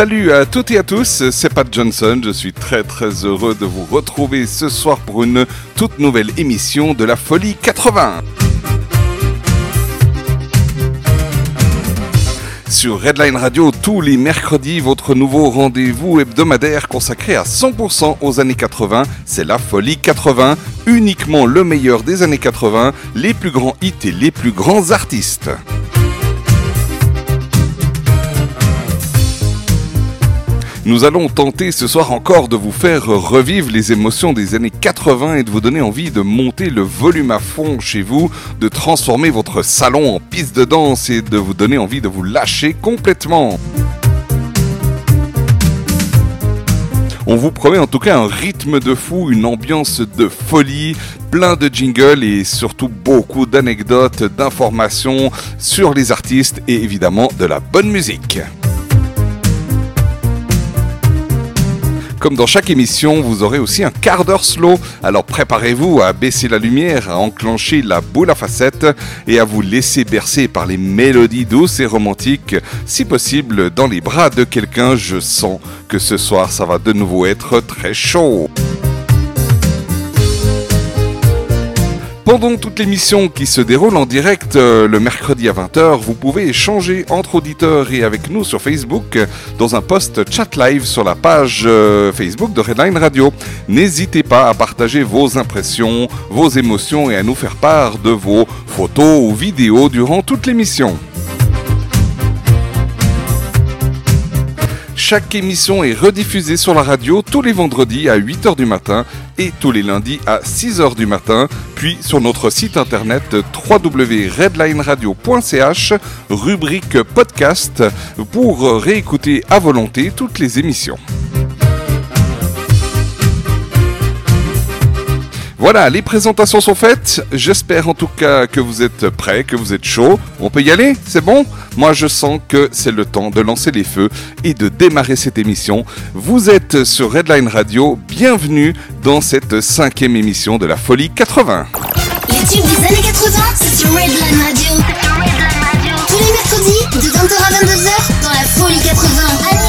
Salut à toutes et à tous, c'est Pat Johnson. Je suis très très heureux de vous retrouver ce soir pour une toute nouvelle émission de la Folie 80. Sur Redline Radio, tous les mercredis, votre nouveau rendez-vous hebdomadaire consacré à 100% aux années 80, c'est la Folie 80, uniquement le meilleur des années 80, les plus grands hits et les plus grands artistes. Nous allons tenter ce soir encore de vous faire revivre les émotions des années 80 et de vous donner envie de monter le volume à fond chez vous, de transformer votre salon en piste de danse et de vous donner envie de vous lâcher complètement. On vous promet en tout cas un rythme de fou, une ambiance de folie, plein de jingles et surtout beaucoup d'anecdotes, d'informations sur les artistes et évidemment de la bonne musique. Comme dans chaque émission, vous aurez aussi un quart d'heure slow. Alors préparez-vous à baisser la lumière, à enclencher la boule à facettes et à vous laisser bercer par les mélodies douces et romantiques. Si possible, dans les bras de quelqu'un, je sens que ce soir, ça va de nouveau être très chaud. Pendant toute l'émission qui se déroule en direct euh, le mercredi à 20h, vous pouvez échanger entre auditeurs et avec nous sur Facebook dans un post chat live sur la page euh, Facebook de Redline Radio. N'hésitez pas à partager vos impressions, vos émotions et à nous faire part de vos photos ou vidéos durant toute l'émission. Chaque émission est rediffusée sur la radio tous les vendredis à 8h du matin et tous les lundis à 6h du matin, puis sur notre site internet www.redlineradio.ch, rubrique podcast, pour réécouter à volonté toutes les émissions. Voilà, les présentations sont faites. J'espère en tout cas que vous êtes prêts, que vous êtes chaud. On peut y aller C'est bon? Moi, je sens que c'est le temps de lancer les feux et de démarrer cette émission. Vous êtes sur Redline Radio. Bienvenue dans cette cinquième émission de la Folie 80. Les des années 80, c'est sur Redline Radio. Tous les mercredis, de 20h à 22h, dans la folie 80,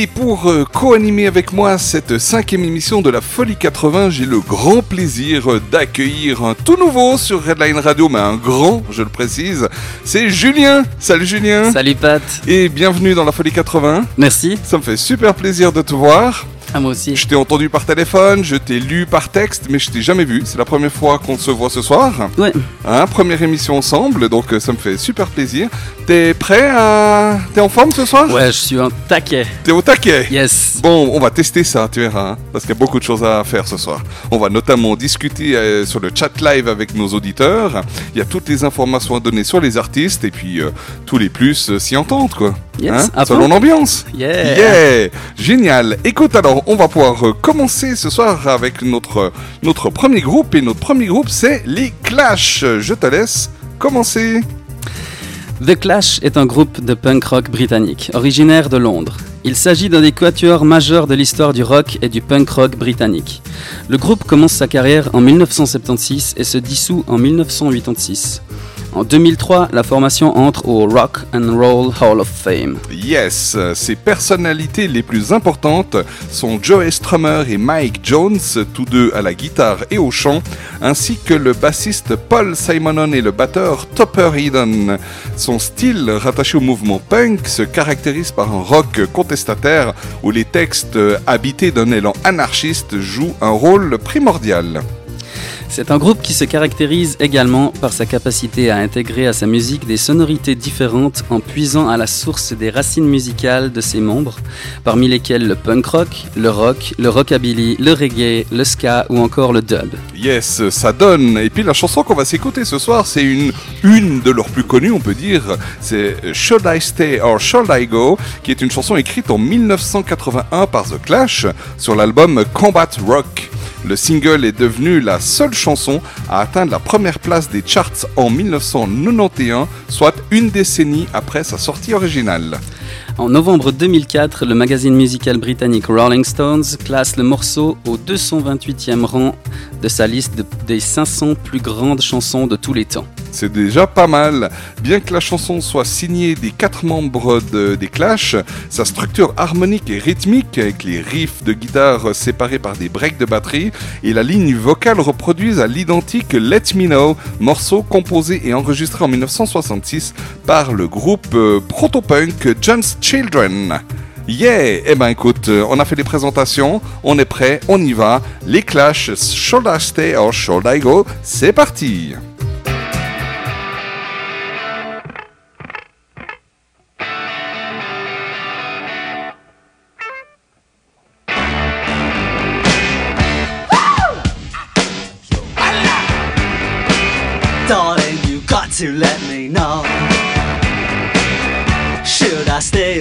Et pour euh, co-animer avec moi cette cinquième émission de la Folie 80, j'ai le grand plaisir euh, d'accueillir un tout nouveau sur Redline Radio, mais un grand, je le précise. C'est Julien. Salut Julien. Salut Pat, Et bienvenue dans la Folie 80. merci. Ça me fait super plaisir de te voir. À moi aussi. Je t'ai entendu par téléphone, je t'ai lu par texte, mais je t'ai jamais vu. C'est la première fois qu'on se voit ce soir. Ouais, Hein, première émission ensemble, donc euh, ça me fait super plaisir. T'es prêt à... T'es en forme ce soir? Ouais, je suis un taquet. T'es au taquet? Yes. Bon, on va tester ça, tu verras, hein, parce qu'il y a beaucoup de choses à faire ce soir. On va notamment discuter euh, sur le chat live avec nos auditeurs. Il y a toutes les informations à donner sur les artistes et puis euh, tous les plus euh, s'y entendent, quoi. Yes, Hein, à selon l'ambiance. Yeah. Yeah Génial Écoute alors, on va pouvoir euh, commencer ce soir avec notre, notre premier groupe, et notre premier groupe c'est les Clash. Je te laisse commencer. The Clash est un groupe de punk rock britannique, originaire de Londres. Il s'agit d'un des quatuors majeurs de l'histoire du rock et du punk rock britannique. Le groupe commence sa carrière en 1976 et se dissout en 1986. En 2003, la formation entre au Rock and Roll Hall of Fame. Yes, ses personnalités les plus importantes sont Joey Strummer et Mike Jones, tous deux à la guitare et au chant, ainsi que le bassiste Paul Simonon et le batteur Topper Eden. Son style, rattaché au mouvement punk, se caractérise par un rock contestataire où les textes habités d'un élan anarchiste jouent un rôle primordial. C'est un groupe qui se caractérise également par sa capacité à intégrer à sa musique des sonorités différentes en puisant à la source des racines musicales de ses membres, parmi lesquelles le punk rock, le rock, le rockabilly, le reggae, le ska ou encore le dub. Yes, ça donne. Et puis la chanson qu'on va s'écouter ce soir, c'est une, une de leurs plus connues, on peut dire. C'est Should I Stay or Should I Go, qui est une chanson écrite en 1981 par The Clash sur l'album Combat Rock. Le single est devenu la seule chanson à atteindre la première place des charts en 1991, soit une décennie après sa sortie originale. En novembre 2004, le magazine musical britannique Rolling Stones classe le morceau au 228e rang de sa liste de- des 500 plus grandes chansons de tous les temps. C'est déjà pas mal. Bien que la chanson soit signée des quatre membres de- des Clash, sa structure harmonique et rythmique, avec les riffs de guitare séparés par des breaks de batterie, et la ligne vocale reproduisent à l'identique Let Me Know, morceau composé et enregistré en 1966 par le groupe euh, proto-punk John's Children. Yeah Eh ben écoute, euh, on a fait les présentations, on est prêt, on y va. Les Clash, Should I Stay or Should I Go C'est parti to let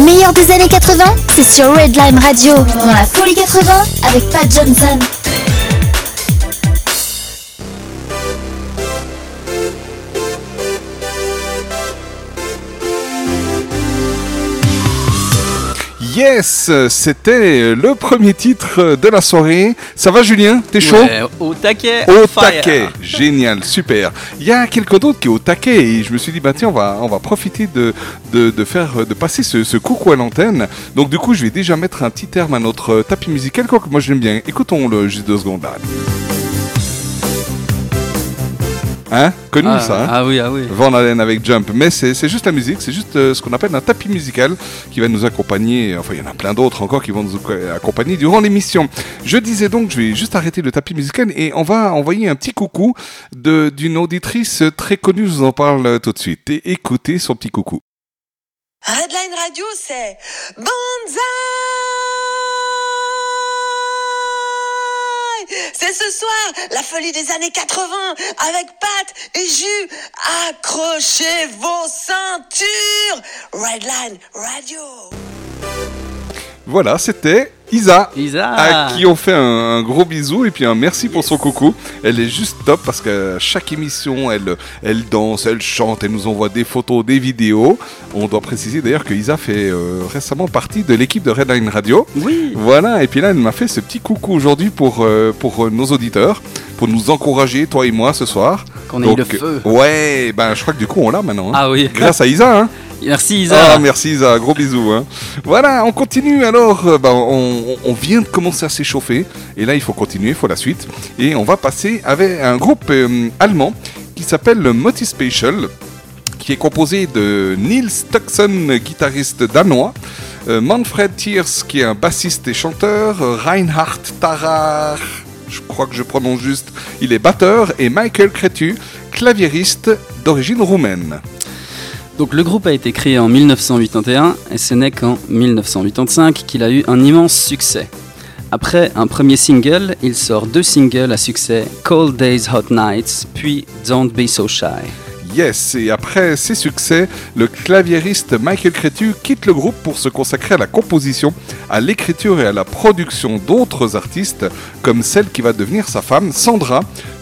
Meilleur des années 80, c'est sur Redline Radio. Dans la folie 80 avec Pat Johnson. Yes, c'était le premier titre de la soirée. Ça va Julien? T'es chaud? Ouais, au taquet. Au fire. taquet, génial, super. Il y a quelqu'un d'autre qui est au taquet et je me suis dit bah tiens on va on va profiter de de, de faire de passer ce, ce coucou à l'antenne. Donc du coup je vais déjà mettre un petit terme à notre tapis musical quoi que moi j'aime bien. Écoutons-le juste deux secondes là. Hein? Connu Ah, ça hein? ah oui, ah oui. Van Halen avec Jump, mais c'est c'est juste la musique, c'est juste euh, ce qu'on appelle un tapis musical qui va nous accompagner, enfin il y en a plein d'autres encore qui vont nous accompagner durant l'émission. Je disais donc, je vais juste arrêter le tapis musical et on va envoyer un petit coucou de- d'une auditrice très connue, je vous en parle tout de suite. Et écoutez son petit coucou. Redline Radio, c'est Banzai C'est ce soir, la folie des années 80, avec Pat et Jus. Accrochez vos ceintures Redline Radio Voilà, c'était Isa. Isa. À qui on fait un, un gros bisou et puis un merci pour son coucou. Elle est juste top parce que chaque émission, elle, elle danse, elle chante, elle nous envoie des photos, des vidéos. On doit préciser d'ailleurs que Isa fait euh, récemment partie de l'équipe de Redline Radio. Oui. Voilà, et puis là, elle m'a fait ce petit coucou aujourd'hui pour, euh, pour euh, nos auditeurs, pour nous encourager, toi et moi, ce soir. Qu'on ait le feu. Ouais, ben je crois que du coup, on l'a maintenant. hein. Ah oui. Grâce à Isa, hein. Merci Isa. Ah, merci Isa, gros bisous. Hein. Voilà, on continue alors. euh, bah, on, vient de commencer à s'échauffer. Et là, il faut continuer, il faut la suite. Et on va passer avec un groupe euh, allemand qui s'appelle le Motispatial, qui est composé de Nils Tuxen, guitariste danois. euh, Manfred Thiers, qui est un bassiste et chanteur. Reinhard Tarach, je crois que je prononce juste, il est batteur. Et Michael Cretu, claviériste d'origine roumaine. Donc le groupe a été créé en 1981 et ce n'est qu'en 1985 qu'il a eu un immense succès. Après un premier single, il sort deux singles à succès, Cold Days Hot Nights, puis Don't Be So Shy. Yes, et après ses succès, le claviériste Michael Cretu quitte le groupe pour se consacrer à la composition, à l'écriture et à la production d'autres artistes, comme celle qui va devenir sa femme, Sandra,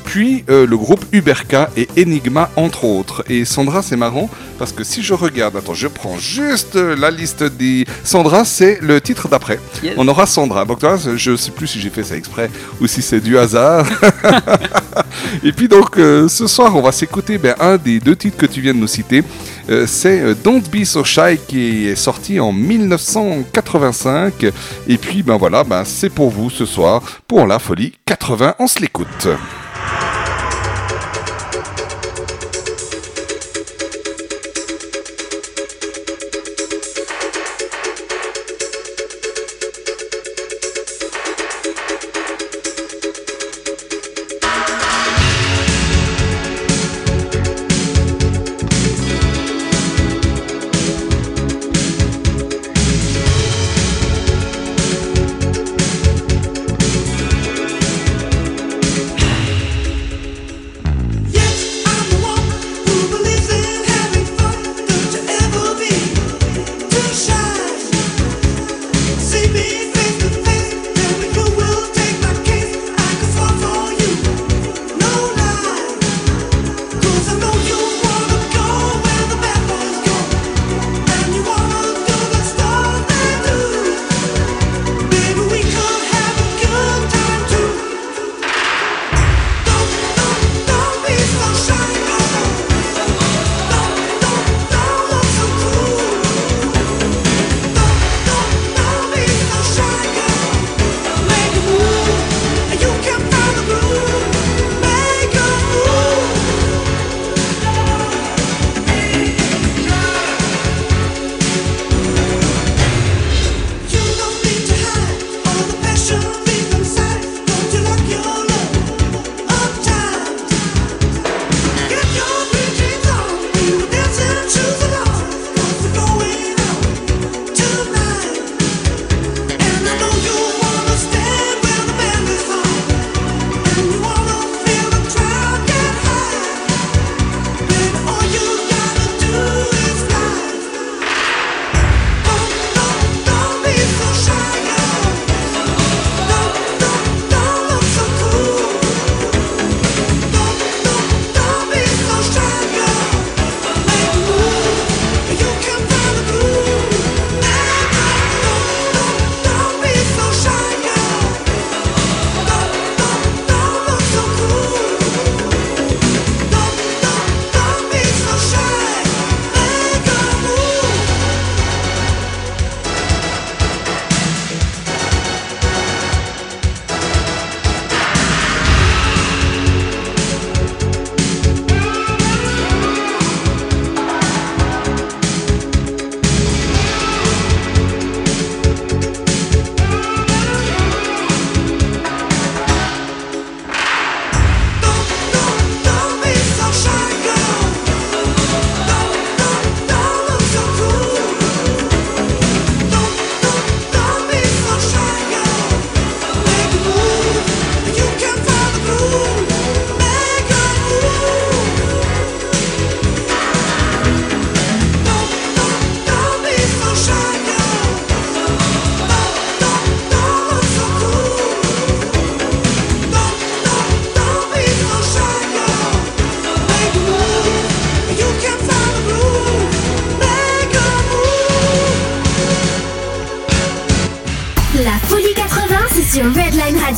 puis euh, le groupe Uberka et Enigma, entre autres. Et Sandra, c'est marrant, parce que si je regarde, attends, je prends juste euh, la liste des... Sandra, c'est le titre d'après. Yes. On aura Sandra. Donc, tu vois, je sais plus si j'ai fait ça exprès ou si c'est du hasard. Et puis donc euh, ce soir on va s'écouter ben, un des deux titres que tu viens de nous citer. Euh, c'est euh, Don't Be So Shy qui est sorti en 1985. Et puis ben voilà, ben, c'est pour vous ce soir pour la folie 80. On se l'écoute.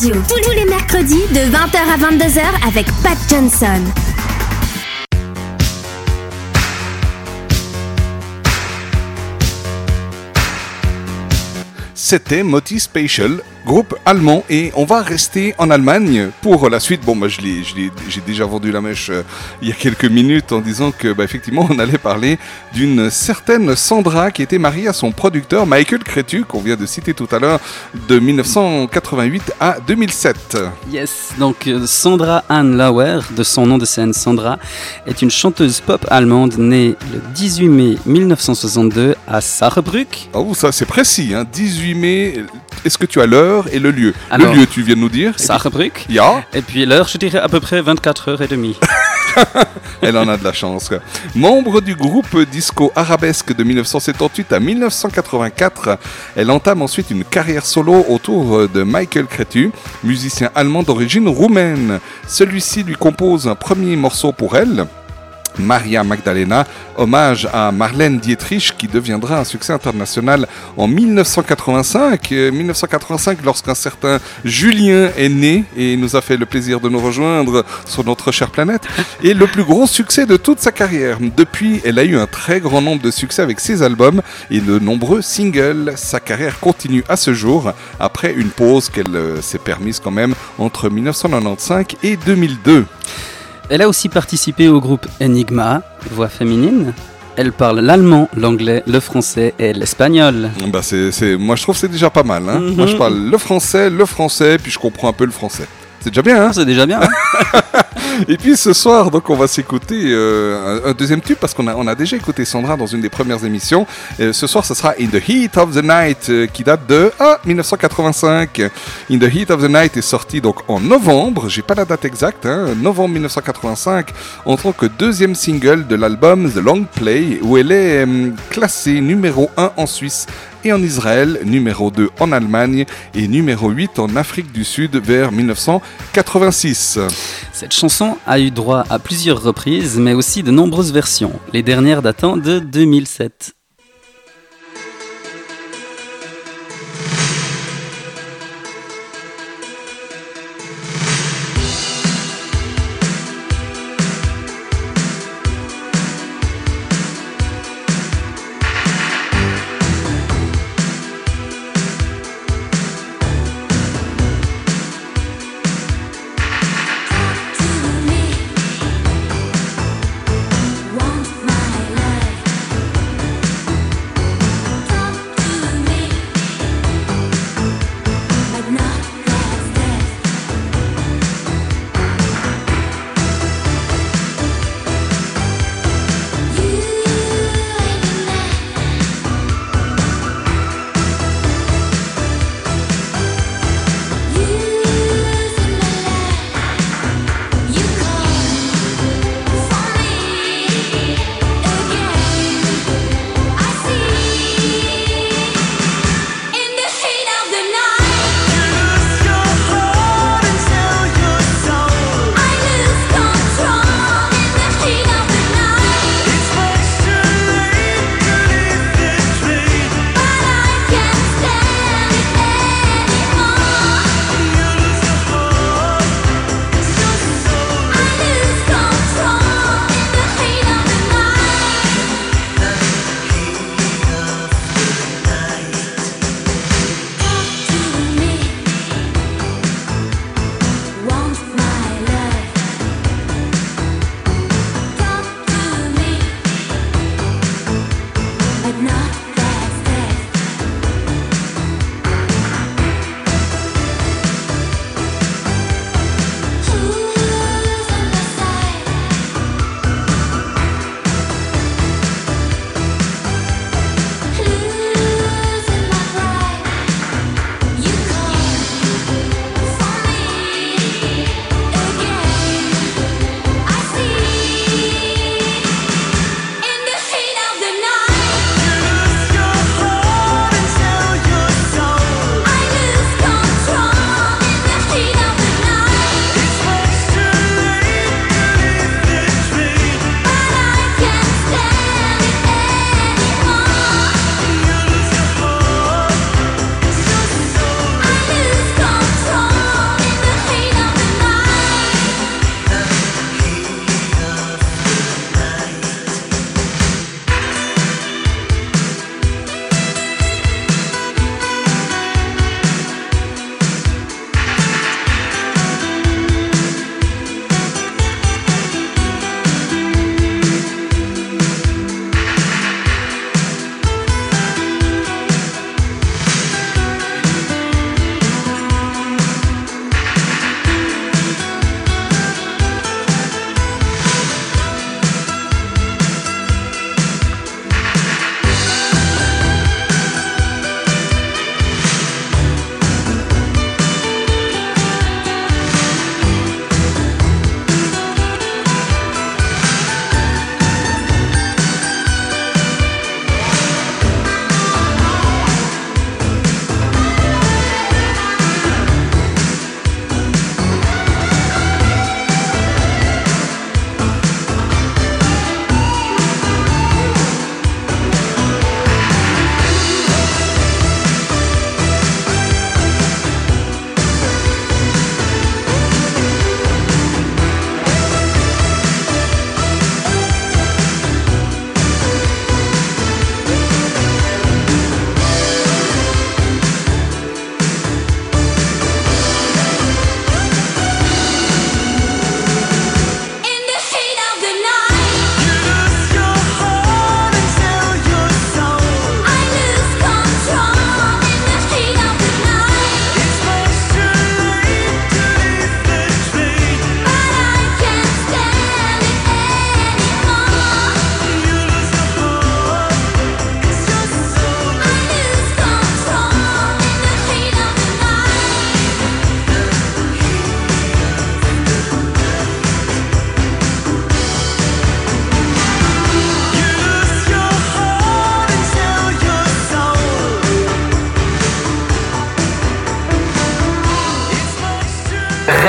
Radio. Tous les mercredis de 20h à 22h avec Pat Johnson. C'était Moti Spatial, groupe allemand, et on va rester en Allemagne pour la suite. Bon, l'ai- j'ai déjà vendu la mèche euh, il y a quelques minutes en disant que, bah, effectivement, on allait parler d'une certaine Sandra qui était mariée à son producteur Michael Cretu, qu'on vient de citer tout à l'heure, de 1988 à 2007. Yes, donc euh, Sandra Anne Lauer, de son nom de scène Sandra, est une chanteuse pop allemande née le 18 mai 1962 à Saarbrück. Oh, ça, c'est précis, hein, 18 mai. Est-ce que tu as l'heure et le lieu? Alors, Le lieu, tu viens de nous dire Saarbrück. Ya, Et puis l'heure, je dirais à peu près 24h30. elle en a de la chance. Membre du groupe disco arabesque de 1978 à 1984, elle entame ensuite une carrière solo autour de Michael Cretu, musicien allemand d'origine roumaine. Celui-ci lui compose un premier morceau pour elle. Maria Magdalena, hommage à Marlène Dietrich qui deviendra un succès international en 1985. Euh, 1985 lorsqu'un certain Julien est né et nous a fait le plaisir de nous rejoindre sur notre chère planète. Et le plus gros succès de toute sa carrière. Depuis, elle a eu un très grand nombre de succès avec ses albums et de nombreux singles. Sa carrière continue à ce jour après une pause qu'elle euh, s'est permise quand même entre 1995 et 2002. Elle a aussi participé au groupe Enigma, voix féminine. Elle parle l'allemand, l'anglais, le français et l'espagnol. Bah c'est, c'est- moi je trouve que c'est déjà pas mal. Hein. Mhm. Moi je parle le français, le français, puis je comprends un peu le français. C'est déjà bien. Hein C'est déjà bien. hein Et puis ce soir, donc on va s'écouter euh, un, un deuxième tube parce qu'on a, on a déjà écouté Sandra dans une des premières émissions. Euh, ce soir, ce sera In the Heat of the Night euh, qui date de ah, 1985. In the Heat of the Night est sorti donc en novembre. J'ai pas la date exacte. Hein, novembre 1985 en tant que deuxième single de l'album The Long Play où elle est euh, classée numéro 1 en Suisse et en Israël, numéro 2 en Allemagne et numéro 8 en Afrique du Sud vers 1986. Cette chanson a eu droit à plusieurs reprises, mais aussi de nombreuses versions, les dernières datant de 2007.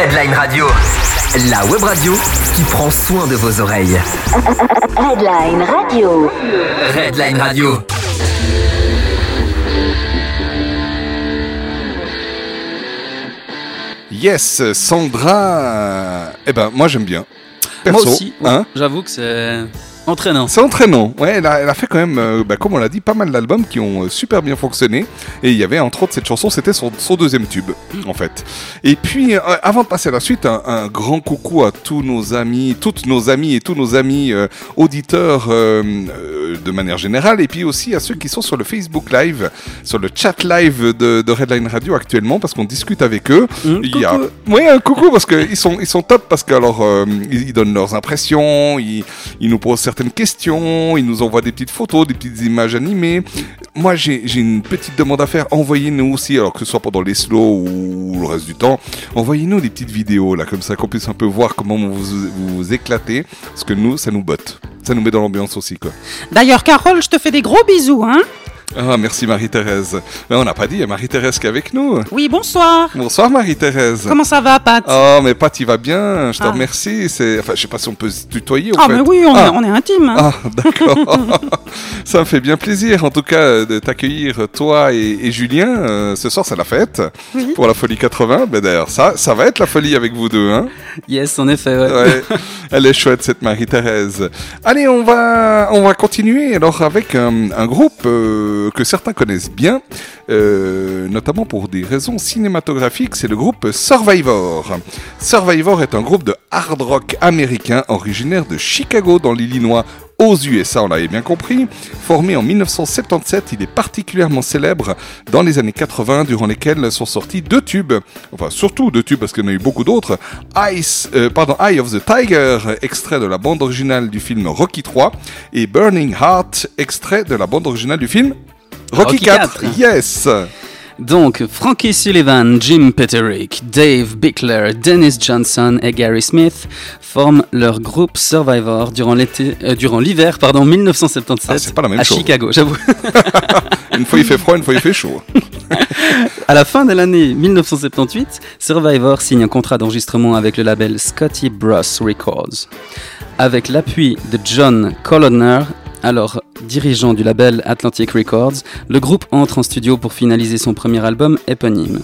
Redline Radio. La web radio qui prend soin de vos oreilles. Redline Radio. Redline Radio. Yes, Sandra. Eh ben, moi j'aime bien. Perso, Moi aussi, ouais. hein? j'avoue que c'est entraînant. C'est entraînant. Ouais, elle a, elle a fait quand même, euh, bah, comme on l'a dit, pas mal d'albums qui ont euh, super bien fonctionné. Et il y avait entre autres cette chanson, c'était son, son deuxième tube, en fait. Et puis, euh, avant de passer à la suite, un, un grand coucou à tous nos amis, toutes nos amis et tous nos amis auditeurs de manière générale. Et puis aussi à ceux qui sont sur le Facebook Live, sur le chat live de, de Redline Radio actuellement, parce qu'on discute avec eux. Hum, Il y a... Oui, un coucou, parce qu'ils sont, ils sont top, parce que alors, ils, ils donnent leurs impressions, ils, ils nous posent certaines questions, ils nous envoient des petites photos, des petites images animées. Moi, j'ai une petite demande à faire. Envoyez-nous aussi, alors que ce soit pendant les slows ou le reste du temps, envoyez-nous des petites vidéos, là, comme ça, qu'on puisse un peu voir comment vous vous, vous éclatez, parce que nous, ça nous botte. Ça nous met dans l'ambiance aussi, quoi. D'ailleurs, Carole, je te fais des gros bisous, hein Ah, merci Marie-Thérèse. Mais on n'a pas dit, il y a Marie-Thérèse qui est avec nous. Oui, bonsoir. Bonsoir Marie-Thérèse. Comment ça va, Pat? Oh, mais Pat, il va bien, je te Ah. remercie. C'est... Enfin, je sais pas si on peut se tutoyer, Ah, fait. mais oui, on, Ah. est, on est intime. hein. Ah, d'accord. ça me fait bien plaisir, en tout cas, euh, de t'accueillir, toi et, et Julien. Euh, ce soir, c'est la fête Oui. pour la Folie 80. Ben, d'ailleurs, ça, ça va être la folie avec vous deux, hein? Yes, en effet, ouais. Ouais, elle est chouette cette Marie-Thérèse. Allez, on va, on va continuer alors avec un, un groupe euh, que certains connaissent bien, euh, notamment pour des raisons cinématographiques, c'est le groupe Survivor. Survivor est un groupe de hard rock américain originaire de Chicago dans l'Illinois aux USA, on l'avait bien compris. Formé en 1977, il est particulièrement célèbre dans les années 80, durant lesquelles sont sortis deux tubes, enfin surtout deux tubes parce qu'il y en a eu beaucoup d'autres. Ice, euh, pardon, Eye of the Tiger, extrait de la bande originale du film Rocky 3, et Burning Heart, extrait de la bande originale du film Rocky, Rocky 4. 4. Yes. Donc, Frankie Sullivan, Jim Petterick, Dave Bickler, Dennis Johnson et Gary Smith forment leur groupe Survivor durant l'été, euh, durant l'hiver, pardon, 1977 Ah, c'est pas la même à chose. Chicago, j'avoue. Une fois il fait froid, une fois il fait chaud. À la fin de l'année 1978, Survivor signe un contrat d'enregistrement avec le label Scotty Bros Records. Avec l'appui de John Colodner, alors dirigeant du label Atlantic Records, le groupe entre en studio pour finaliser son premier album éponyme.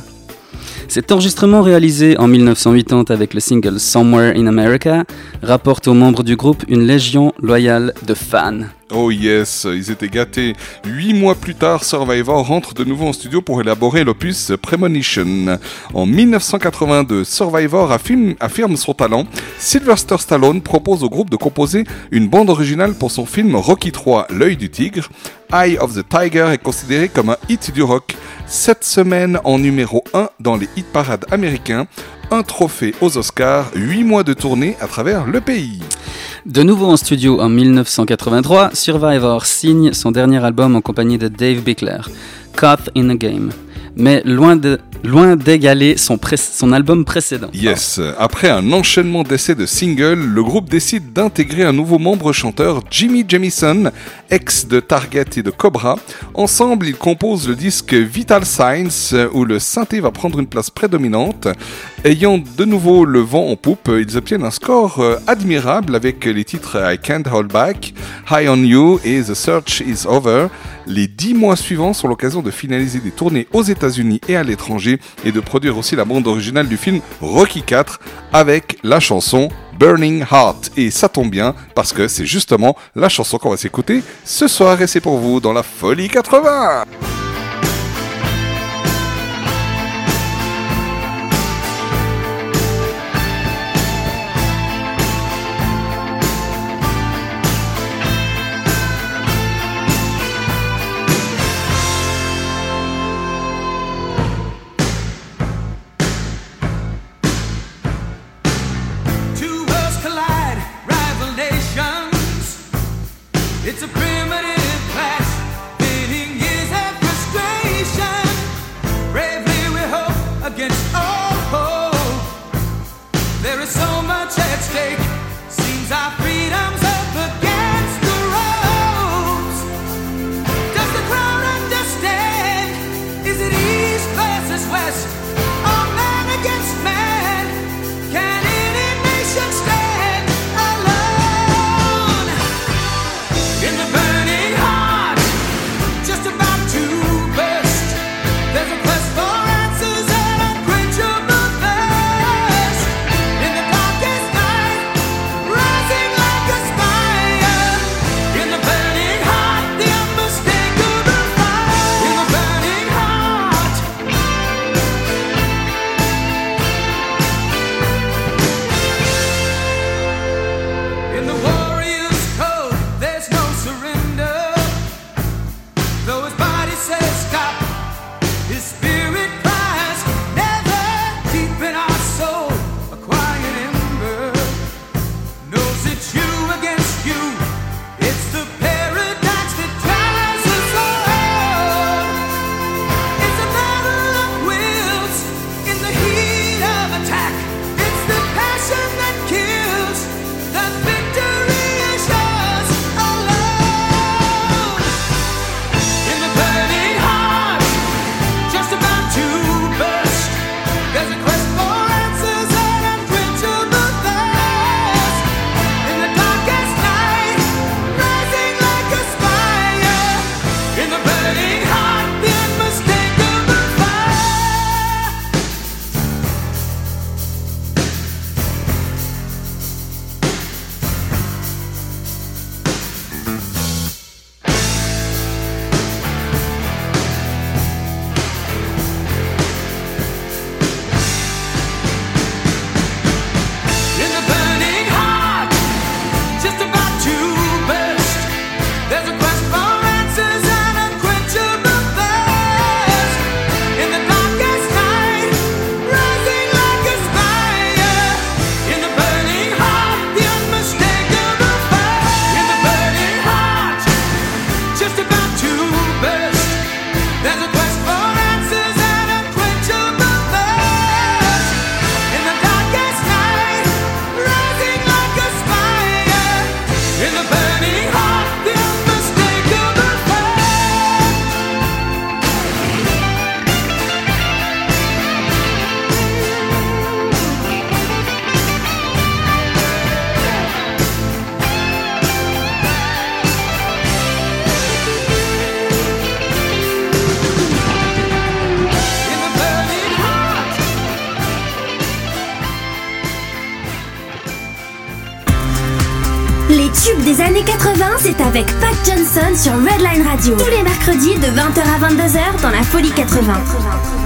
Cet enregistrement réalisé en 1980 avec le single Somewhere in America rapporte aux membres du groupe une légion loyale de fans. Oh yes, ils étaient gâtés. Huit mois plus tard, Survivor rentre de nouveau en studio pour élaborer l'opus Premonition. En 1982, Survivor affirme, son talent. Sylvester Stallone propose au groupe de composer une bande originale pour son film Rocky 3, L'œil du tigre. Eye of the Tiger est considéré comme un hit du rock. Cette semaine en numéro 1 dans les hit parades américains. Un trophée aux Oscars, 8 mois de tournée à travers le pays. De nouveau en studio en 1983, Survivor signe son dernier album en compagnie de Dave Bickler, Caught in a Game, mais loin de loin d'égaler son, album précédent. Yes, après un enchaînement d'essais de singles, le groupe décide d'intégrer un nouveau membre chanteur, Jimmy Jamison, ex de Target et de Cobra. Ensemble, ils composent le disque Vital Signs, où le synthé va prendre une place prédominante. Ayant de nouveau le vent en poupe, ils obtiennent un score euh, admirable avec les titres I Can't Hold Back, High on You et The Search is Over. Les dix mois suivants sont l'occasion de finaliser des tournées aux États-Unis et à l'étranger et de produire aussi la bande originale du film Rocky 4 avec la chanson Burning Heart. Et ça tombe bien parce que c'est justement la chanson qu'on va s'écouter ce soir et c'est pour vous dans la Folie 80. Sur Redline Radio. Tous les mercredis de 20h à 22h dans la Folie 80.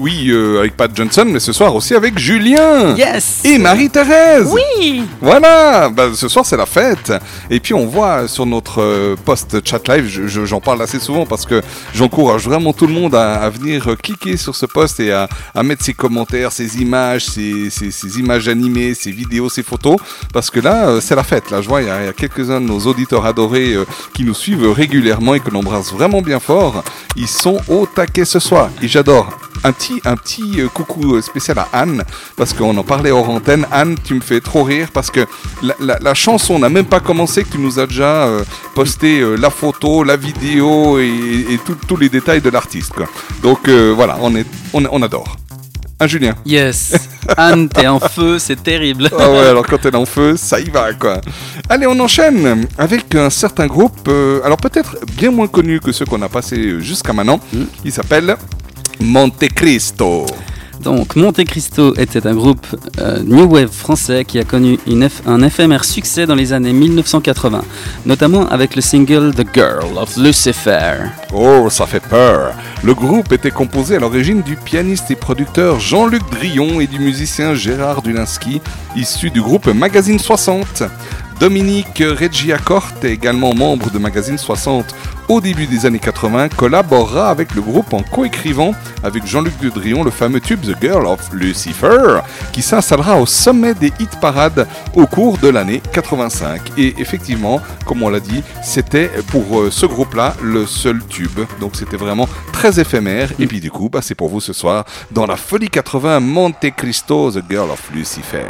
Oui, euh, avec Pat Johnson, mais ce soir aussi avec Julien Yes et Marie-Thérèse. Oui Voilà, bah, ce soir c'est la fête. Et puis on voit sur notre euh, post chat live, je- je- j'en parle assez souvent parce que j'encourage vraiment tout le monde à, à venir euh, cliquer sur ce post et à, à mettre ses commentaires, ses images, ses, ses- ses images animées, ses vidéos, ses photos. Parce que là, euh, c'est la fête. Là, je vois, il y a, a quelques-uns de nos auditeurs adorés qui nous suivent régulièrement et que l'on embrasse vraiment bien fort. Ils sont au taquet ce soir. Et j'adore. Un petit, un petit euh, coucou euh, spécial à Anne, parce qu'on en parlait hors antenne. Anne, tu me fais trop rire, parce que la, la- la chanson n'a même pas commencé, que tu nous as déjà euh, posté euh, la photo, la vidéo et, tous les détails de l'artiste. Donc euh, voilà, on, est, on, on adore. Un Julien? Yes Anne, t'es en feu, c'est terrible. Ah ouais, alors quand elle est en feu, ça y va quoi. Allez, on enchaîne avec un certain groupe, euh, alors peut-être bien moins connu que ceux qu'on a passés jusqu'à maintenant. Mm. Il s'appelle Monte Cristo. Donc, Monte Cristo était un groupe euh, New Wave français qui a connu une un éphémère succès dans les années 1980, notamment avec le single The Girl of Lucifer. Oh, ça fait peur. Le groupe était composé à l'origine du pianiste et producteur Jean-Luc Drillon et du musicien Gérard Dulinski, issu du groupe Magazine 60. Dominique Reggiacorte, également membre de Magazine 60 au début des années 80, collaborera avec le groupe en coécrivant avec Jean-Luc Drillon le fameux tube The Girl of Lucifer, qui s'installera au sommet des hit parades au cours de l'année 85. Et effectivement, comme on l'a dit, c'était pour euh, ce groupe-là le seul tube. Donc c'était vraiment très éphémère. Et puis du coup, bah, c'est pour vous ce soir dans la Folie 80 Monte Cristo, The Girl of Lucifer.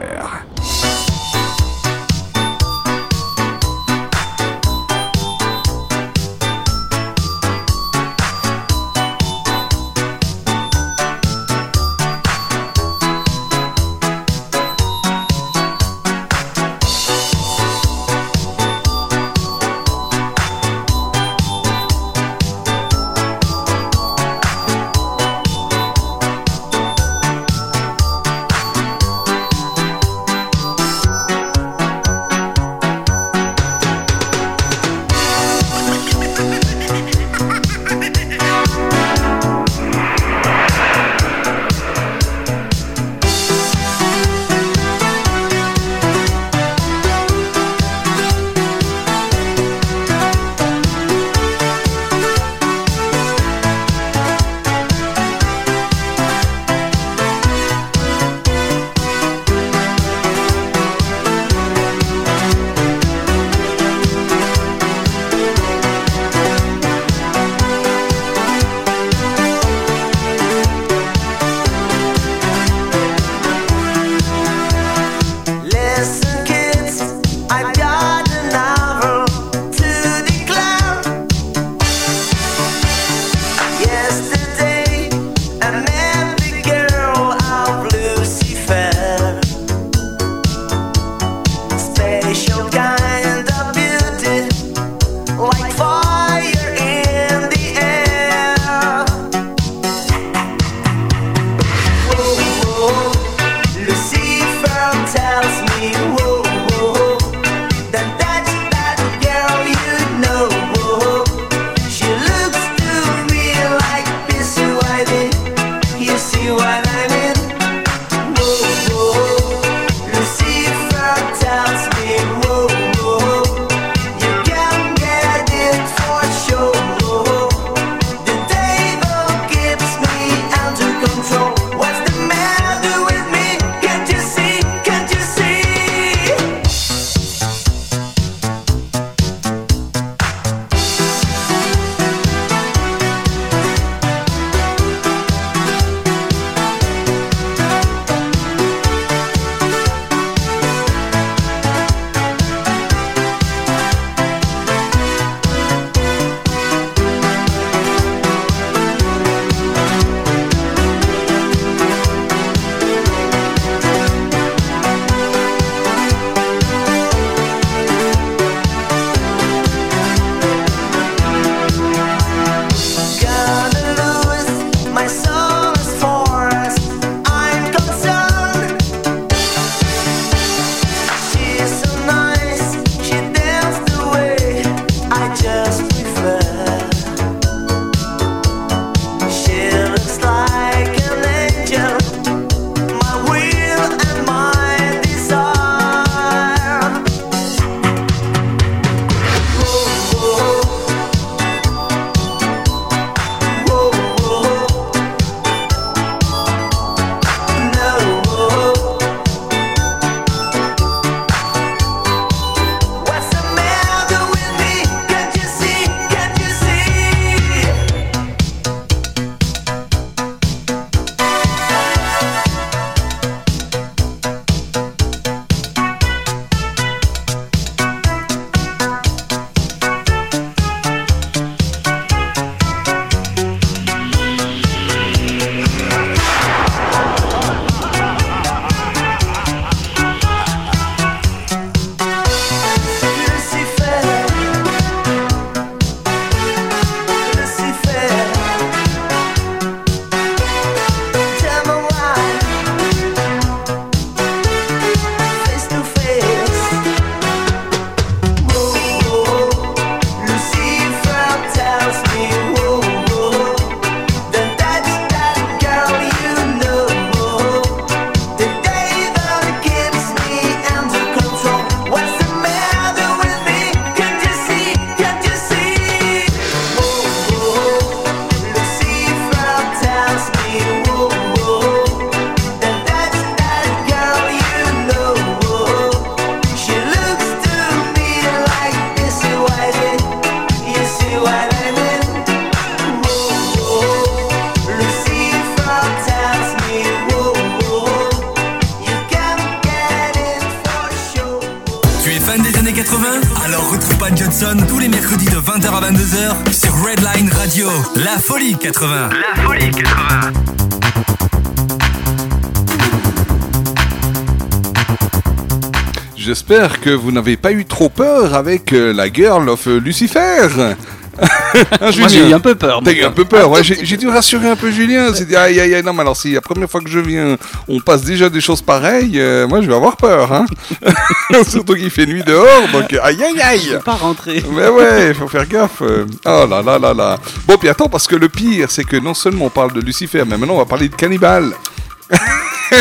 Que vous n'avez pas eu trop peur avec euh, la Girl of euh, Lucifer. Hein, Moi, j'ai eu un peu peur. T'as eu un peu peur, ouais. J'ai dû rassurer un peu Julien. C'est dit, aïe, aïe, aïe, non, mais alors si la première fois que je viens, on passe déjà des choses pareilles, euh, moi je vais avoir peur, hein. Surtout qu'il fait nuit dehors, donc aïe, aïe, aïe. Pas rentrer. Mais ouais, faut faire gaffe. Oh là là là là. Bon, puis attends, parce que le pire, c'est que non seulement on parle de Lucifer, mais maintenant on va parler de cannibale.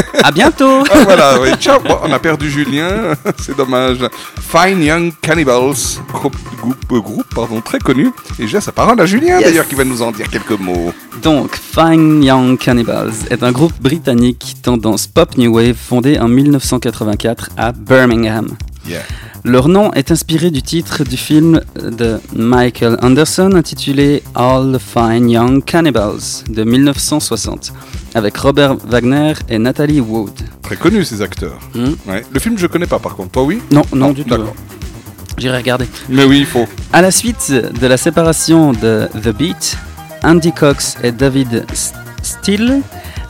À bientôt. Ah, voilà, oui, ciao. Bon, on a perdu Julien, c'est dommage. Fine Young Cannibals, groupe, groupe, groupe pardon, très connu. Et j'ai sa parole à Julien Yes. d'ailleurs qui va nous en dire quelques mots. Donc, Fine Young Cannibals est un groupe britannique tendance pop new wave fondé en 1984 à Birmingham. Yeah. Leur nom est inspiré du titre du film de Michael Anderson intitulé All the Fine Young Cannibals de 1960 avec Robert Wagner et Natalie Wood. Très connu ces acteurs. Hmm. Ouais. Le film je connais pas par contre, toi oui? Non, non, du tout. D'accord. J'irai regarder. Mais oui, il faut. À la suite de la séparation de The Beat, Andy Cox et David Steele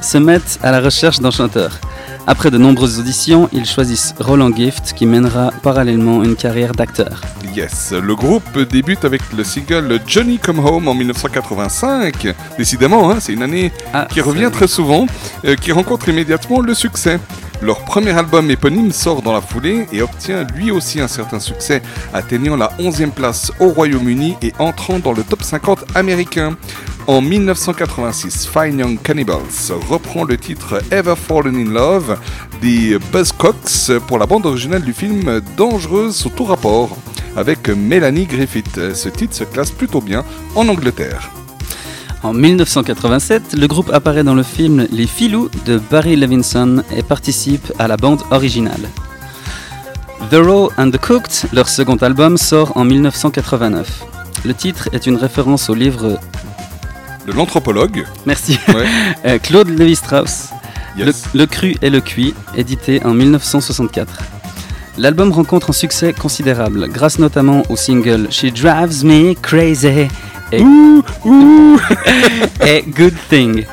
se mettent à la recherche d'un chanteur. Après de nombreuses auditions, ils choisissent Roland Gift qui mènera parallèlement une carrière d'acteur. Yes, le groupe débute avec le single Johnny Come Home en 1985. Décidément, hein, c'est une année Ah, qui revient très souvent, euh, qui rencontre immédiatement le succès. Leur premier album éponyme sort dans la foulée et obtient lui aussi un certain succès, atteignant la 11e place au Royaume-Uni et entrant dans le top 50 américain. En 1986, Fine Young Cannibals reprend le titre Ever Fallen in Love des Buzzcocks pour la bande originale du film Dangereuse sous tout rapport avec Melanie Griffith. Ce titre se classe plutôt bien en Angleterre. En 1987, le groupe apparaît dans le film Les Filous de Barry Levinson et participe à la bande originale. The Raw and the Cooked, leur second album, sort en 1989. Le titre est une référence au livre De l'anthropologue, Merci Ouais. Euh, Claude Lévi-Strauss, yes. le, Le Cru et le Cuit, édité en 1964. L'album rencontre un succès considérable, grâce notamment au single She Drives Me Crazy et, et Good Thing,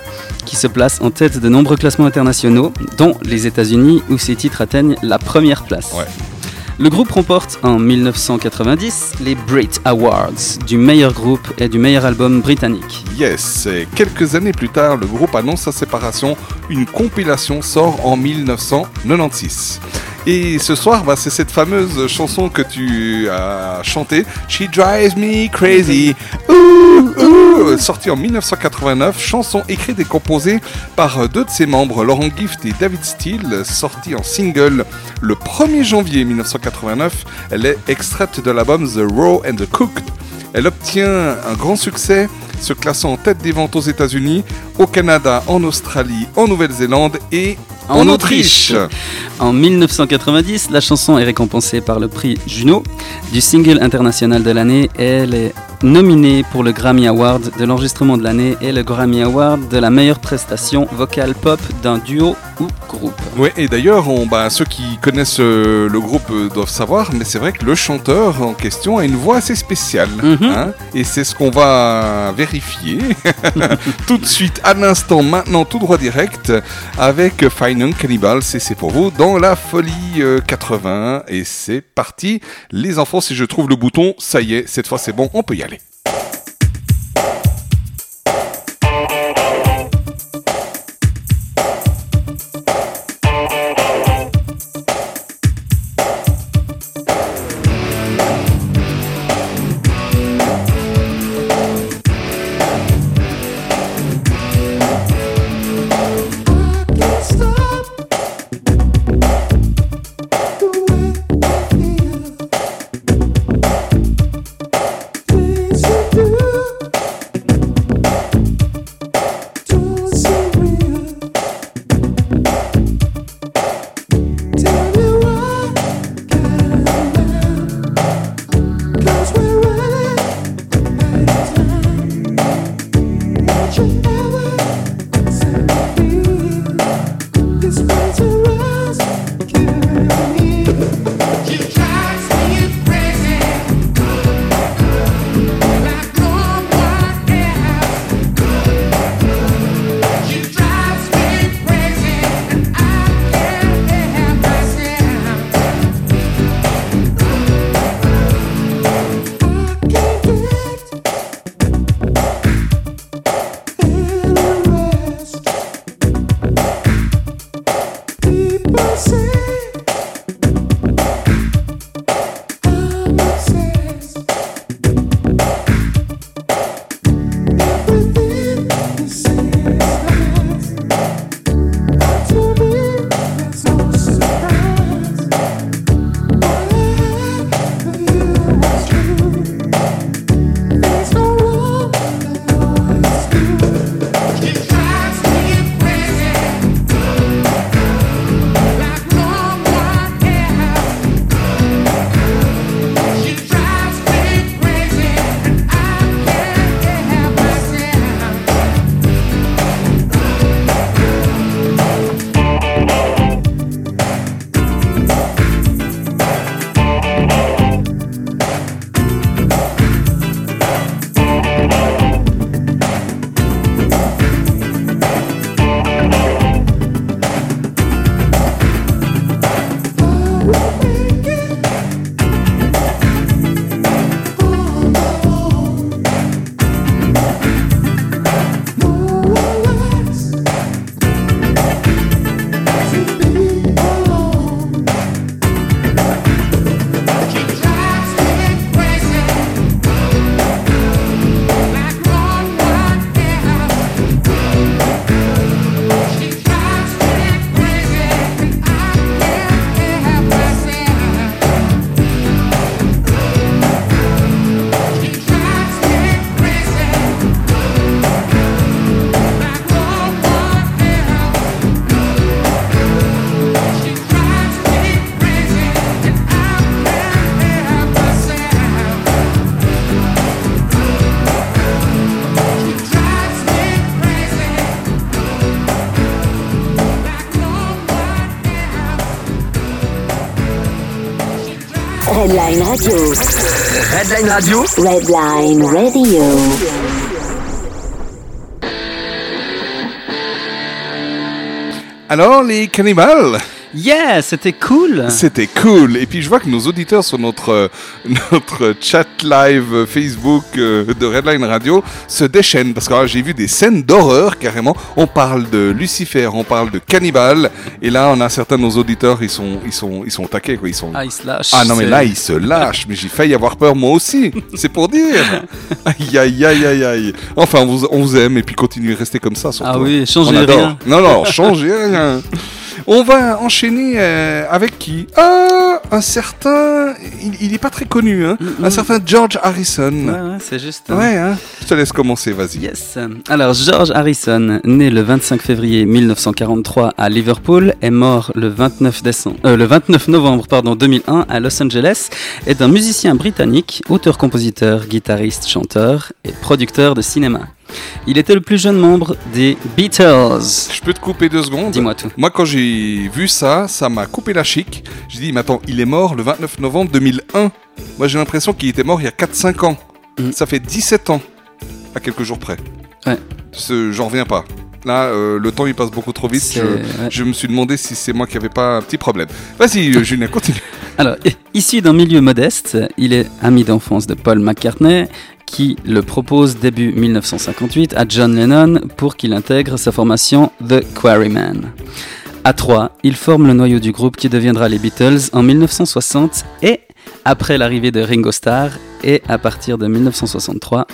qui se place en tête de nombreux classements internationaux, dont les États-Unis, où ces titres atteignent la première place. Ouais. Le groupe remporte en 1990 les Brit Awards du meilleur groupe et du meilleur album britannique. Yes, et quelques années plus tard, le groupe annonce sa séparation. Une compilation sort en 1996. Et ce soir, bah, c'est cette fameuse chanson que tu as chantée, She Drives Me Crazy, Ouh, ouh, sortie en 1989, chanson écrite et composée par deux de ses membres, Laurent Gift et David Steele, sortie en single le 1er janvier 1989. Elle est extraite de l'album The Raw and the Cooked. Elle obtient un grand succès, se classant en tête des ventes aux États-Unis, au Canada, en Australie, en Nouvelle-Zélande et en, Autriche. Autriche. En 1990, la chanson est récompensée par le prix Juno du single international de l'année elle est nominée pour le Grammy Award de l'enregistrement de l'année et le Grammy Award de la meilleure prestation vocale pop d'un duo ou groupe. Ouais, et d'ailleurs, bah, ceux qui connaissent euh, le groupe euh, doivent savoir, mais c'est vrai que le chanteur en question a une voix assez spéciale. Mhm. hein, et c'est ce qu'on va vérifier tout de suite, à l'instant, maintenant, tout droit direct, avec Cannibals. Et c'est pour vous dans la folie euh, 80. Et c'est parti. Les enfants, si je trouve le bouton, ça y est, cette fois c'est bon, on peut y aller. Redline Radio. Redline Radio, Redline Radio. Alors, les cannibales Yeah, c'était cool. C'était cool. Et puis je vois que nos auditeurs sur notre, euh, notre chat live Facebook euh, de Redline Radio se déchaînent parce que là, j'ai vu des scènes d'horreur carrément. On parle de Lucifer, on parle de cannibales. Et là, on a certains de nos auditeurs, ils sont, ils sont, ils sont taqués quoi. Ils sont. Ah, il se lâche. Ah non mais là ils se lâchent, mais j'ai failli avoir peur moi aussi, c'est pour dire. Aïe aïe aïe aïe aïe. Enfin on vous, on vous aime et puis continuez à rester comme ça surtout. Ah oui, changez rien. Non non, changez rien. On va enchaîner euh, avec qui? Ah, un certain, il, il est pas très connu, hein. Un certain George Harrison. Mm, Ouais, ouais, c'est juste. hein. Ouais, hein. Je te laisse commencer, vas-y. Yes. Alors, George Harrison, né le 25 février 1943 à Liverpool, est mort le 29, décembre, euh, le 29 novembre pardon, 2001 à Los Angeles, est un musicien britannique, auteur-compositeur, guitariste, chanteur et producteur de cinéma. Il était le plus jeune membre des Beatles. Je peux te couper deux secondes? Dis-moi tout. Moi, quand j'ai vu ça, ça m'a coupé la chic. J'ai dit, mais attends, il est mort le 29 novembre 2001. Moi, j'ai l'impression qu'il était mort il y a 4-5 ans. Mm. Ça fait 17 ans, à quelques jours près. Ouais. J'en reviens pas. Là, euh, le temps, il passe beaucoup trop vite. Je, ouais. je me suis demandé si c'est moi qui avais pas un petit problème. Vas-y, euh, Julien, continue. Alors, issu d'un milieu modeste, il est ami d'enfance de Paul McCartney, qui le propose début 1958 à John Lennon pour qu'il intègre sa formation The Quarrymen. À trois, il forme le noyau du groupe qui deviendra les Beatles en 1960 et, après l'arrivée de Ringo Starr, et à partir de 1963,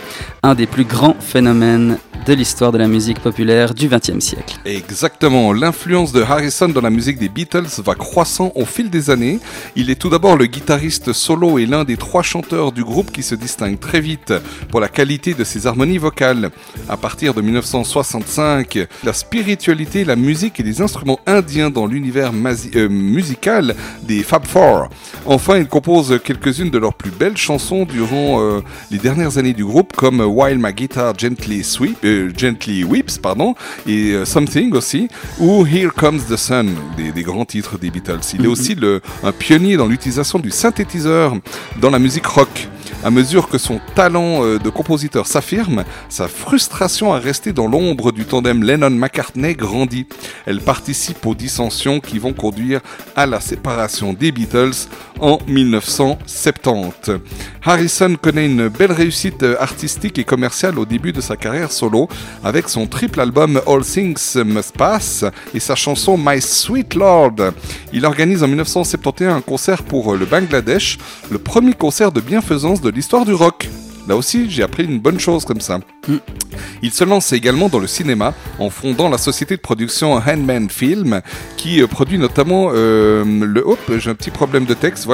un des plus grands phénomènes de l'histoire de la musique populaire du XXe siècle. Exactement. L'influence de Harrison dans la musique des Beatles va croissant au fil des années. Il est tout d'abord le guitariste solo et l'un des trois chanteurs du groupe qui se distingue très vite pour la qualité de ses harmonies vocales. À partir de 1965, la spiritualité, la musique et les instruments indiens dans l'univers euh, musical des Fab Four. Enfin, il compose quelques-unes de leurs plus belles chansons durant euh, les dernières années du groupe, comme While My Guitar Gently, Sweep, euh, Gently Weeps pardon, et euh, Something aussi, ou Here Comes the Sun, des, des grands titres des Beatles. Il est aussi le, un pionnier dans l'utilisation du synthétiseur dans la musique rock. À mesure que son talent de compositeur s'affirme, sa frustration à rester dans l'ombre du tandem Lennon-McCartney grandit. Elle participe aux dissensions qui vont conduire à la séparation des Beatles en 1970. Harrison connaît une belle réussite artistique et commerciale au début de sa carrière solo avec son triple album All Things Must Pass et sa chanson My Sweet Lord. Il organise en 1971 un concert pour le Bangladesh, le premier concert de bienfaisance de l'histoire du rock. Là aussi, j'ai appris une bonne chose comme ça. Il se lance également dans le cinéma en fondant la société de production Handman Film qui euh, produit notamment euh, le j'ai un petit problème de texte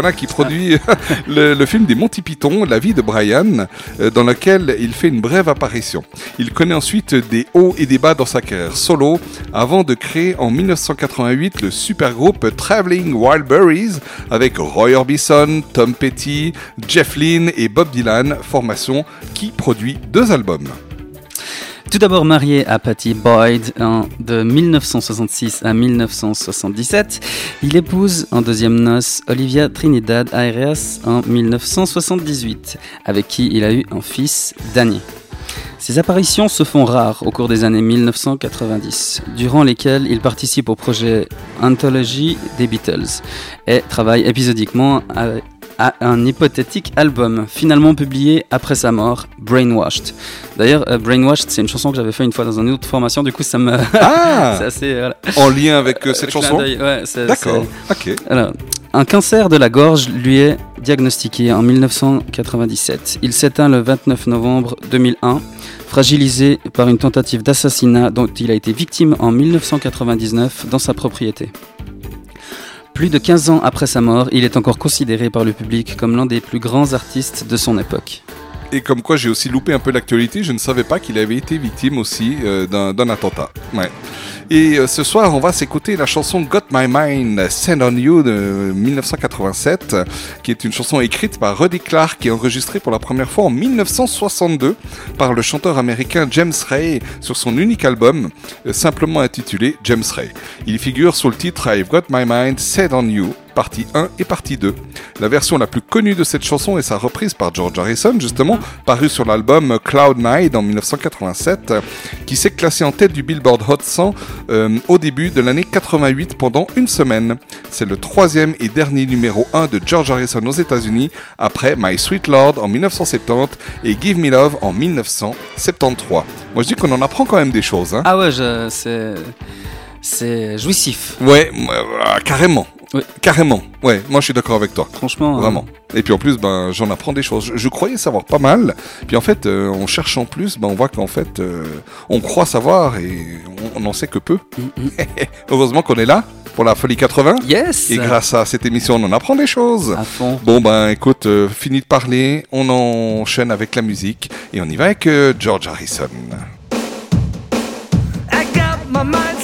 film des Monty Python La vie de Brian euh, dans lequel il fait une brève apparition. Il connaît ensuite des hauts et des bas dans sa carrière solo avant de créer en 1988 le super groupe Traveling Wildberries avec Roy Orbison, Tom Petty, Jeff Lynne et Bob Dylan, formation qui produit deux albums. Tout d'abord marié à Patty Boyd de 1966 à 1977, il épouse en deuxième noce Olivia Trinidad Areas en 1978, avec qui il a eu un fils, Danny. Ses apparitions se font rares au cours des années 1990, durant lesquelles il participe au projet Anthology des Beatles et travaille épisodiquement à, un hypothétique album, finalement publié après sa mort, Brainwashed. D'ailleurs, euh, Brainwashed, c'est une chanson que j'avais fait une fois dans une autre formation, du coup ça me... Ah c'est assez... voilà. En lien avec euh, cette chanson ouais, D'accord, ok. alors, un cancer de la gorge lui est diagnostiqué en 1997. Il s'éteint le 29 novembre 2001, fragilisé par une tentative d'assassinat dont il a été victime en 1999 dans sa propriété. Plus de 15 ans après sa mort, il est encore considéré par le public comme l'un des plus grands artistes de son époque. Et comme quoi j'ai aussi loupé un peu l'actualité, je ne savais pas qu'il avait été victime aussi euh, d'un attentat. Ouais. Et euh, ce soir, on va s'écouter la chanson Got My Mind Send On You de 1987, euh, qui est une chanson écrite par Rudy Clark et enregistrée pour la première fois en 1962 par le chanteur américain James Ray sur son unique album, euh, simplement intitulé James Ray. Il figure sous le titre I've Got My Mind Set On You, partie 1 et partie 2. La version la plus connue de cette chanson est sa reprise par George Harrison, justement, parue sur l'album Cloud Nine en 1987, euh, qui s'est classé en tête du Billboard Hot 100 euh, au début de l'année 88 pendant une semaine. C'est le troisième et dernier numéro 1 de George Harrison aux États-Unis, après My Sweet Lord en 1970 et Give Me Love en 1973. Moi je dis qu'on en apprend quand même des choses. Hein. Ah ouais. C'est jouissif. Ouais, euh, carrément. Oui. Carrément. Ouais, moi je suis d'accord avec toi. Franchement. euh, Vraiment. Et puis en plus, ben, j'en apprends des choses. Je, je croyais savoir pas mal. Puis en fait, euh, en cherchant plus, ben, on voit qu'en fait, euh, on croit savoir et on n'en sait que peu. Heureusement qu'on est là pour la Folie 80. Yes Et grâce à cette émission, on en apprend des choses. À fond. Bon ben écoute, euh, fini de parler, on enchaîne avec la musique et on y va avec euh, George Harrison. I got my mind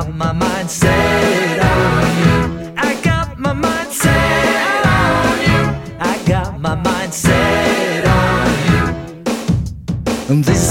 got my mind set on you. I got my mind set on you. I got my mind set on you. And this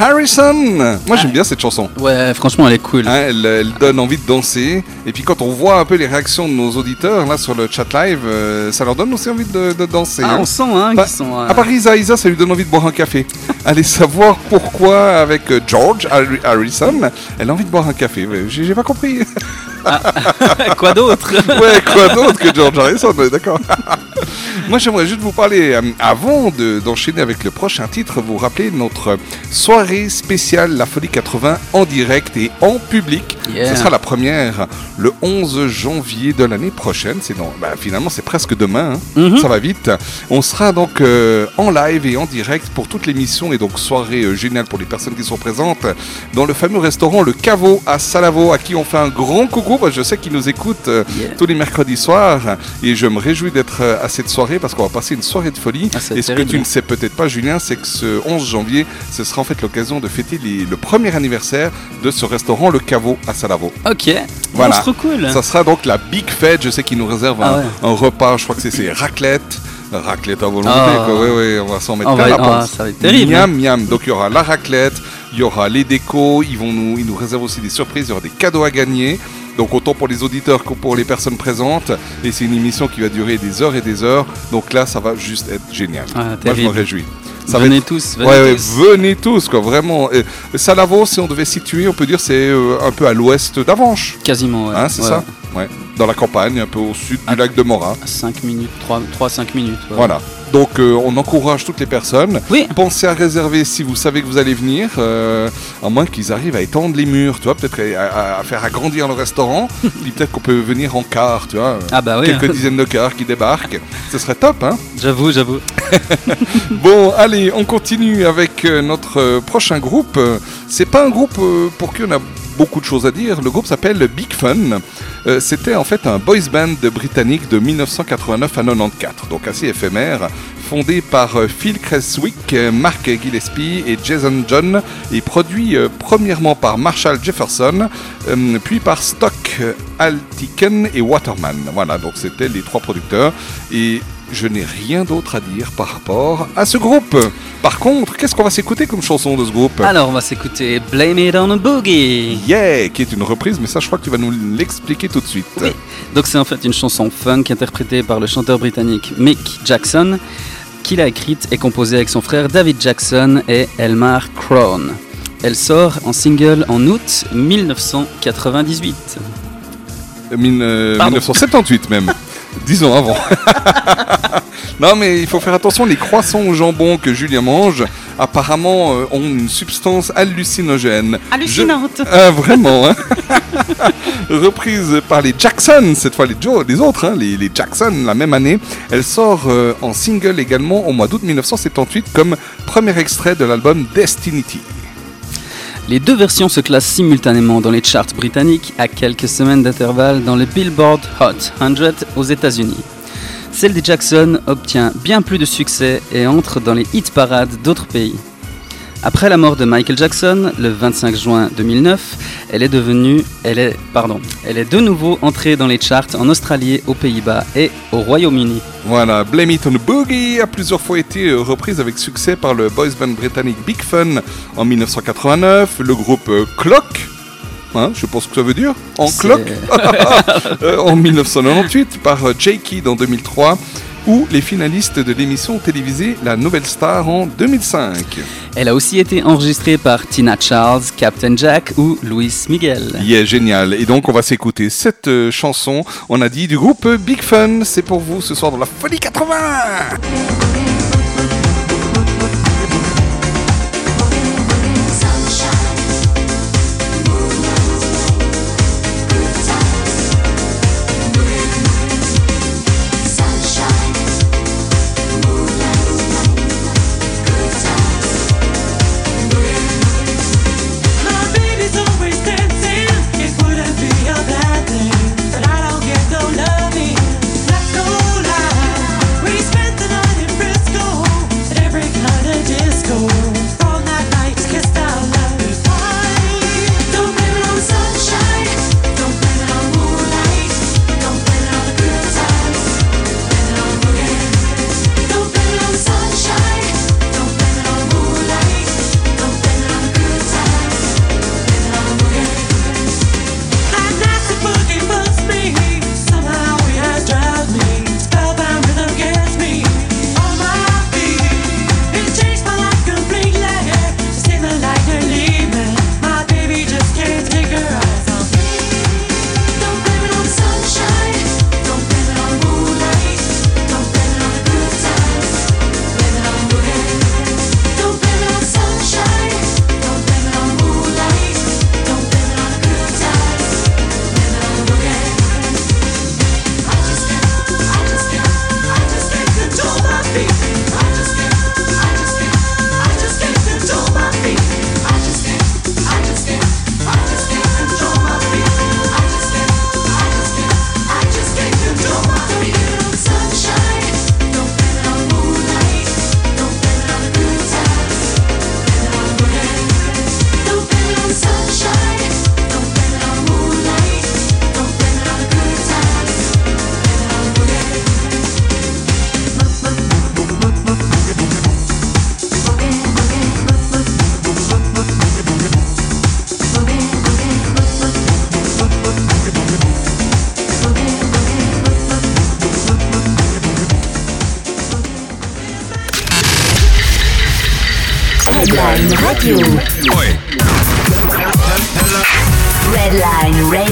Harrison. Moi j'aime bien cette chanson. Ouais, franchement, elle est cool. Hein, elle, elle donne envie de danser. Et puis quand on voit un peu les réactions de nos auditeurs là sur le chat live, euh, ça leur donne aussi envie de, de danser. Ah, hein. on sent hein, Bah, sont. euh, À part Isa, Isa, ça lui donne envie de boire un café. Allez savoir pourquoi avec euh, George Harri- Harrison, elle a envie de boire un café. J'ai pas compris. Quoi d'autre? Ouais, quoi d'autre que George Harrison, d'accord. Moi, j'aimerais juste vous parler, euh, avant de- d'enchaîner avec le prochain titre, vous rappeler notre soirée spéciale La Folie 80 en direct et en public. Yeah. Ce sera la première le 11 janvier de l'année prochaine. C'est bah, finalement, c'est presque demain. hein. Mhm. Ça va vite. On sera donc euh, en live et en direct pour toute l'émission et donc soirée euh, géniale pour les personnes qui sont présentes dans le fameux restaurant Le Caveau à Salavo, à qui on fait un grand coucou. Je sais qu'ils nous écoutent euh, Yeah. tous les mercredis soirs et je me réjouis d'être à cette soirée parce qu'on va passer une soirée de folie. Ah, et ce que tu ne sais peut-être pas, Julien, c'est que ce 11 janvier, ce sera en fait l'occasion de fêter les- le premier anniversaire de ce restaurant Le Caveau à Salavo. Ok. Voilà. Oh, c'est trop cool. Ça sera donc la Big Fête. Je sais qu'ils nous réservent Ah un, ouais. un repas. Je crois que c'est- raclette. Raclette à volonté, Ah. quoi. Ouais, ouais, on va s'en mettre plein la ah, ça va être terrible. Miam, miam. Donc il y aura la raclette, il y aura les décos, ils, vont nous, ils nous réservent aussi des surprises, il y aura des cadeaux à gagner. Donc autant pour les auditeurs que pour les personnes présentes. Et c'est une émission qui va durer des heures et des heures. Donc là, ça va juste être génial. Ah, Moi, je me réjouis. Ça venez être- tous, venez Ouais, ouais, tous. venez tous, quoi, vraiment. Euh, Salavo, si on devait situer, on peut dire c'est euh, un peu à l'ouest d'Avanches. Quasiment, ouais. Hein, c'est Ouais. ça Ouais. Dans la campagne, un peu au sud du lac de Morat. 5 minutes, 3-5 minutes. Voilà. Donc euh, on encourage toutes les personnes. Oui. Pensez à réserver si vous savez que vous allez venir, euh, à moins qu'ils arrivent à étendre les murs, tu vois, peut-être à, à- à faire agrandir le restaurant. Puis peut-être qu'on peut venir en car, tu vois. Ah bah oui. Quelques dizaines de cars qui débarquent. Ce serait top, hein J'avoue, j'avoue. Bon, allez, on continue avec euh, notre prochain groupe. C'est pas un groupe pour qui on a beaucoup de choses à dire. Le groupe s'appelle Big Fun. Euh, C'était en fait un boys band britannique de 1989 à 94, donc assez éphémère, fondé par euh, Phil Creswick, euh, Mark Gillespie et Jason John, et produit premièrement par Marshall Jefferson, puis par Stock, Altiken et Waterman. Voilà, donc c'était les trois producteurs. Et je n'ai rien d'autre à dire par rapport à ce groupe. Par contre, qu'est-ce qu'on va s'écouter comme chanson de ce groupe? Alors, on va s'écouter Blame It on a Boogie. Yeah, qui est une reprise, mais ça je crois que tu vas nous l'expliquer tout de suite. Oui. Donc, c'est en fait une chanson funk interprétée par le chanteur britannique Mick Jackson, qu'il a écrite et composée avec son frère David Jackson et Elmar Crone. Elle sort en single en août 1998. Euh, mille- euh, Pardon. 1978 même. Dix ans avant. non mais il faut faire attention, les croissants au jambon que Julien mange, apparemment euh, ont une substance hallucinogène. Hallucinante. Ah, vraiment, hein Reprise par les Jackson, cette fois les, Joe, les autres, hein, les, les Jackson, la même année. Elle sort euh, en single également au mois d'août 1978 comme premier extrait de l'album Destinity. Les deux versions se classent simultanément dans les charts britanniques à quelques semaines d'intervalle dans le Billboard Hot 100 aux États-Unis. Celle des Jackson obtient bien plus de succès et entre dans les hit parades d'autres pays. Après la mort de Michael Jackson, le 25 juin 2009, elle est devenue, elle est, pardon, elle est de nouveau entrée dans les charts en Australie, aux Pays-Bas et au Royaume-Uni. Voilà, Blame It on the Boogie a plusieurs fois été reprise avec succès par le boys band britannique Big Fun en 1989, le groupe euh, Clock, hein, je pense que ça veut dire, en Clock, euh, en 1998 par Kidd en 2003, ou les finalistes de l'émission télévisée La Nouvelle Star en 2005. Elle a aussi été enregistrée par Tina Charles, Captain Jack ou Luis Miguel. Yeah, génial. Et donc, on va s'écouter cette euh, chanson, on a dit, du groupe Big Fun. C'est pour vous ce soir dans la Folie 80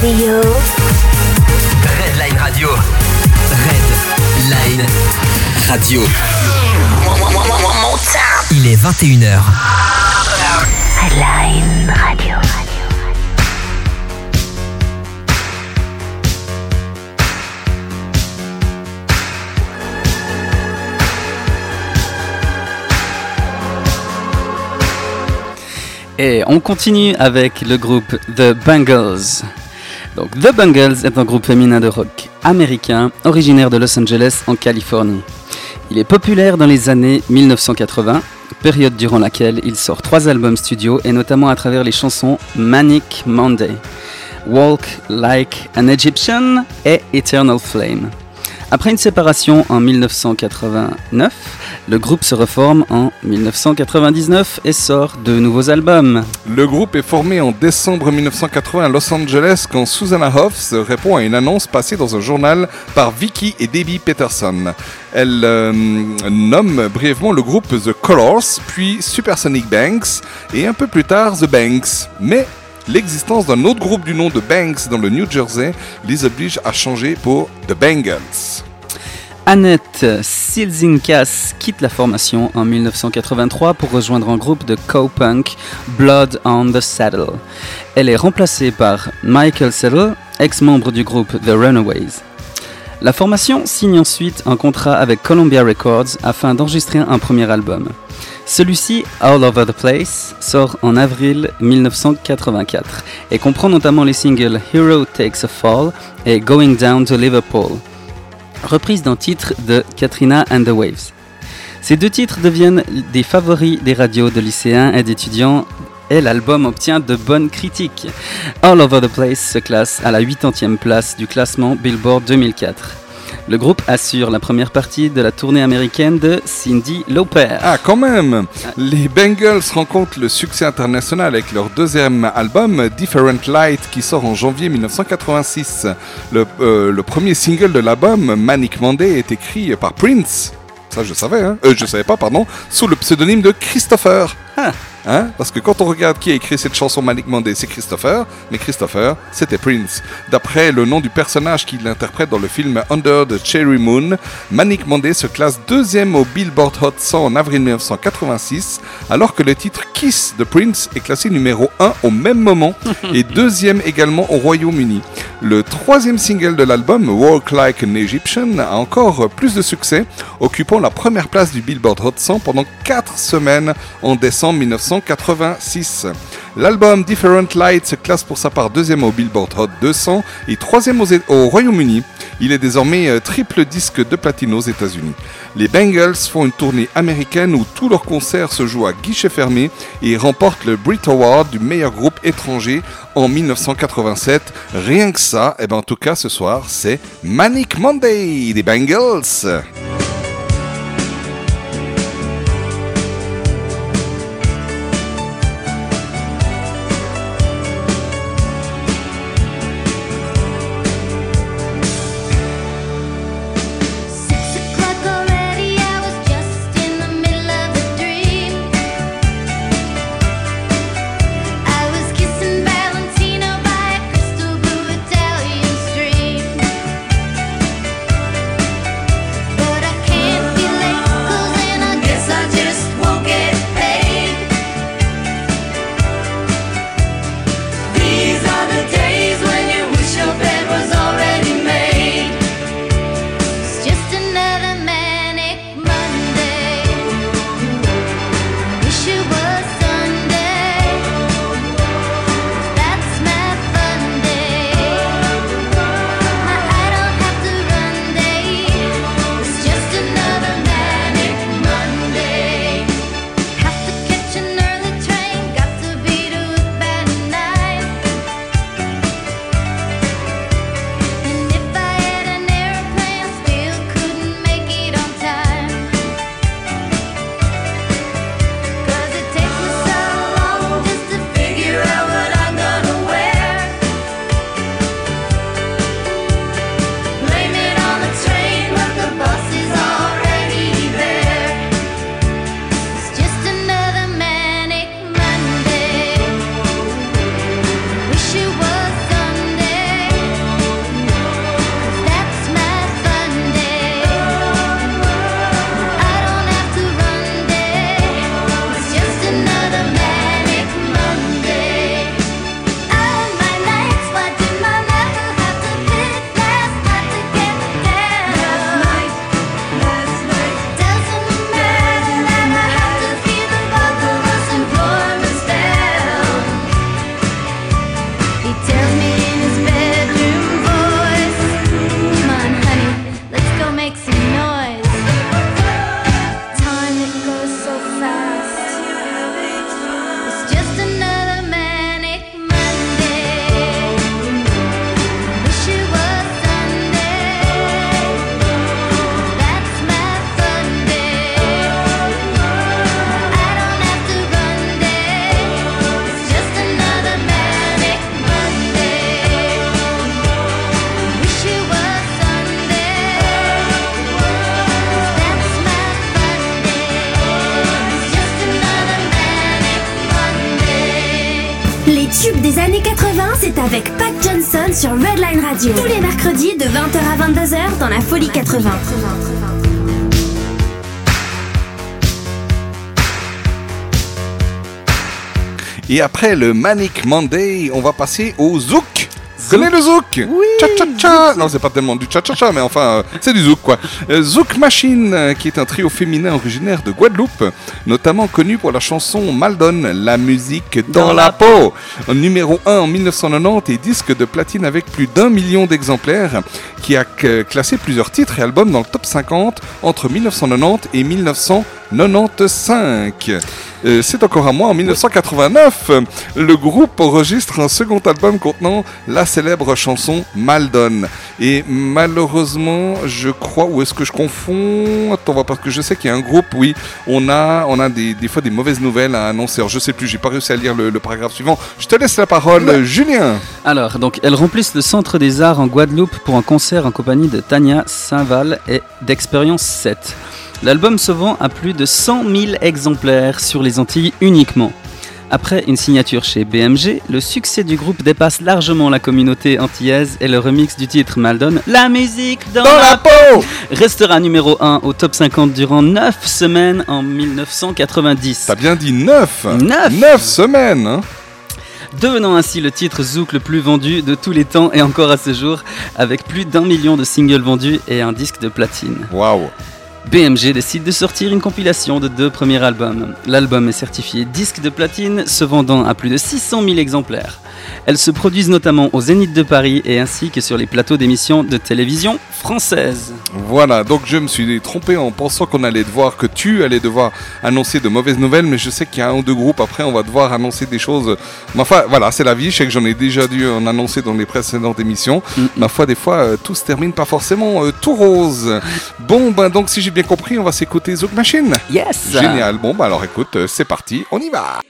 Radio. Redline Radio. Redline Radio. Il est 21h. Redline Radio. Et on continue avec le groupe The Bangles. The Bangles est un groupe féminin de rock américain originaire de Los Angeles en Californie. Il est populaire dans les années 1980, période durant laquelle il sort trois albums studio et notamment à travers les chansons Manic Monday, Walk Like an Egyptian et Eternal Flame. Après une séparation en 1989, le groupe se reforme en 1999 et sort deux nouveaux albums. Le groupe est formé en décembre 1980 à Los Angeles quand Susanna Hoffs répond à une annonce passée dans un journal par Vicky et Debbie Peterson. Elle euh, nomme brièvement le groupe The Colors, puis Supersonic Banks et un peu plus tard The Banks. Mais l'existence d'un autre groupe du nom de Banks dans le New Jersey les oblige à changer pour The Bangles. Annette Silzinkas quitte la formation en 1983 pour rejoindre un groupe de co-punk Blood on the Saddle. Elle est remplacée par Michael Settle, ex-membre du groupe The Runaways. La formation signe ensuite un contrat avec Columbia Records afin d'enregistrer un premier album. Celui-ci, All Over the Place, sort en avril 1984 et comprend notamment les singles Hero Takes a Fall et Going Down to Liverpool reprise d'un titre de Katrina and the Waves. Ces deux titres deviennent des favoris des radios de lycéens et d'étudiants et l'album obtient de bonnes critiques. All Over the Place se classe à la 80e place du classement Billboard 2004. Le groupe assure la première partie de la tournée américaine de Cindy Lauper. Ah, quand même Les Bengals rencontrent le succès international avec leur deuxième album, Different Light, qui sort en janvier 1986. Le, euh, le premier single de l'album, Manic Monday, est écrit par Prince. Ça, je savais, hein euh, Je savais pas, pardon. Sous le pseudonyme de Christopher. Ah. Hein? Parce que quand on regarde qui a écrit cette chanson Manic Monday, c'est Christopher, mais Christopher, c'était Prince. D'après le nom du personnage qu'il interprète dans le film Under the Cherry Moon, Manic Monday se classe deuxième au Billboard Hot 100 en avril 1986, alors que le titre Kiss de Prince est classé numéro 1 au même moment et deuxième également au Royaume-Uni. Le troisième single de l'album, Walk Like an Egyptian, a encore plus de succès, occupant la première place du Billboard Hot 100 pendant 4 semaines en décembre 1986. L'album Different Light se classe pour sa part deuxième au Billboard Hot 200 et troisième au Royaume-Uni. Il est désormais euh, triple disque de platine aux États-Unis. Les Bengals font une tournée américaine où tous leurs concerts se jouent à guichet fermé et remportent le Brit Award du meilleur groupe étranger en 1987. Rien que ça, et ben en tout cas ce soir, c'est Manic Monday des Bengals. Et après le Manic Monday, on va passer au Zouk. Vous connaissez le Zouk Oui Cha-cha-cha Non, c'est pas tellement du cha-cha-cha, mais enfin, euh, c'est du Zouk, quoi. Euh, Zouk Machine, euh, qui est un trio féminin originaire de Guadeloupe, notamment connu pour la chanson Maldon, la musique dans, la peau. Numéro 1 en 1990 et disque de platine avec plus d'un million d'exemplaires, qui a classé plusieurs titres et albums dans le top 50 entre 1990 et 1995. Euh, c'est encore à moi, en 1989, euh, le groupe enregistre un second album contenant la célèbre chanson Maldon. Et malheureusement, je crois, ou est-ce que je confonds? Attends, on va- parce que je sais qu'il y a un groupe, oui, on a, on a des, des fois des mauvaises nouvelles à annoncer. Alors, je sais plus, j'ai pas réussi à lire le, le paragraphe suivant. Je te laisse la parole, Julien. Alors, donc, elles remplissent le Centre des Arts en Guadeloupe pour un concert en compagnie de Tania Saint-Val et d'Expérience 7. L'album se vend à plus de 100 000 exemplaires sur les Antilles uniquement. Après une signature chez BMG, le succès du groupe dépasse largement la communauté antillaise et le remix du titre Maldon, La musique dans, la peau, restera numéro 1 au top 50 durant 9 semaines en 1990. T'as bien dit 9 9 9 semaines hein devenant ainsi le titre Zouk le plus vendu de tous les temps et encore à ce jour, avec plus d'un million de singles vendus et un disque de platine. Waouh BMG décide de sortir une compilation de deux premiers albums. L'album est certifié disque de platine, se vendant à plus de 600 000 exemplaires. Elles se produisent notamment au Zénith de Paris et ainsi que sur les plateaux d'émissions de télévision françaises. Voilà, donc je me suis trompé en pensant qu'on allait devoir, que tu allais devoir annoncer de mauvaises nouvelles, mais je sais qu'il y a un ou deux groupes après, on va devoir annoncer des choses. Mais enfin, voilà, c'est la vie, je sais que j'en ai déjà dû en annoncer dans les précédentes émissions. Ma foi, des fois, euh, tout se termine pas forcément euh, tout rose. Bon, ben donc, si j'ai bien compris, on va s'écouter Zouk Machine. Yes. Génial, bon, ben alors écoute, euh, c'est parti, on y va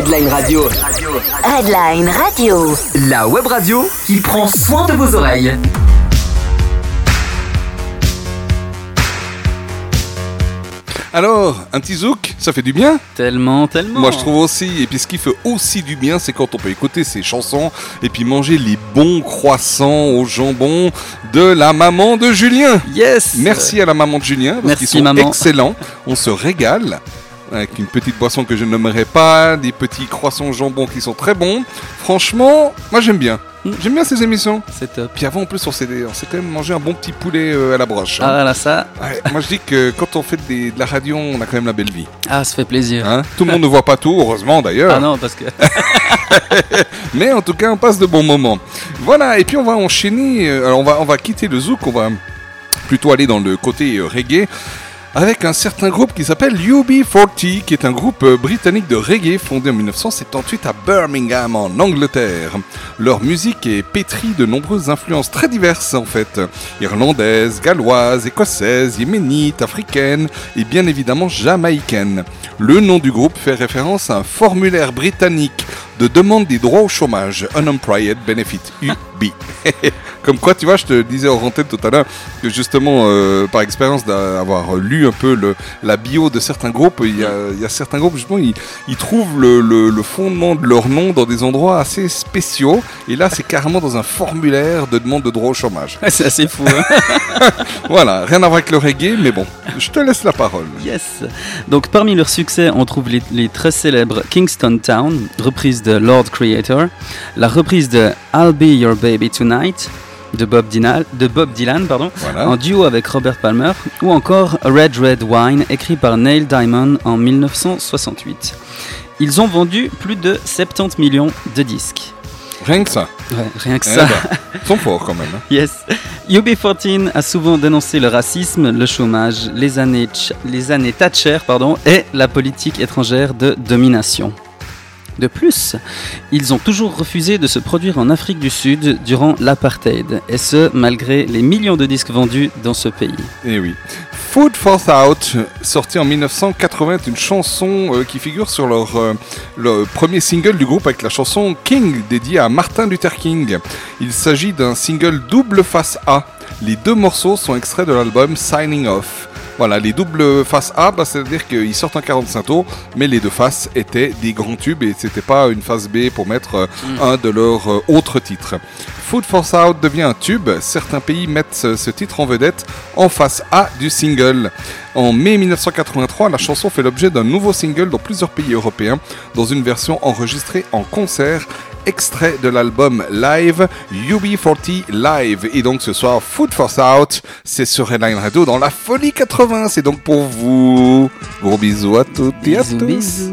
Redline Radio. Redline Radio. La web radio qui prend soin de vos oreilles. Alors, un petit zouk, ça fait du bien Tellement, tellement. Moi je trouve aussi, et puis ce qui fait aussi du bien, c'est quand on peut écouter ces chansons et puis manger les bons croissants au jambon de la maman de Julien. Yes Merci à la maman de Julien, parce Merci, qu'ils sont maman. excellents. On se régale avec une petite boisson que je ne nommerai pas, des petits croissants jambon qui sont très bons. Franchement, moi j'aime bien. Mm. J'aime bien ces émissions. C'est top. Puis avant, en plus, on s'est, on s'est quand même mangé un bon petit poulet euh, à la broche. hein. Ah là, ça, Ouais, moi je dis que quand on fait des- de la radio, on a quand même la belle vie. ah, ça fait plaisir. Hein Tout le monde ne voit pas tout, heureusement d'ailleurs. Ah non, parce que. Mais en tout cas, on passe de bons moments. Voilà, et puis on va enchaîner. euh, Alors on va, on va quitter le zouk, on va plutôt aller dans le côté euh, reggae. Avec un certain groupe qui s'appelle UB40, qui est un groupe euh, britannique de reggae fondé en 1978 à Birmingham, en Angleterre. Leur musique est pétrie de nombreuses influences très diverses en fait. Irlandaises, galloises, écossaises, yéménites, africaines et bien évidemment jamaïcaines. Le nom du groupe fait référence à un formulaire britannique de demande des droits au chômage, Unemployed Benefit, UB. Comme quoi, tu vois, je te disais en antenne tout à l'heure que justement, euh, par expérience d'avoir lu un peu le, la bio de certains groupes, il y a, il y a certains groupes, justement, ils, ils trouvent le, le- le fondement de leur nom dans des endroits assez spéciaux. Et là, c'est carrément dans un formulaire de demande de droit au chômage. c'est assez fou. hein. voilà, rien à voir avec le reggae, mais bon, je te laisse la parole. Yes. Donc parmi leurs succès, on trouve les, les très célèbres Kingston Town, reprise de Lord Creator, la reprise de I'll Be Your Baby Tonight de Bob Dylan, de Bob Dylan pardon, Voilà. en duo avec Robert Palmer, ou encore Red Red Wine, écrit par Neil Diamond en 1968. Ils ont vendu plus de 70 millions de disques. Rien que ça. Ouais, rien que Eh ça. ben, ils sont forts quand même. hein. Yes. UB14 a souvent dénoncé le racisme, le chômage, les années, les années Thatcher pardon, et la politique étrangère de domination. De plus, ils ont toujours refusé de se produire en Afrique du Sud durant l'apartheid, et ce malgré les millions de disques vendus dans ce pays. Eh oui. Food for Thought, sorti en 1980, est une chanson euh, qui figure sur leur, euh, le premier single du groupe avec la chanson King, dédiée à Martin Luther King. Il s'agit d'un single double face A. Les deux morceaux sont extraits de l'album Signing Off. Voilà, les doubles faces A, bah, c'est-à-dire qu'ils sortent en 45 tours, mais les deux faces étaient des grands tubes et c'était pas une face B pour mettre euh, un de leurs euh, autres titres. Food for Thought devient un tube. Certains pays mettent ce titre en vedette en face A du single. En mai 1983, la chanson fait l'objet d'un nouveau single dans plusieurs pays européens, dans une version enregistrée en concert, extrait de l'album live UB40 Live. Et donc ce soir, Food for Thought, c'est sur Redline Radio dans la folie 80. C'est donc pour vous. Gros bisous à toutes et à tous. bisous.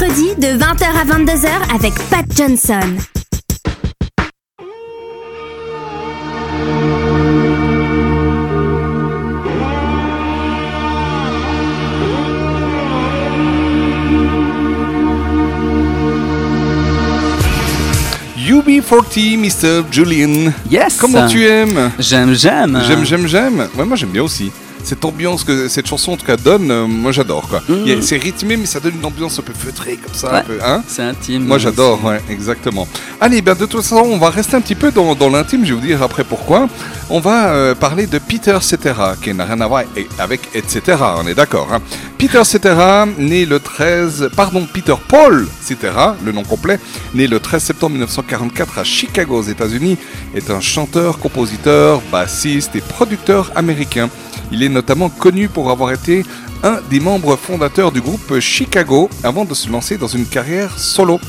Mercredis de 20h à 22h avec Pat Johnson. UB40, Mr. Julian. Yes Comment tu aimes? J'aime, j'aime J'aime, j'aime, j'aime. Ouais, moi j'aime bien aussi. Cette ambiance que cette chanson en tout cas donne, euh, moi j'adore quoi. A- C'est rythmé mais ça donne une ambiance un peu feutrée comme ça. un Ouais, peu, hein C'est intime. Moi j'adore, ouais, exactement. Allez, ben, de toute façon, on va rester un petit peu dans, dans l'intime, je vais vous dire après pourquoi. On va euh, parler de Peter Cetera, qui n'a rien à voir et- avec etc. On est d'accord. hein. Peter Cetera, né le 13, pardon, Peter Paul Cetera, le nom complet, né le 13 septembre 1944 à Chicago, aux États-Unis, est un chanteur, compositeur, bassiste et producteur américain. Il est notamment connu pour avoir été un des membres fondateurs du groupe Chicago avant de se lancer dans une carrière solo.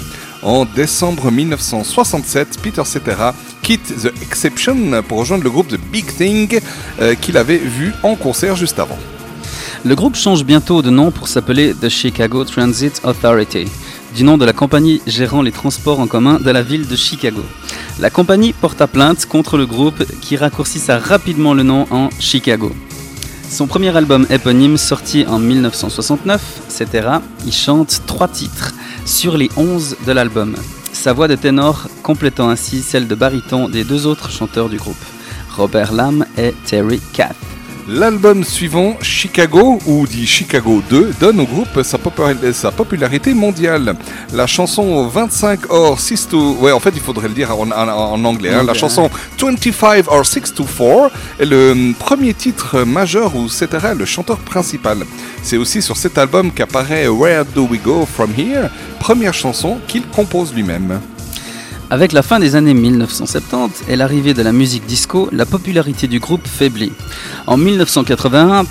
En décembre 1967, Peter Cetera quitte The Exception pour rejoindre le groupe The Big Thing euh, qu'il avait vu en concert juste avant. Le groupe change bientôt de nom pour s'appeler The Chicago Transit Authority, du nom de la compagnie gérant les transports en commun de la ville de Chicago. La compagnie porta plainte contre le groupe qui raccourcissa rapidement le nom en Chicago. Son premier album éponyme sorti en 1969, etc., il chante trois titres sur les 11 de l'album. Sa voix de ténor complétant ainsi celle de baryton des deux autres chanteurs du groupe, Robert Lamb et Terry Kath. L'album suivant, Chicago, ou dit Chicago 2, donne au groupe sa, popula- sa popularité mondiale. La chanson 25 or 6 to... Ouais, en fait, il faudrait le dire en, en- en anglais. hein. La chanson 25 or 6 to 4 est le hum, premier titre majeur où Cetera est le chanteur principal. C'est aussi sur cet album qu'apparaît Where Do We Go From Here, première chanson qu'il compose lui-même. Avec la fin des années 1970 et l'arrivée de la musique disco, la popularité du groupe faiblit. En 1981,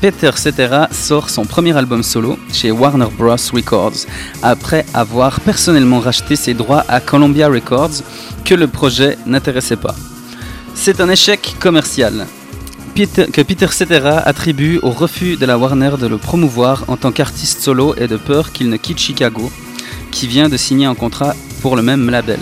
Peter, Cetera sort son premier album solo chez Warner Bros. Records, après avoir personnellement racheté ses droits à Columbia Records, que le projet n'intéressait pas. C'est un échec commercial. Que Peter Cetera attribue au refus de la Warner de le promouvoir en tant qu'artiste solo et de peur qu'il ne quitte Chicago, qui vient de signer un contrat pour le même label.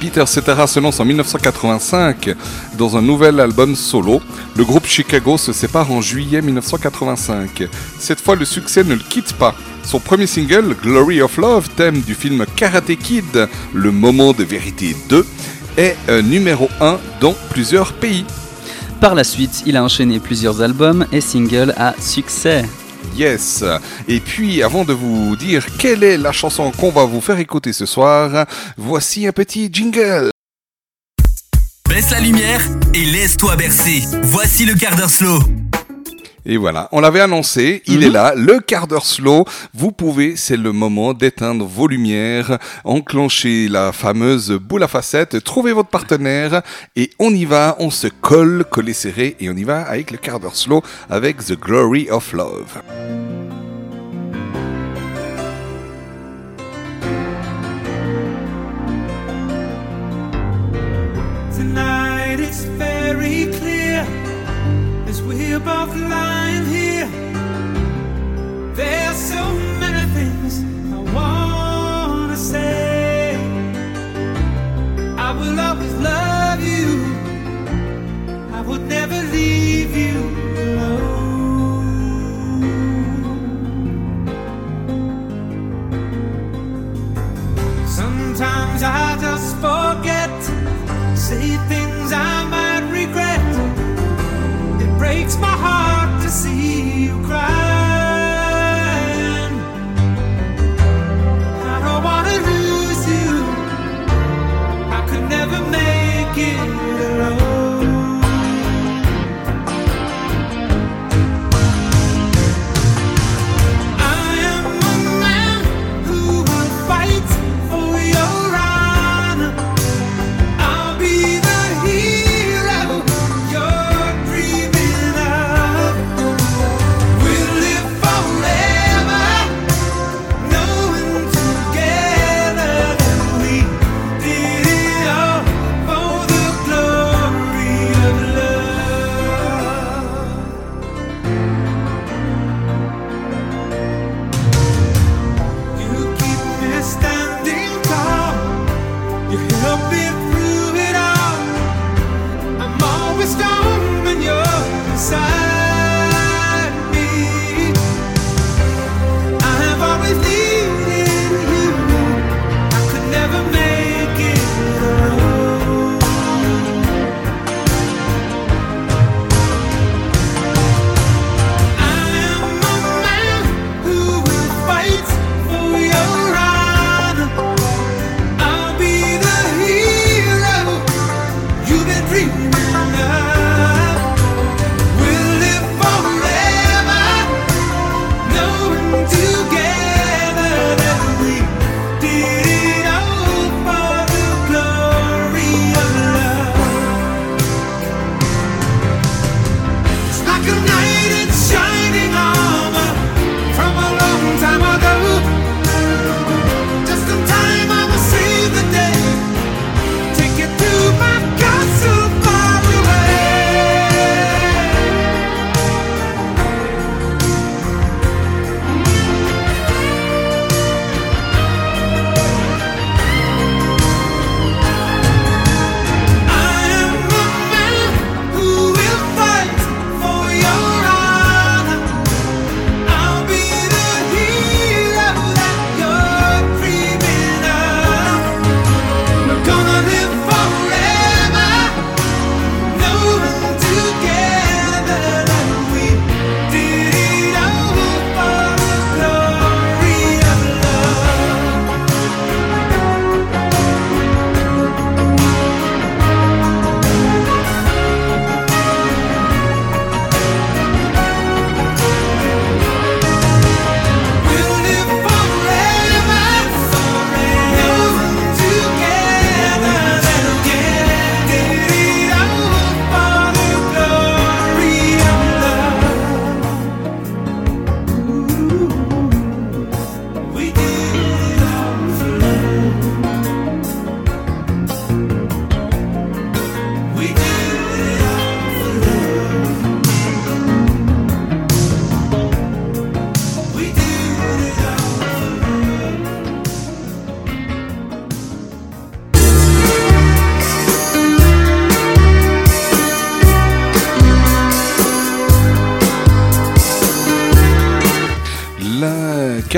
Peter Cetera se lance en 1985 dans un nouvel album solo. Le groupe Chicago se sépare en juillet 1985. Cette fois, le succès ne le quitte pas. Son premier single, Glory of Love, thème du film Karate Kid, Le moment de vérité 2, est numéro 1 dans plusieurs pays. Par la suite, il a enchaîné plusieurs albums et singles à succès. Yes. Et puis, avant de vous dire quelle est la chanson qu'on va vous faire écouter ce soir, voici un petit jingle. Baisse la lumière et laisse-toi bercer. Voici le quart d'heure slow. Et voilà, on l'avait annoncé, il est là, le quart d'heure slow. Vous pouvez, c'est le moment d'éteindre vos lumières, enclencher la fameuse boule à facettes, trouver votre partenaire et on y va, on se colle, collé serré et on y va avec le quart d'heure slow avec The Glory of Love. Tonight it's very clear as we're both lying here. There's so many things I wanna say. I will always love you. I would never leave you alone. Sometimes I just forget say things I might breaks my heart to see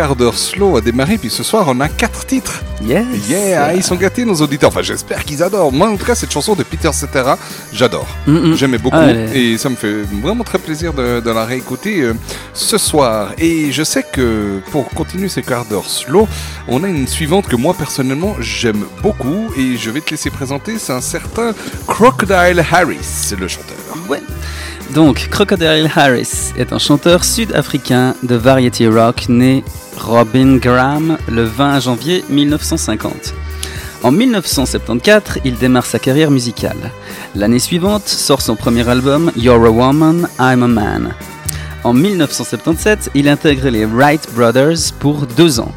quart d'heure slow a démarré, puis ce soir on a quatre titres. Yes. Yeah, ils sont gâtés nos auditeurs. Enfin, j'espère qu'ils adorent. Moi, en tout cas, cette chanson de Peter Cetera, j'adore. Mm. J'aimais beaucoup Ah, et ça me fait vraiment très plaisir de, de la réécouter euh, ce soir. Et je sais que pour continuer ces quarts d'heure slow, on a une suivante que moi personnellement j'aime beaucoup et je vais te laisser présenter. C'est un certain Crocodile Harris, le chanteur. Ouais. Donc, Crocodile Harris est un chanteur sud-africain de variety rock né Robin Graham le 20 janvier 1950. En 1974, il démarre sa carrière musicale. L'année suivante sort son premier album You're a Woman, I'm a Man. En 1977, il intègre les Wright Brothers pour deux ans.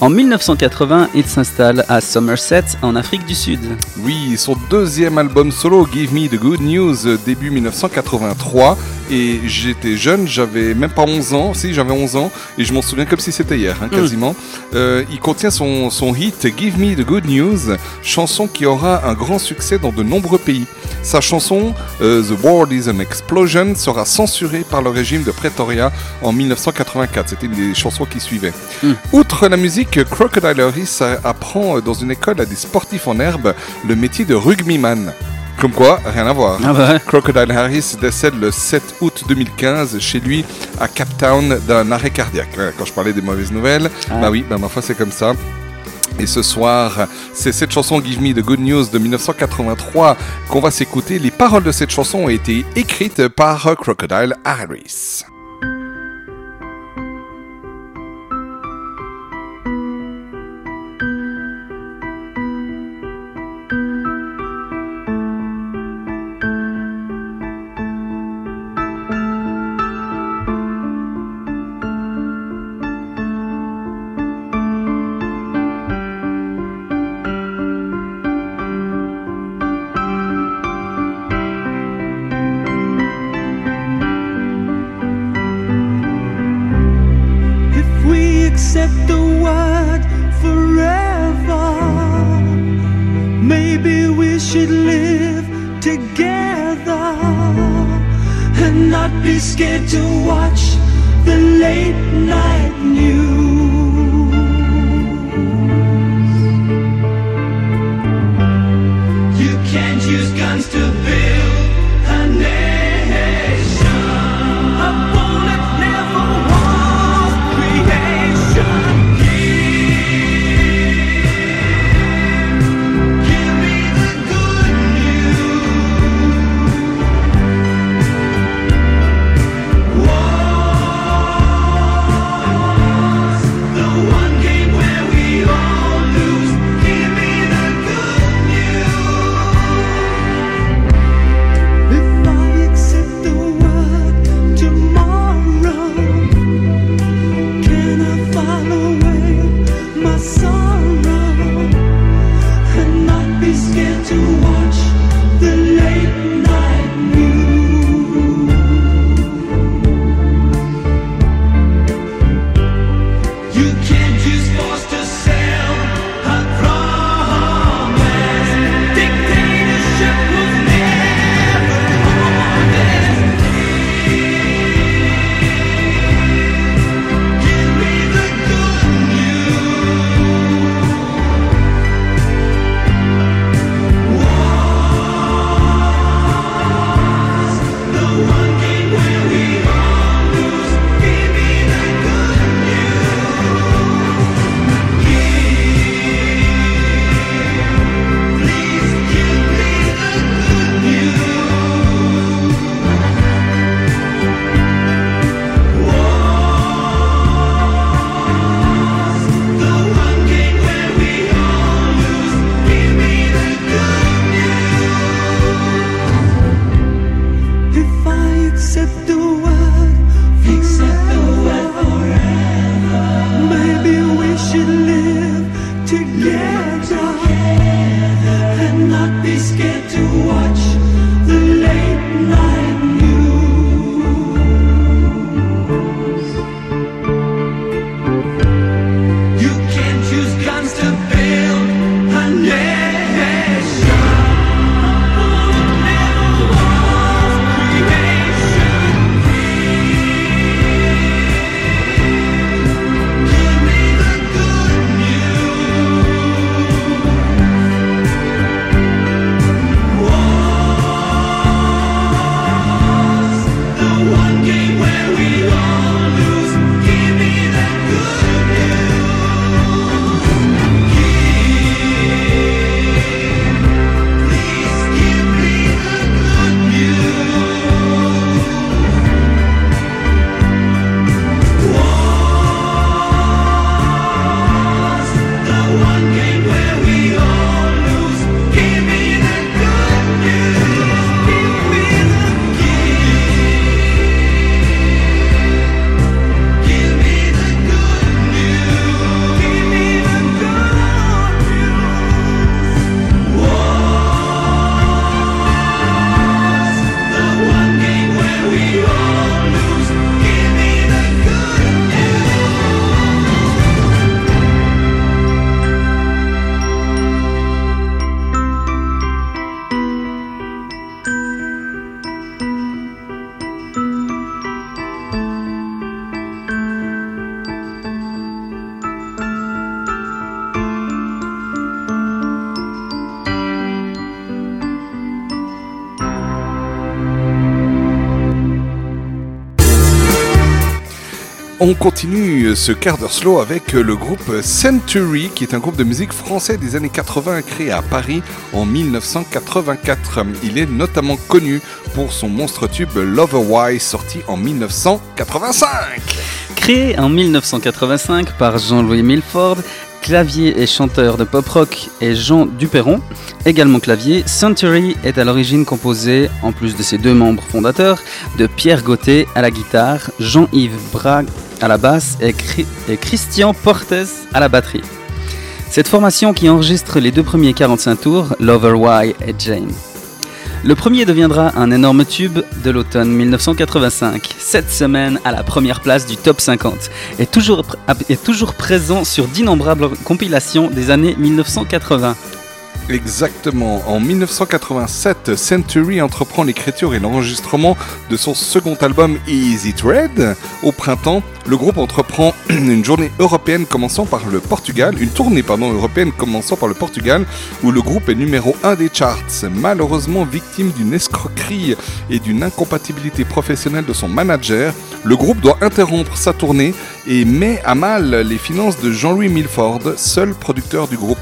En 1980, il s'installe à Somerset, en Afrique du Sud. Oui, son deuxième album solo, Give Me the Good News, début 1983. Et j'étais jeune, j'avais même pas 11 ans. Si, j'avais 11 ans. Et je m'en souviens comme si c'était hier, hein, quasiment. Euh, il contient son, son hit Give Me the Good News, chanson qui aura un grand succès dans de nombreux pays. Sa chanson euh, The World is an Explosion sera censurée par le régime de Pretoria en 1984. C'était une des chansons qui suivaient. Outre la musique, Crocodile Harris apprend dans une école à des sportifs en herbe le métier de rugbyman. Comme quoi, rien à voir. Ah bah. Crocodile Harris décède le 7 août 2015 chez lui à Cape Town d'un arrêt cardiaque. Quand je parlais des mauvaises nouvelles, Ah. bah oui, bah ma foi c'est comme ça. Et ce soir, c'est cette chanson Give Me the Good News de 1983 qu'on va s'écouter. Les paroles de cette chanson ont été écrites par Crocodile Harris. Continue ce quart d'heure slow avec le groupe Century, qui est un groupe de musique français des années 80 créé à Paris en 1984. Il est notamment connu pour son monstre tube Lover Why sorti en 1985. Créé en 1985 par Jean-Louis Milford, clavier et chanteur de pop rock, et Jean Duperron, également clavier, Century est à l'origine composé, en plus de ses deux membres fondateurs, de Pierre Gauthier à la guitare, Jean-Yves Brague à la basse et, Christian Portes à la batterie. Cette formation qui enregistre les deux premiers 45 tours, Lover Why et Jane. Le premier deviendra un énorme tube de l'automne 1985, cette semaine à la première place du top 50, et toujours, est toujours présent sur d'innombrables compilations des années 1980. Exactement. En 1987, Century entreprend l'écriture et l'enregistrement de son second album Easy Tread. Au printemps, le groupe entreprend une journée européenne commençant par le Portugal, une tournée pardon, européenne commençant par le Portugal, où le groupe est numéro 1 des charts. Malheureusement victime d'une escroquerie et d'une incompatibilité professionnelle de son manager, le groupe doit interrompre sa tournée et met à mal les finances de Jean-Louis Milford, seul producteur du groupe.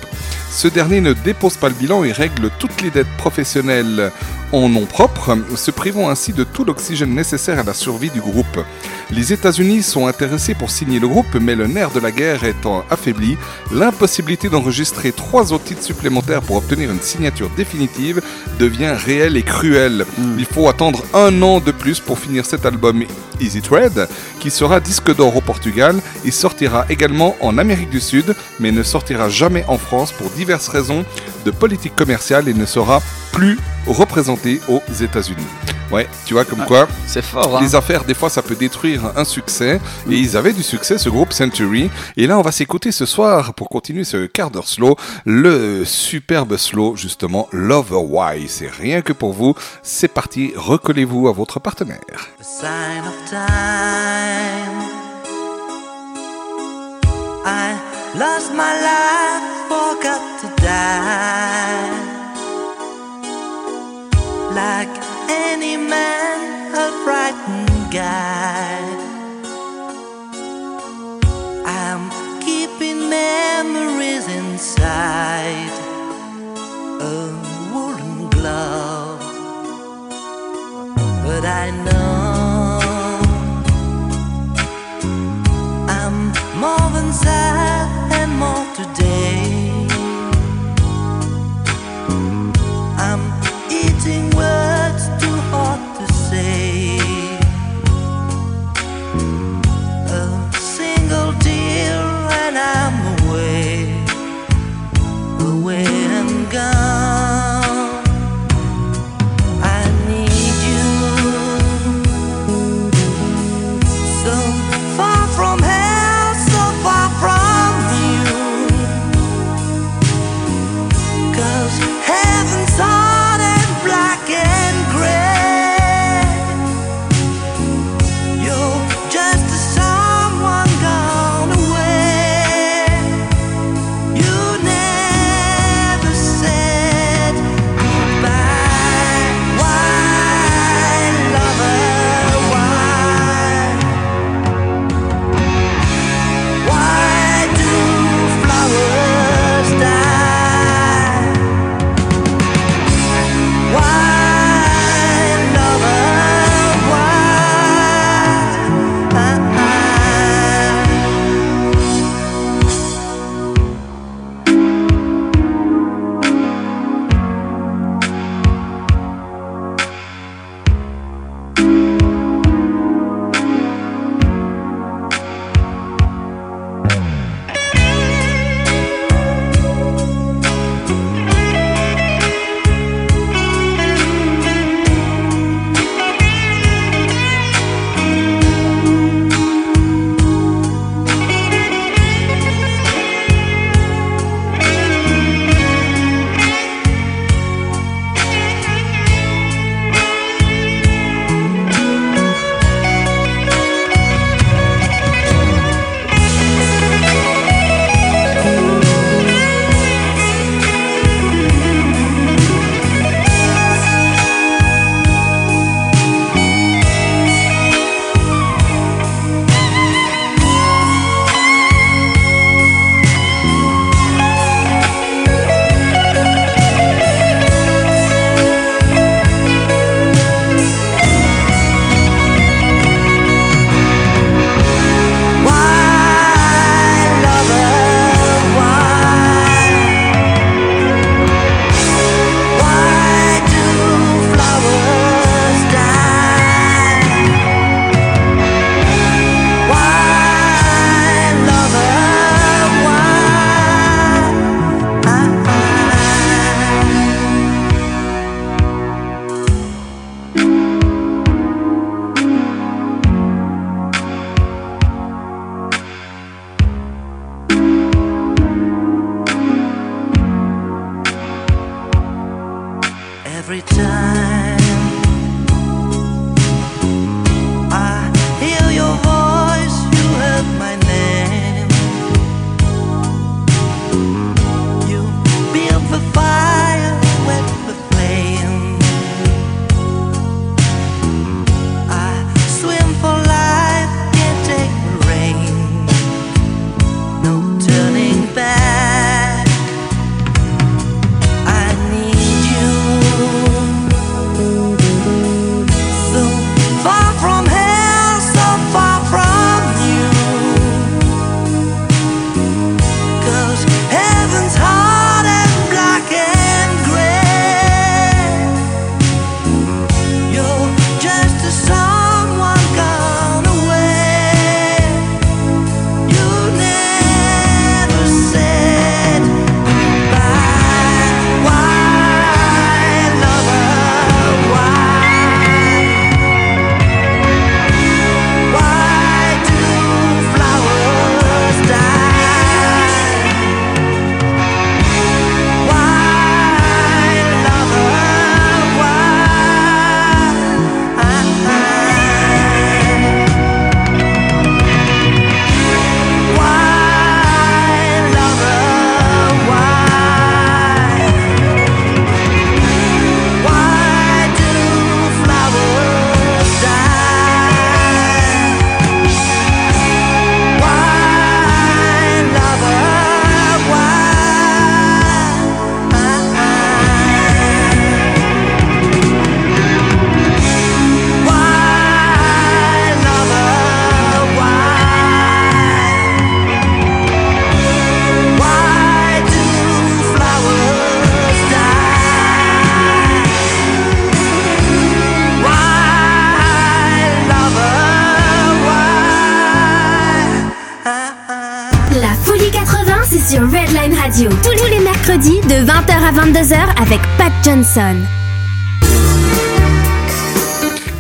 Ce dernier ne dépose pas le bilan et règle toutes les dettes professionnelles en nom propre, se privant ainsi de tout l'oxygène nécessaire à la survie du groupe. Les États-Unis sont intéressés pour signer le groupe, mais le nerf de la guerre étant affaibli, l'impossibilité d'enregistrer trois autres titres supplémentaires pour obtenir une signature définitive devient réelle et cruelle. Il faut attendre un an de plus pour finir cet album Easy Tread, qui sera disque d'or au Portugal et sortira également en Amérique du Sud, mais ne sortira jamais en France pour diverses raisons de politique commerciale et ne sera plus représenté aux États-Unis. Ouais, tu vois comme quoi. C'est fort, hein. Les affaires, des fois, ça peut détruire un succès. Et ils avaient du succès, ce groupe Century. Et là, on va s'écouter ce soir, pour continuer ce quart d'heure slow, le superbe slow, justement, Lover Why. C'est rien que pour vous. C'est parti, recollez-vous à votre partenaire. a sign of time. I lost my life, forgot to die. Like any man, a frightened guy. I'm keeping memories inside a woolen glove. But I know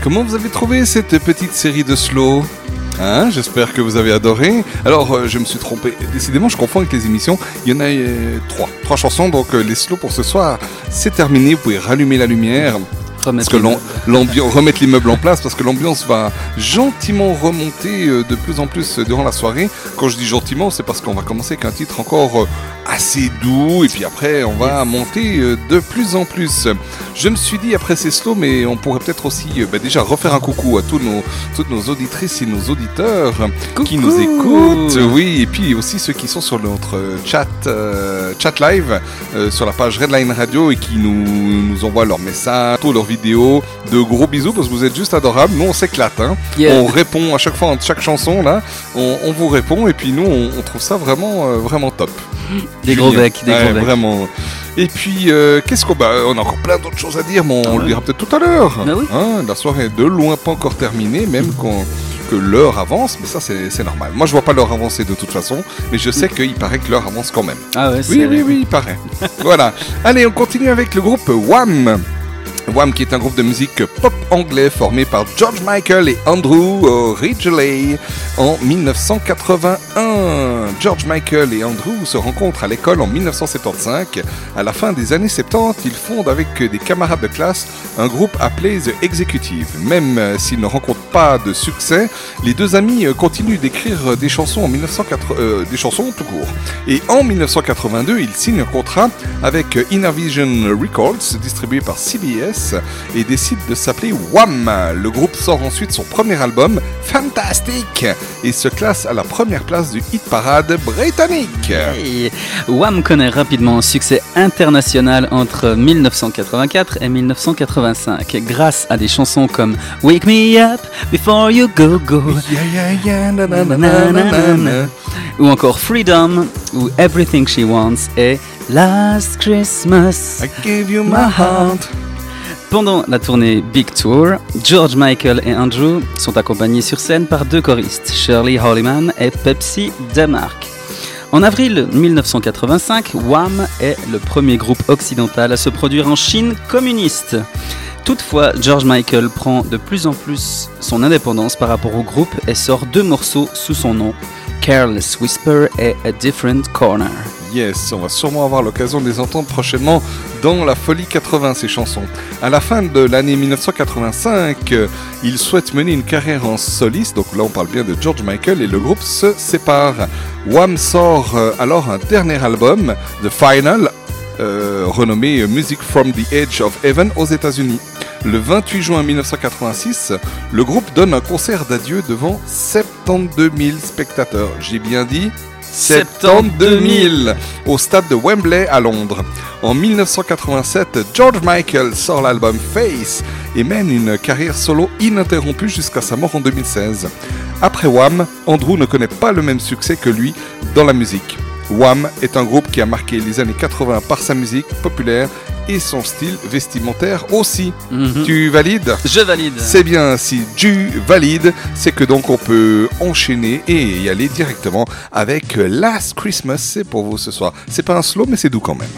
Comment vous avez trouvé cette petite série de slow Hein, J'espère que vous avez adoré. Alors, euh, je me suis trompé. Décidément, je confonds avec les émissions. Il y en a euh, trois. Trois chansons, donc euh, les slows pour ce soir, c'est terminé. Vous pouvez rallumer la lumière. Parce que l'am- l'ambiance, remettre l'immeuble en place, parce que l'ambiance va gentiment remonter de plus en plus durant la soirée. Quand je dis gentiment, c'est parce qu'on va commencer avec un titre encore assez doux, et puis après, on va monter euh, de plus en plus. Je me suis dit après ces slows, mais on pourrait peut-être aussi euh, bah, déjà refaire un coucou à tous nos, toutes nos auditrices et nos auditeurs qui nous écoutent. Oui, et puis aussi ceux qui sont sur notre euh, chat, euh, chat live euh, sur la page Redline Radio et qui nous, nous envoient leurs messages, leurs vidéos. De gros bisous parce que vous êtes juste adorables. Nous, on s'éclate. hein. Yeah. On répond à chaque fois, à chaque chanson là. On, on vous répond et puis nous, on, on trouve ça vraiment, euh, vraiment top. Des gros becs, des Ouais, gros becs. Vraiment. Et puis, euh, qu'est-ce qu'on. Bah, on a encore plein d'autres choses à dire, mais on le dira peut-être tout à l'heure. Bah oui. Hein, la soirée est de loin pas encore terminée, même qu'on- que l'heure avance, mais ça, c'est normal. Moi, je vois pas l'heure avancer de toute façon, mais je sais qu'il paraît que l'heure avance quand même. Ah ouais, Oui, oui, oui, il paraît. voilà. Allez, on continue avec le groupe Wham. Wham qui est un groupe de musique pop anglais formé par George Michael et Andrew Ridgeley en 1981. George Michael et Andrew se rencontrent à l'école en 1975. À la fin des années 70, ils fondent avec des camarades de classe un groupe appelé The Executive. Même euh, s'ils ne rencontrent pas de succès, les deux amis euh, continuent d'écrire des chansons en 1980, euh, des chansons tout court. Et en 1982, ils signent un contrat avec Innervision Records, distribué par CBS, et décident de s'appeler Wham. Le groupe sort ensuite son premier album, Fantastic, et se classe à la première place du hit parade britannique. Et Wham connaît rapidement un succès international entre 1984 et 1985 grâce à des chansons comme Wake Me Up Before You Go Go ou encore Freedom ou Everything She Wants et Last Christmas I gave you my heart. Pendant la tournée Big Tour, George Michael et Andrew sont accompagnés sur scène par deux choristes, Shirley Holliman et Pepsi DeMarc. En avril 1985, Wham est le premier groupe occidental à se produire en Chine communiste. Toutefois, George Michael prend de plus en plus son indépendance par rapport au groupe et sort deux morceaux sous son nom, Careless Whisper et A Different Corner. Yes, on va sûrement avoir l'occasion de les entendre prochainement dans la Folie 80, ces chansons. À la fin de l'année 1985, euh, il souhaite mener une carrière en soliste, donc là on parle bien de George Michael, et le groupe se sépare. Wham sort euh, alors un dernier album, The Final, euh, renommé Music from the Edge of Heaven aux États-Unis. Le 28 juin 1986, le groupe donne un concert d'adieu devant 72 000 spectateurs. J'ai bien dit 72 000 au stade de Wembley à Londres. En 1987, George Michael sort l'album Face et mène une carrière solo ininterrompue jusqu'à sa mort en 2016. Après Wham, Andrew ne connaît pas le même succès que lui dans la musique. Wham est un groupe qui a marqué les années 80 par sa musique populaire et son style vestimentaire aussi. Tu valides? Je valide. C'est bien, si tu valides, c'est que donc on peut enchaîner et y aller directement avec Last Christmas. C'est pour vous ce soir. C'est pas un slow, mais c'est doux quand même.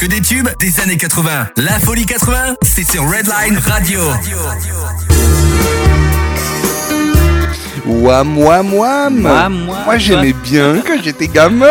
Que des tubes des années 80. La folie 80, c'est sur Redline Radio. Wam, wam, wam. Moi, j'aimais bien quand j'étais gamin.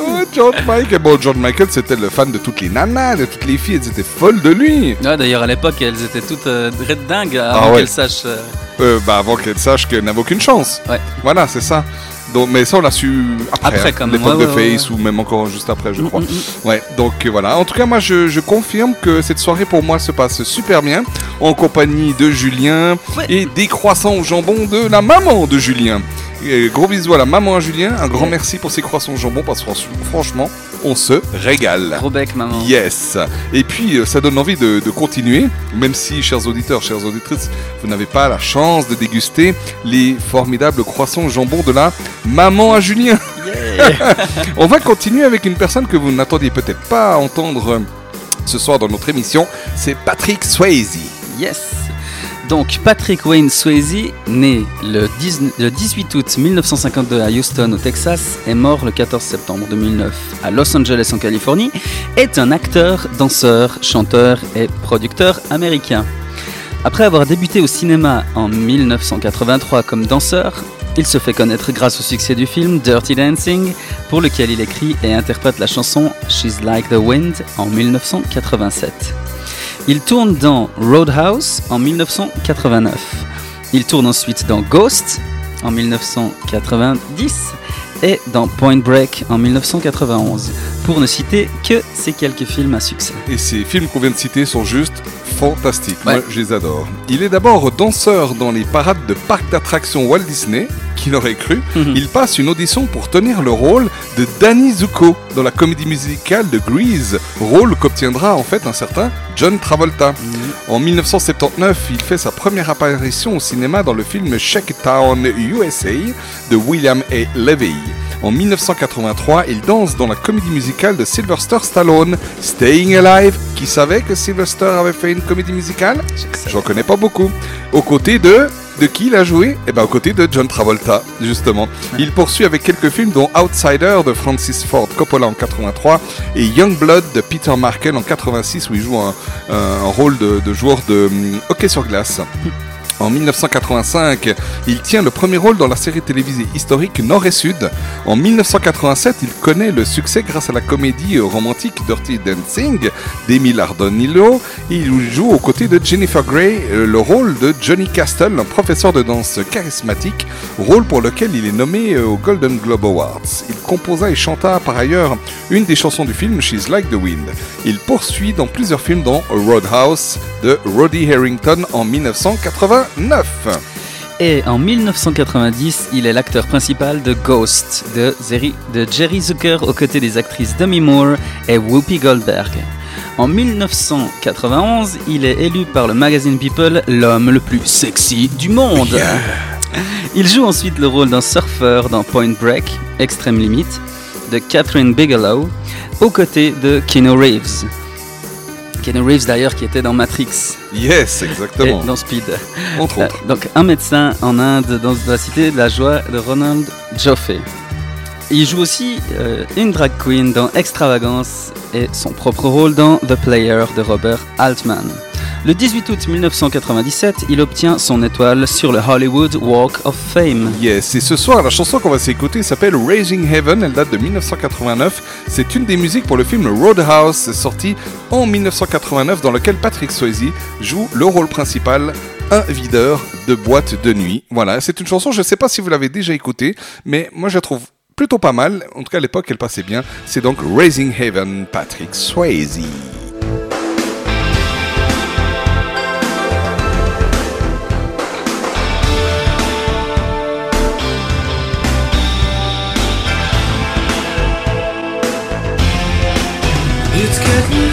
Oh, John Michael. Bon, John Michael, c'était le fan de toutes les nanas, de toutes les filles. Elles étaient folles de lui. Ouais, D'ailleurs, à l'époque, elles étaient toutes euh, red dingues avant Ah ouais. qu'elles sachent. euh, Euh, bah, avant qu'elle sache qu'elle n'avait aucune chance. Ouais. Voilà, c'est ça. Donc, mais ça, on l'a su après. Après, hein, quand. L'époque Ouais, de ouais, Face ou même encore juste après, je Mm, crois. mm, mm. Ouais, donc euh, voilà. En tout cas, moi, je, je confirme que cette soirée pour moi se passe super bien en compagnie de Julien et des croissants au jambon de la maman de Julien. Et gros bisous à la maman à Julien. Un grand merci pour ces croissants au jambon parce que franch- franchement, on se régale. Gros bec, maman. Yes. Et puis, euh, ça donne envie de, de continuer, même si, chers auditeurs, chères auditrices, vous n'avez pas la chance de déguster les formidables croissants jambon de la maman à Julien. On va continuer avec une personne que vous n'attendiez peut-être pas à entendre ce soir dans notre émission. C'est Patrick Swayze. Yes. Donc Patrick Wayne Swayze, né le, 10 le 18 août 1952 à Houston au Texas, est mort le 14 septembre 2009 à Los Angeles en Californie, est un acteur, danseur, chanteur et producteur américain. Après avoir débuté au cinéma en 1983 comme danseur, il se fait connaître grâce au succès du film Dirty Dancing, pour lequel il écrit et interprète la chanson She's Like the Wind en 1987. Il tourne dans Roadhouse en 1989. Il tourne ensuite dans Ghost en 1990 et dans Point Break en 1991, pour ne citer que ces quelques films à succès. Et ces films qu'on vient de citer sont juste fantastiques. Ouais. Moi, je les adore. Il est d'abord danseur dans les parades de parcs d'attractions Walt Disney. Qui l'aurait cru Il passe une audition pour tenir le rôle de Danny Zuko dans la comédie musicale de Grease, rôle qu'obtiendra en fait un certain John Travolta. En 1979, il fait sa première apparition au cinéma dans le film Shakedown USA de William A. Levy. En 1983, il danse dans la comédie musicale de Sylvester Stallone, Staying Alive. Qui savait que Sylvester avait fait une comédie musicale? J'en connais pas beaucoup. Aux côtés de... De qui il a joué? Eh ben, aux côtés de John Travolta, justement. Il poursuit avec quelques films dont Outsider de Francis Ford Coppola en 83 et Youngblood de Peter Markel en 86 où il joue un, un rôle de, de joueur de hum, hockey sur glace. En 1985, il tient le premier rôle dans la série télévisée historique Nord et Sud. En 1987, il connaît le succès grâce à la comédie romantique Dirty Dancing d'Emile Ardonillo. Il joue aux côtés de Jennifer Grey euh, le rôle de Johnny Castle, un professeur de danse charismatique, rôle pour lequel il est nommé euh, aux Golden Globe Awards. Il composa et chanta par ailleurs une des chansons du film She's Like the Wind. Il poursuit dans plusieurs films dont Roadhouse de Roddy Harrington en 1989. Et en 1990, il est l'acteur principal de Ghost de, Zeri- de Jerry Zucker aux côtés des actrices Demi Moore et Whoopi Goldberg. En 1991, il est élu par le magazine People l'homme le plus sexy du monde. Il joue ensuite le rôle d'un surfeur dans Point Break, Extreme Limit, de Catherine Bigelow, aux côtés de Keanu Reeves. Keanu Reeves d'ailleurs qui était dans Matrix. Yes, exactement. Et dans Speed. Entre Euh, autres. donc un médecin en Inde dans la cité de la joie de Ronald Joffe. Il joue aussi euh, une drag queen dans Extravagance et son propre rôle dans The Player de Robert Altman. Le 18 août 1997, il obtient son étoile sur le Hollywood Walk of Fame. Yes, et ce soir, la chanson qu'on va s'écouter s'appelle Raising Heaven, elle date de 1989. C'est une des musiques pour le film Roadhouse, sorti en 1989, dans lequel Patrick Swayze joue le rôle principal, un videur de boîte de nuit. Voilà, c'est une chanson, je ne sais pas si vous l'avez déjà écoutée, mais moi je la trouve plutôt pas mal. En tout cas, à l'époque, elle passait bien. C'est donc Raising Heaven, Patrick Swayze. It's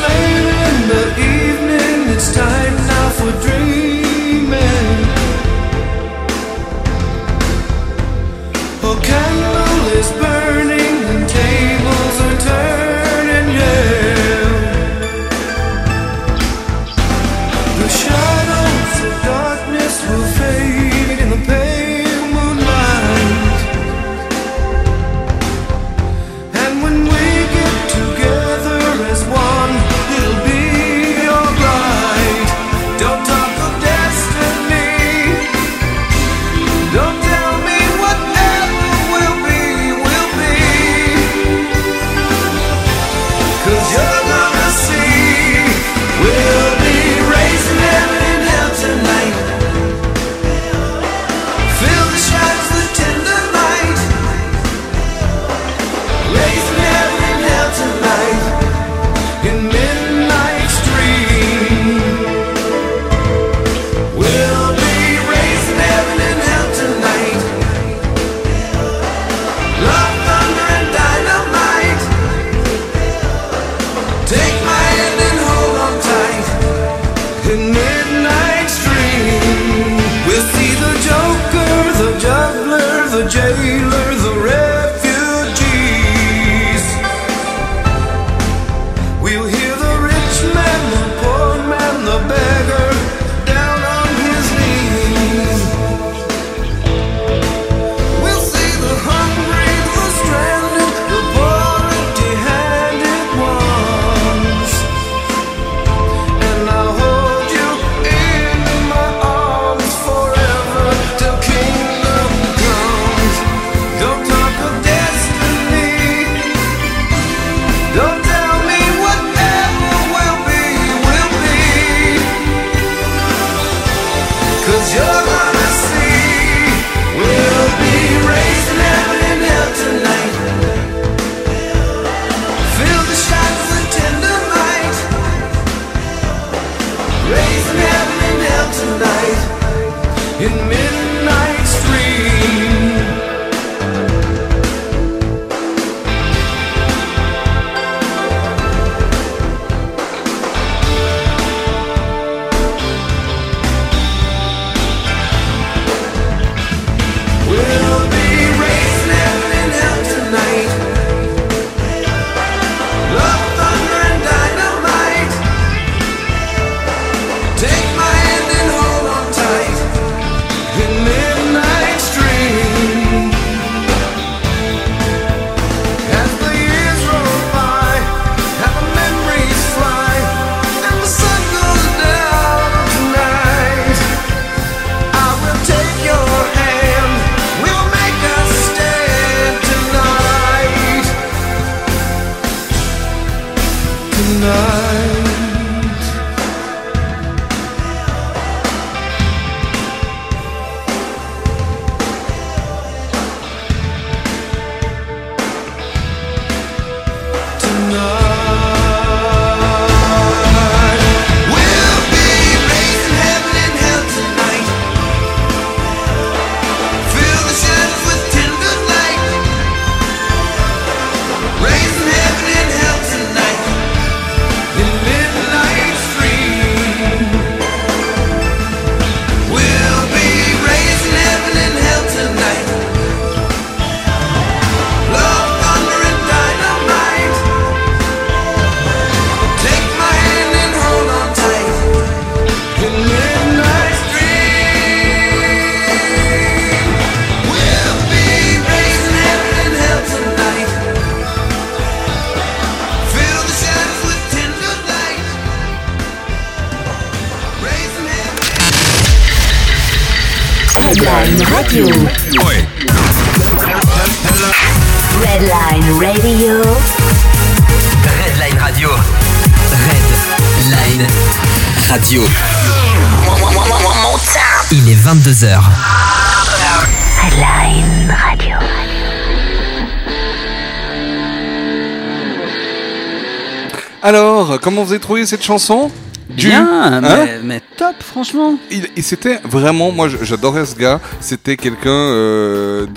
Alors, comment vous avez trouvé cette chanson? Du- Bien, Hein? mais, top, franchement. Il, c'était vraiment, moi j'adorais ce gars, c'était quelqu'un euh,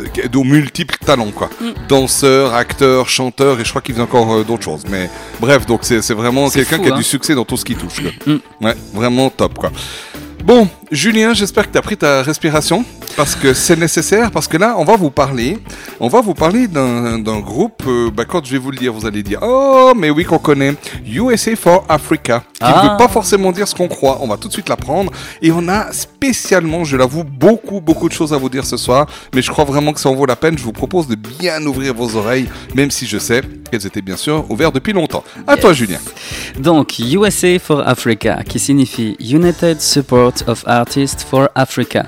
multiples talents quoi. Mm. Danseur, acteur, chanteur et je crois qu'il faisait encore euh, d'autres choses. Mais bref, donc c'est vraiment quelqu'un qui a hein. du succès dans tout ce qu'il touche. quoi. Mm. Ouais, vraiment top quoi. Bon, Julien, j'espère que tu as pris ta respiration parce que c'est nécessaire parce que là, on va vous parler, on va vous parler d'un d'un groupe. euh, bah, quand je vais vous le dire, vous allez dire oh, mais oui qu'on connaît USA for Africa, qui ne Ah. veut pas forcément dire ce qu'on croit. On va tout de suite l'apprendre et on a spécialement, je l'avoue, beaucoup beaucoup de choses à vous dire ce soir, mais je crois vraiment que ça en vaut la peine. Je vous propose de bien ouvrir vos oreilles, même si je sais qu'elles étaient bien sûr ouvertes depuis longtemps. À toi, Julien. Donc, USA for Africa, qui signifie United Support of Artists for Africa,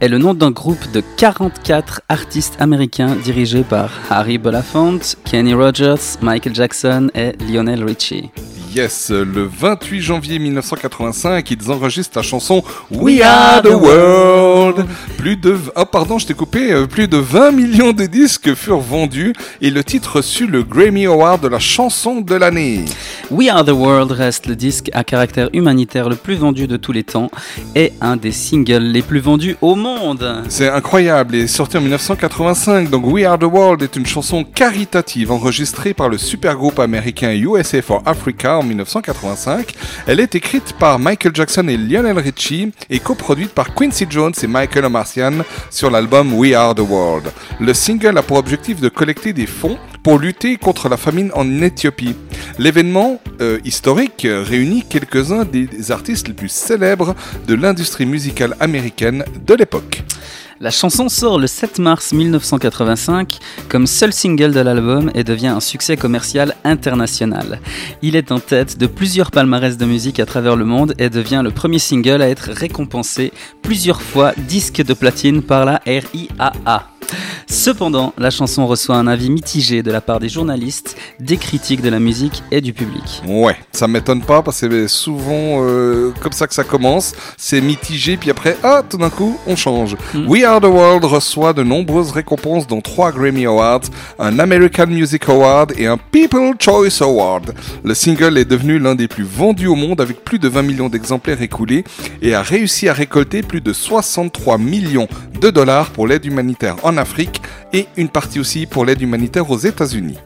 est le nom d'un groupe de 44 artistes américains dirigés par Harry Belafonte, Kenny Rogers, Michael Jackson et Lionel Richie. Yes, le 28 janvier 1985, ils enregistrent la chanson We Are the World. Plus de, oh pardon, je t'ai coupé. euh, Plus de 20 millions de disques furent vendus et le titre reçut le Grammy Award de la chanson de l'année. We Are the World reste le disque à caractère humanitaire le plus vendu de tous les temps et un des singles les plus vendus au monde. C'est incroyable et sorti en 1985. Donc We Are the World est une chanson caritative enregistrée par le supergroupe américain USA for Africa en 1985. Elle est écrite par Michael Jackson et Lionel Richie et coproduite par Quincy Jones et Michael Omartian sur l'album We Are the World. Le single a pour objectif de collecter des fonds pour lutter contre la famine en Éthiopie. L'événement euh, historique réunit quelques-uns des artistes les plus célèbres de l'industrie musicale américaine de l'époque. La chanson sort le 7 mars 1985 comme seul single de l'album et devient un succès commercial international. Il est en tête de plusieurs palmarès de musique à travers le monde et devient le premier single à être récompensé plusieurs fois disque de platine par la RIAA. Cependant, la chanson reçoit un avis mitigé de la part des journalistes, des critiques de la musique et du public. Ouais, ça m'étonne pas parce que c'est souvent euh, comme ça que ça commence. C'est mitigé, puis après, ah, tout d'un coup, on change. We Are the World reçoit de nombreuses récompenses, dont trois Grammy Awards, un American Music Award et un People Choice Award. Le single est devenu l'un des plus vendus au monde avec plus de 20 millions d'exemplaires écoulés et a réussi à récolter plus de 63 millions de dollars pour l'aide humanitaire en Afrique et une partie aussi pour l'aide humanitaire aux États-Unis.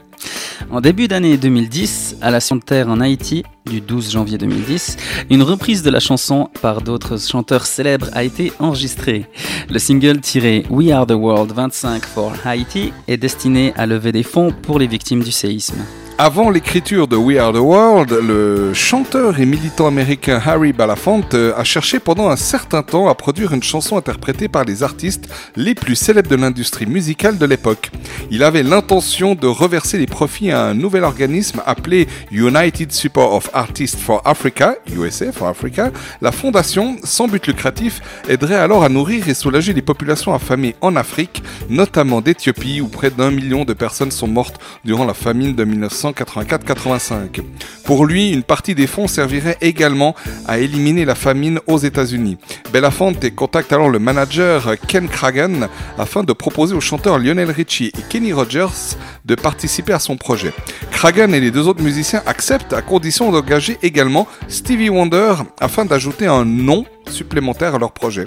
En début d'année 2010, à la Sion de Terre en Haïti, du 12 janvier 2010, une reprise de la chanson par d'autres chanteurs célèbres a été enregistrée. Le single tiré We Are the World 25 for Haiti est destiné à lever des fonds pour les victimes du séisme. Avant l'écriture de We Are the World, le chanteur et militant américain Harry Belafonte euh, a cherché pendant un certain temps à produire une chanson interprétée par les artistes les plus célèbres de l'industrie musicale de l'époque. Il avait l'intention de reverser les profits à un nouvel organisme appelé United Support of Artists for Africa, USA for Africa. La fondation, sans but lucratif, aiderait alors à nourrir et soulager les populations affamées en Afrique, notamment d'Éthiopie où près d'un million de personnes sont mortes durant la famine de 1984-85. Pour lui, une partie des fonds servirait également à éliminer la famine aux États-Unis. Belafonte contacte alors le manager Ken Kragan afin de proposer au chanteur Lionel Richie et Kenny Rogers de participer à son projet. Kragan et les deux autres musiciens acceptent à condition d'engager également Stevie Wonder afin d'ajouter un nom supplémentaire à leur projet.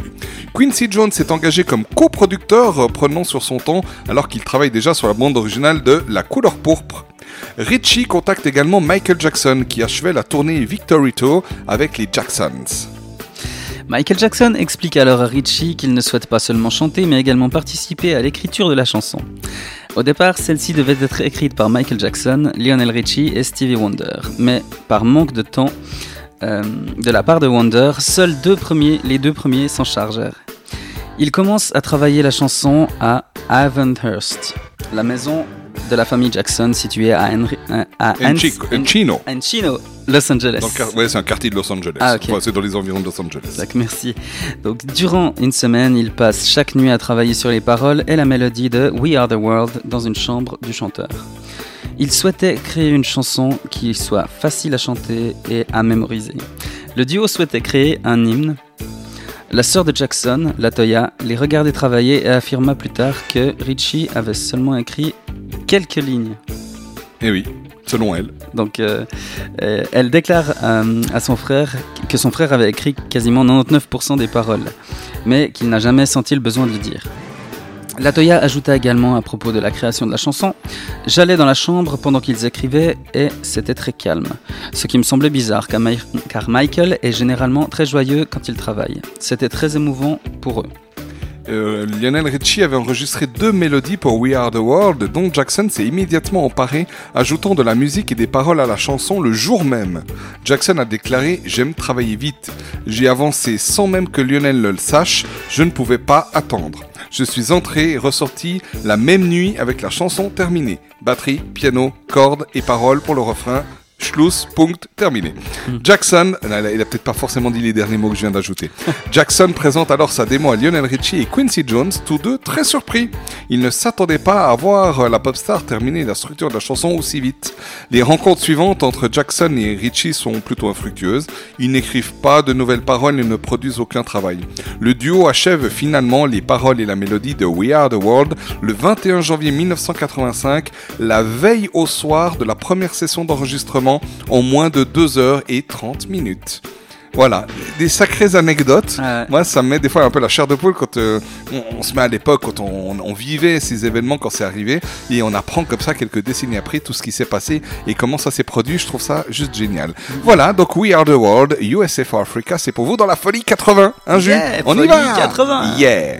Quincy Jones s'est engagé comme coproducteur, prenant sur son temps alors qu'il travaille déjà sur la bande originale de La couleur pourpre. Richie contacte également Michael Jackson qui achevait la tournée Victory Tour avec les Jacksons. Michael Jackson explique alors à Richie qu'il ne souhaite pas seulement chanter mais également participer à l'écriture de la chanson. Au départ, celle-ci devait être écrite par Michael Jackson, Lionel Richie et Stevie Wonder, mais par manque de temps euh, de la part de Wonder, seuls les deux premiers s'en chargèrent. Il commence à travailler la chanson à Avonhurst, la maison de la famille Jackson située à, Henry, euh, à Enchico- Ans- Encino. Encino, Los Angeles. Ouais, c'est un quartier de Los Angeles. Ah. Enfin, c'est dans les environs de Los Angeles. Tac, merci. Donc, durant une semaine, il passe chaque nuit à travailler sur les paroles et la mélodie de We Are the World dans une chambre du chanteur. Il souhaitait créer une chanson qui soit facile à chanter et à mémoriser. Le duo souhaitait créer un hymne. La sœur de Jackson, Latoya, les regardait travailler et affirma plus tard que Richie avait seulement écrit quelques lignes. Eh oui, selon elle. Donc, euh, euh, elle déclare euh, à son frère que son frère avait écrit quasiment 99% des paroles, mais qu'il n'a jamais senti le besoin de le dire. Latoya ajouta également à propos de la création de la chanson J'allais dans la chambre pendant qu'ils écrivaient et c'était très calme. Ce qui me semblait bizarre car, Mi- car Michael est généralement très joyeux quand il travaille. C'était très émouvant pour eux. Euh, Lionel Richie avait enregistré deux mélodies pour We Are the World, dont Jackson s'est immédiatement emparé, ajoutant de la musique et des paroles à la chanson le jour même. Jackson a déclaré J'aime travailler vite. J'ai avancé sans même que Lionel le sache, je ne pouvais pas attendre. Je suis entré et ressorti la même nuit avec la chanson terminée. Batterie, piano, cordes et paroles pour le refrain. Schluss, punct, terminé. Jackson, là, là, il a peut-être pas forcément dit les derniers mots que je viens d'ajouter. Jackson présente alors sa démo à Lionel Richie et Quincy Jones, tous deux très surpris. Ils ne s'attendaient pas à voir euh, la pop star terminer la structure de la chanson aussi vite. Les rencontres suivantes entre Jackson et Richie sont plutôt infructueuses. Ils n'écrivent pas de nouvelles paroles et ne produisent aucun travail. Le duo achève finalement les paroles et la mélodie de We Are the World le 21 janvier 1985, la veille au soir de la première session d'enregistrement en moins de 2 heures et 30 minutes. Voilà, des sacrées anecdotes. Moi, ça me met des fois un peu la chair de poule quand euh, on, on se met à l'époque, quand on, on vivait ces événements quand c'est arrivé, et on apprend comme ça quelques décennies après tout ce qui s'est passé et comment ça s'est produit. Je trouve ça juste génial. Voilà, donc We Are the World, USA for Africa, c'est pour vous dans la folie 80. Hein, Jules? Yeah, On y folie va 80. Yeah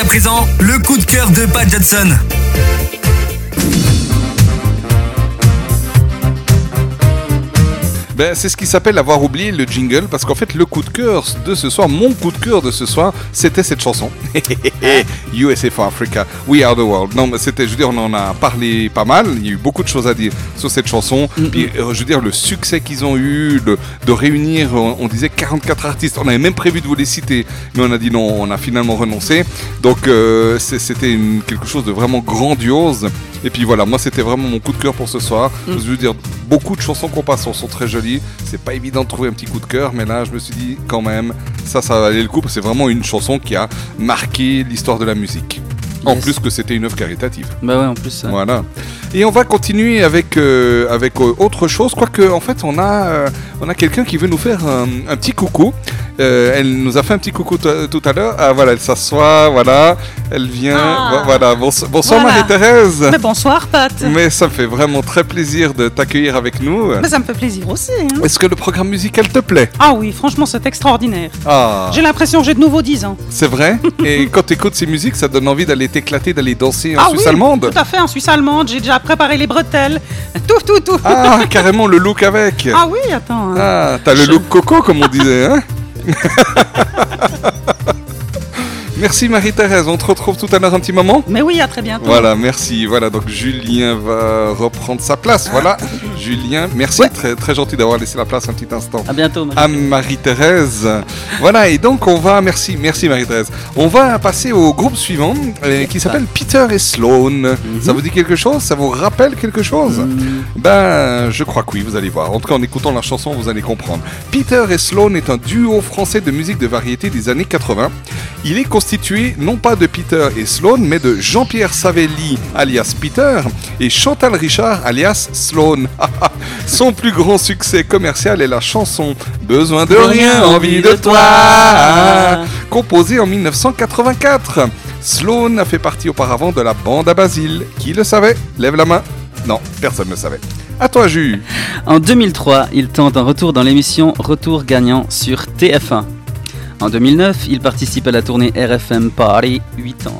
à présent le coup de cœur de Pat Johnson. Ben, c'est ce qui s'appelle avoir oublié le jingle parce qu'en fait le coup de cœur de ce soir, mon coup de cœur de ce soir, c'était cette chanson. USA for Africa, We Are the World. Non, mais c'était, je veux dire, on en a parlé pas mal. Il y a eu beaucoup de choses à dire sur cette chanson. Puis, euh, je veux dire, le succès qu'ils ont eu, le- de réunir, on, on disait 44 artistes. On avait même prévu de vous les citer, mais on a dit non, on a finalement renoncé. Donc euh, c'était quelque chose de vraiment grandiose. Et puis voilà, moi c'était vraiment mon coup de cœur pour ce soir. Je veux dire, beaucoup de chansons qu'on passe sont très jolies. C'est pas évident de trouver un petit coup de cœur, mais là je me suis dit quand même, ça, ça valait le coup c'est vraiment une chanson qui a marqué l'histoire de la musique. En plus que c'était une œuvre caritative. Bah ouais, en plus. ouais. Voilà. Et on va continuer avec, euh, avec euh, autre chose, quoique en fait on a, euh, on a quelqu'un qui veut nous faire un, un petit coucou. Elle nous a fait un petit coucou tout à l'heure. Ah voilà, elle s'assoit, voilà, elle vient. Ah. Vo- Voilà, Bonso- bonsoir Voilà. Marie-Thérèse. Bonsoir, Pat. Mais ça me fait vraiment très plaisir de t'accueillir avec nous. Mais ça me fait plaisir aussi. hein. Est-ce que le programme musical te plaît? Ah oui, franchement, c'est extraordinaire. Ah, J'ai l'impression que j'ai de nouveau 10 ans. c'est vrai? Et quand tu écoutes ces musiques, ça donne envie d'aller t'éclater, d'aller danser en ah Suisse oui, allemande? Tout à fait, en Suisse allemande. J'ai déjà préparé les bretelles. Tout, tout, tout. Ah, carrément le look avec Ah oui, attends. hein. Ah, t'as le Je- look coco comme on disait, hein? Merci Marie-Thérèse, on te retrouve tout à l'heure un petit moment Mais oui, à très bientôt. Voilà, merci. Voilà, donc Julien va reprendre sa place. Voilà, Julien, merci, très, très gentil d'avoir laissé la place un petit instant. À bientôt. Marie. À Marie-Thérèse. Voilà, et donc on va, merci, merci Marie-Thérèse. On va passer au groupe suivant euh, qui s'appelle Peter et Sloan. Ça vous dit quelque chose? Ça vous rappelle quelque chose? Ben, je crois que oui, vous allez voir. En tout cas, en écoutant la chanson, vous allez comprendre. Peter et Sloan est un duo français de musique de variété des années 80. Il est constitué non pas de Peter et Sloan, mais de Jean-Pierre Savelli, alias Peter, et Chantal Richard, alias Sloan. Son plus grand succès commercial est la chanson Besoin de rien, envie de toi, composée en 1984. Sloan a fait partie auparavant de la bande à Basile. Qui le savait? Lève la main. Non, personne ne le savait. À toi, Jus. En 2003, il tente un retour dans l'émission Retour gagnant sur TF1. En 2009, il participe à la tournée RFM Party 80,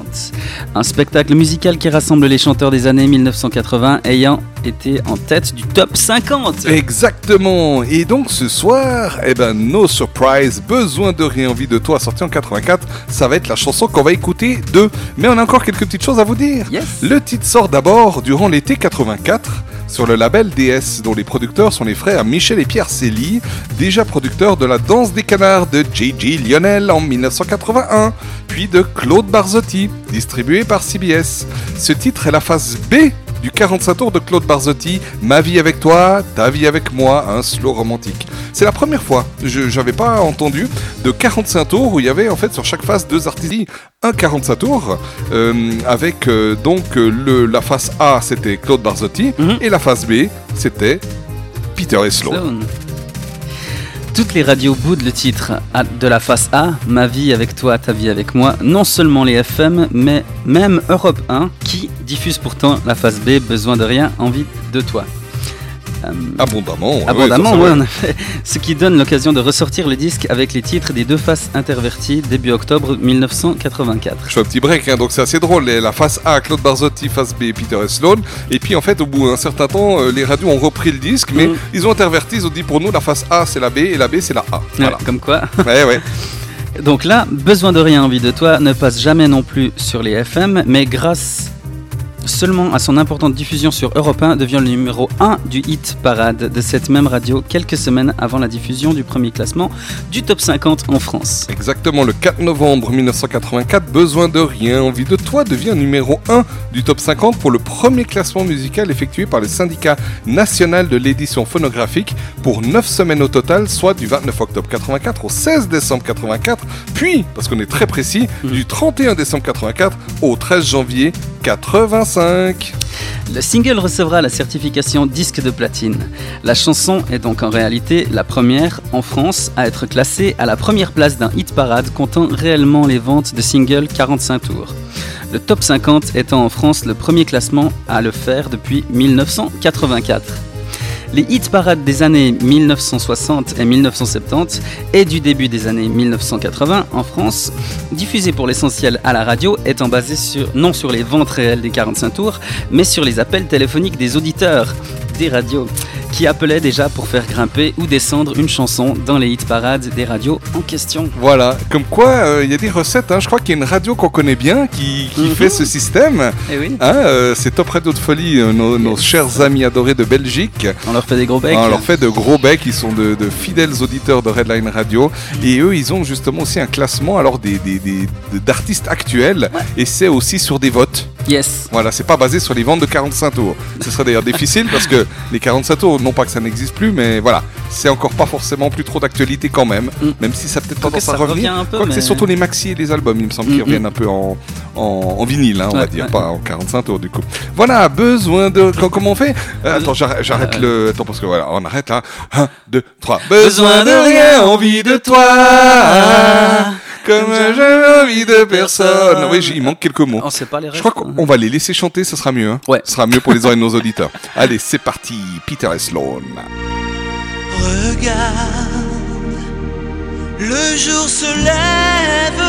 un spectacle musical qui rassemble les chanteurs des années 1980 ayant été en tête du top 50. Exactement. Et donc ce soir, eh ben, no surprise, besoin de rien, envie de toi, sorti en 84, ça va être la chanson qu'on va écouter de. Mais on a encore quelques petites choses à vous dire. Yes. Le titre sort d'abord durant l'été 84 sur le label DS, dont les producteurs sont les frères Michel et Pierre Célie, déjà producteurs de La Danse des Canards de J.J. Lionel en 1981, puis de Claude Barzotti, distribué par CBS. Ce titre est la phase B du 45 tours de Claude Barzotti, Ma vie avec toi, ta vie avec moi, un slow romantique. C'est la première fois, je n'avais pas entendu, de 45 tours où il y avait en fait sur chaque face deux artistes. Un 45 tours, euh, avec euh, donc le, la face A c'était Claude Barzotti, et la face B c'était Peter et Sloan. Toutes les radios boudent le titre de la face A, Ma vie avec toi, ta vie avec moi. Non seulement les FM, mais même Europe 1, qui diffuse pourtant la face B, Besoin de rien, envie de toi. Euh, Abondamment. ouais, Abondamment, ouais, va. en effet. Ce qui donne l'occasion de ressortir le disque avec les titres des deux faces interverties début octobre 1984. Je fais un petit break, hein, donc c'est assez drôle. La face A, Claude Barzotti, face B, Peter et Sloan. Et puis en fait, au bout d'un certain temps, euh, les radios ont repris le disque, mais Mm. ils ont interverti, ils ont dit pour nous, la face A c'est la B et la B c'est la A. Voilà. Ouais, comme quoi. Ouais, ouais. Donc là, Besoin de rien, envie de toi ne passe jamais non plus sur les FM, mais grâce seulement à son importante diffusion sur Europe 1, devient le numéro 1 du hit parade de cette même radio quelques semaines avant la diffusion du premier classement du top 50 en France. Exactement, le 4 novembre 1984, Besoin de rien, envie de toi devient numéro 1 du top 50 pour le premier classement musical effectué par le syndicat national de l'édition phonographique pour 9 semaines au total, soit du 29 octobre 84 au 16 décembre 84, puis, parce qu'on est très précis, du 31 décembre 84 au 13 janvier 85. Le single recevra la certification disque de platine. La chanson est donc en réalité la première en France à être classée à la première place d'un hit parade comptant réellement les ventes de singles 45 tours. Le top 50 étant en France le premier classement à le faire depuis 1984. Les hit parades des années 1960 et 1970 et du début des années 1980 en France, diffusées pour l'essentiel à la radio, étant basées sur, non sur les ventes réelles des 45 tours, mais sur les appels téléphoniques des auditeurs des radios qui appelaient déjà pour faire grimper ou descendre une chanson dans les hit parades des radios en question. Voilà, comme quoi euh, il y a des recettes. hein. Je crois qu'il y a une radio qu'on connaît bien qui, qui fait ce système. Eh oui. Hein, euh, c'est Top Radio de Folie, euh, nos, nos chers amis adorés de Belgique. On leur fait des gros becs. On leur fait de gros becs. Ils sont de, de fidèles auditeurs de Redline Radio. Et eux, ils ont justement aussi un classement alors des, des- des- de- d'artistes actuels. Et c'est aussi sur des votes. Yes. Voilà, c'est pas basé sur les ventes de 45 tours. Ce serait d'ailleurs difficile parce que les 45 tours, non pas que ça n'existe plus, mais voilà, c'est encore pas forcément plus trop d'actualité quand même. Même si ça a peut-être tendance à revenir. un peu, mais- c'est surtout les maxi et les albums, il me semble, qui Mm, reviennent mm. un peu en, en, en vinyle, hein, on va dire, ouais. pas en 45 tours du coup. Voilà, besoin de. co- Comment on fait? Euh, Attends, j'arrête, j'arrête Euh, le. Attends, parce que voilà, on arrête là. 1, 2, 3. Besoin de rien, envie de toi. Comme j'ai envie de personne. Oui, j'ai- il manque quelques mots. On sait pas les Je crois qu'on va les laisser chanter, ça sera mieux. Hein. Ouais. Ce sera mieux pour les oreilles de nos auditeurs. Allez, c'est parti. Peter et Sloan. Regarde, le jour se lève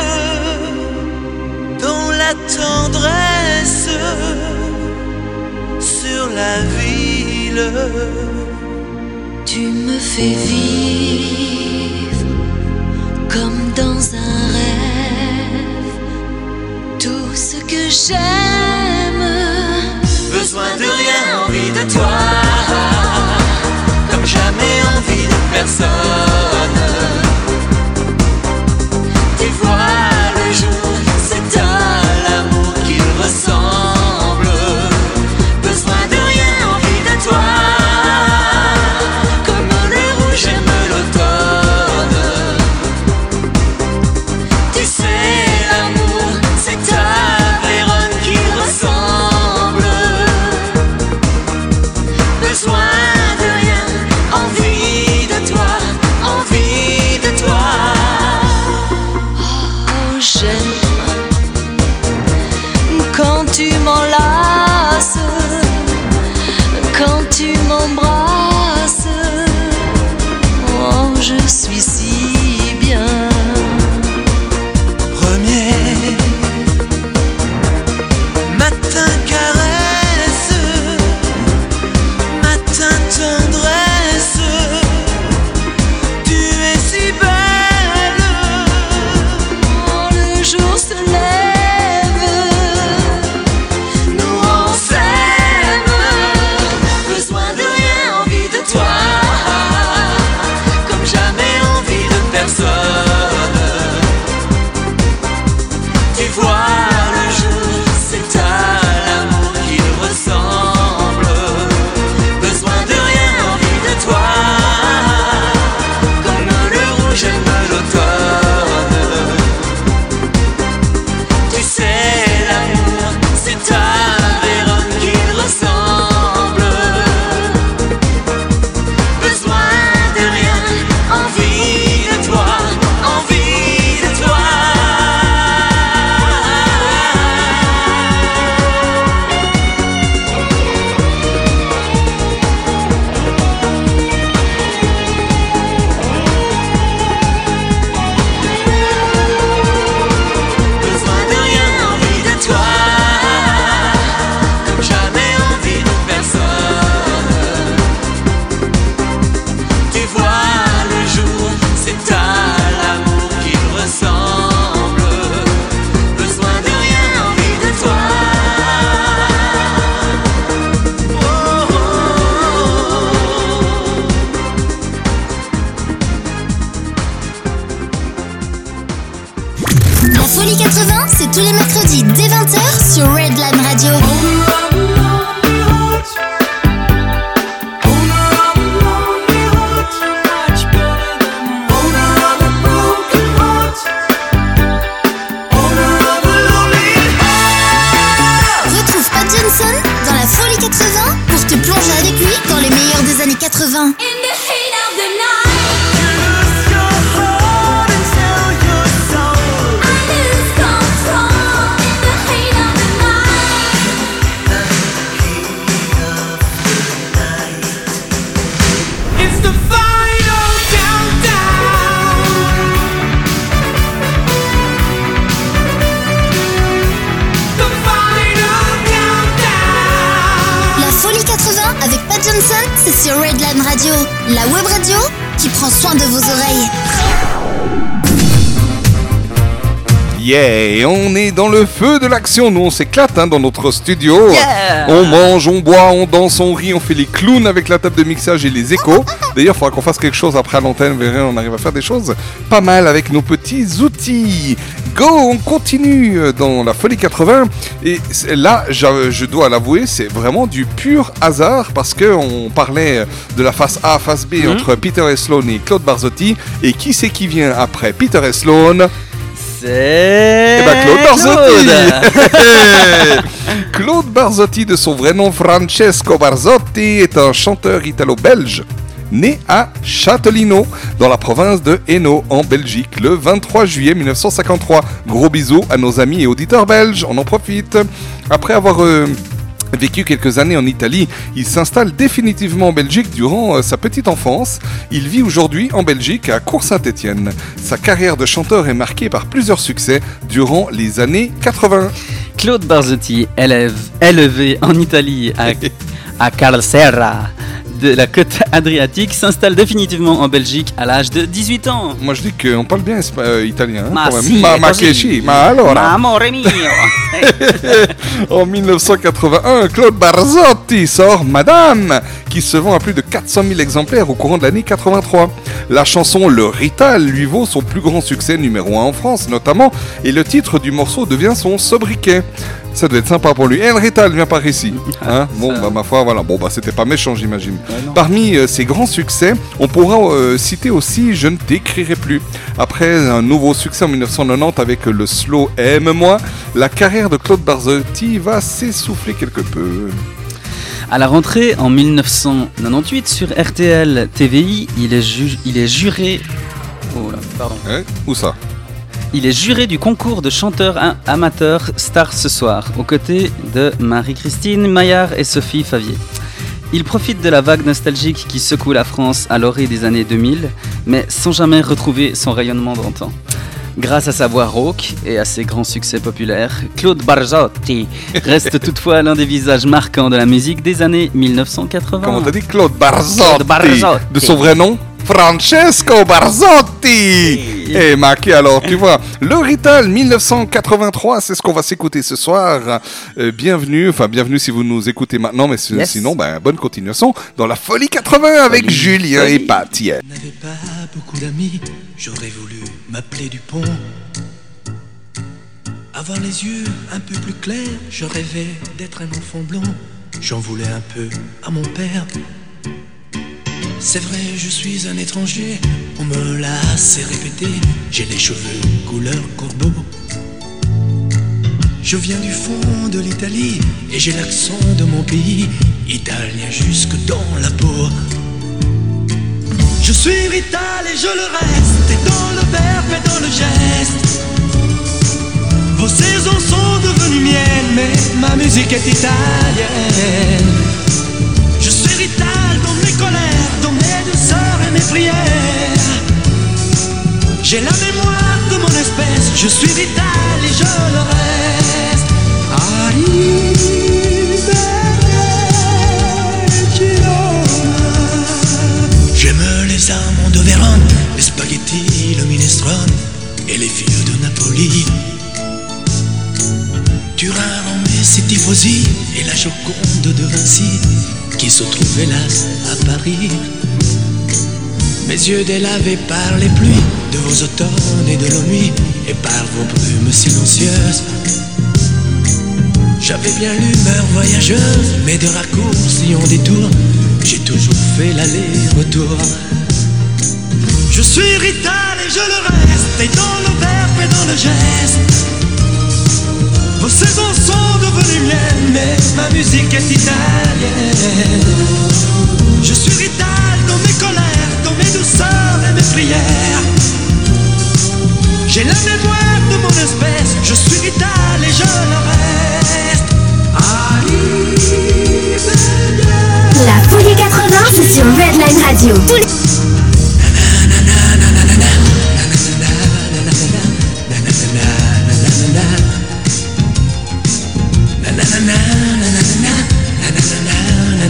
dans la tendresse sur la ville. Tu me fais vivre comme dans un rêve tout ce que j'aime. Besoin de rien, envie de toi, comme jamais envie de personne. Des années 80. Pat sur Redline Radio, la web radio qui prend soin de vos oreilles. Yeah, on est dans le feu de l'action. Nous, on s'éclate hein, dans notre studio. Yeah. On mange, on boit, on danse, on rit, on fait les clowns avec la table de mixage et les échos. D'ailleurs, il faudra qu'on fasse quelque chose après à l'antenne. Vous verrez, on arrive à faire des choses pas mal avec nos petits outils. Go, on continue dans la folie 80. Et là, je, dois l'avouer, c'est vraiment du pur hasard parce que on parlait de la face A, face B Mhm. entre Peter et Sloan et Claude Barzotti. Et qui c'est qui vient après Peter et Sloan C'est. eh ben Claude Barzotti Claude. Claude Barzotti, de son vrai nom Francesco Barzotti, est un chanteur italo-belge né à Châtellino, dans la province de Hainaut, en Belgique, le 23 juillet 1953. Gros bisous à nos amis et auditeurs belges, on en profite. Après avoir... euh, Vécu quelques années en Italie, il s'installe définitivement en Belgique durant euh, sa petite enfance. Il vit aujourd'hui en Belgique à Cour-Saint-Étienne. Sa carrière de chanteur est marquée par plusieurs succès durant les années 80. Claude Barzotti, élève, élevé en Italie à, à Carlsera de la côte adriatique, s'installe définitivement en Belgique à l'âge de 18 ans. Moi je dis qu'on parle bien euh, italien. hein, Ma quand même. si, ma, ma sì, ma allora. Ma amore mio. en 1981, Claude Barzotti sort Madame, qui se vend à plus de 400 000 exemplaires au courant de l'année 83. La chanson Le Rital lui vaut son plus grand succès numéro 1 en France notamment, et le titre du morceau devient son sobriquet. Ça doit être sympa pour lui. Et le Rital vient par ici. Hein bon, bah ma foi, voilà. Bon, bah c'était pas méchant, j'imagine. Parmi euh, ses grands succès, on pourra euh, citer aussi Je ne t'écrirai plus. Après un nouveau succès en 1990 avec le slow Aime-moi, la carrière de Claude Barzotti va s'essouffler quelque peu. À la rentrée en 1998 sur RTL TVI, il est, ju- il est juré. Oh là, pardon. Où ça? Il est juré du concours de chanteur a- amateur Star ce soir, aux côtés de Marie-Christine Maillard et Sophie Favier. Il profite de la vague nostalgique qui secoue la France à l'orée des années 2000, mais sans jamais retrouver son rayonnement d'antan. Grâce à sa voix rauque et à ses grands succès populaires, Claude Barzotti reste toutefois l'un des visages marquants de la musique des années 1980. Comment t'as dit Claude Barzotti, Claude Barzotti. De son vrai nom? Francesco Barzotti Et Maki, alors tu vois, le Rital 1983, c'est ce qu'on va s'écouter ce soir. Euh, bienvenue, enfin bienvenue si vous nous écoutez maintenant, mais si- Yes. sinon, ben, bonne continuation dans la Folie 80 avec Folie, Julien et folie. Pat. yeah. n'avais pas beaucoup d'amis, j'aurais voulu m'appeler Dupont. Avoir les yeux un peu plus clairs, je rêvais d'être un enfant blond. J'en voulais un peu à mon père. C'est vrai, je suis un étranger, on me l'a assez répété. J'ai les cheveux couleur corbeau. Je viens du fond de l'Italie et j'ai l'accent de mon pays, italien jusque dans la peau. Je suis vital et je le reste, et dans le verbe et dans le geste. Vos saisons sont devenues miennes, mais ma musique est italienne. Je suis vital dans mes douceurs et mes prières. J'ai la mémoire de mon espèce, je suis vital et je le reste. J'aime les amandes de Vérone, les spaghettis, le minestrone et les filles de Napoli. Turin, Rome et et la Joconde de Vinci qui se trouve hélas à Paris. Mes yeux délavés par les pluies de vos automnes et de nos nuits et par vos brumes silencieuses. J'avais bien l'humeur voyageuse, mais de raccourcis en détour, j'ai toujours fait l'aller-retour. Je suis rital et je le reste, et dans le verbe et dans le geste. Vos saisons sont devenues miennes, mais ma musique est italienne. Je suis rital dans mes colères, dans mes douceurs et mes prières. J'ai la mémoire de mon espèce, je suis vital et je le reste. La folie 80, c'est sur Redline Radio.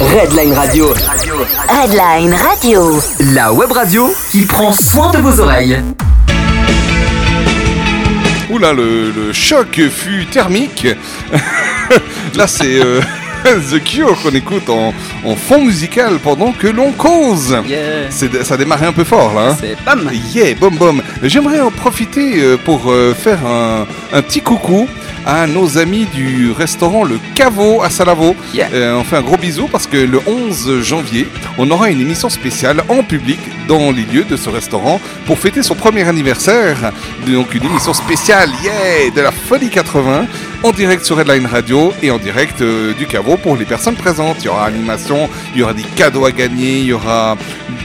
Redline Radio. Redline Radio. La web radio qui prend soin de vos oreilles. Oula, le, le choc fut thermique. Là, c'est euh, The Cure qu'on écoute en, en fond musical pendant que l'on cause. Yeah. C'est- Ça a démarré un peu fort là. hein. C'est bam Yeah, bom bom. J'aimerais en profiter euh, pour euh, faire un, un petit coucou à nos amis du restaurant Le Caveau à Salavo. Euh, on fait un gros bisou parce que le 11 janvier, on aura une émission spéciale en public dans les lieux de ce restaurant pour fêter son premier anniversaire. Donc une émission spéciale, yeah, de la Folie 80 en direct sur Redline Radio et en direct euh, du caveau pour les personnes présentes. Il y aura animation, il y aura des cadeaux à gagner, il y aura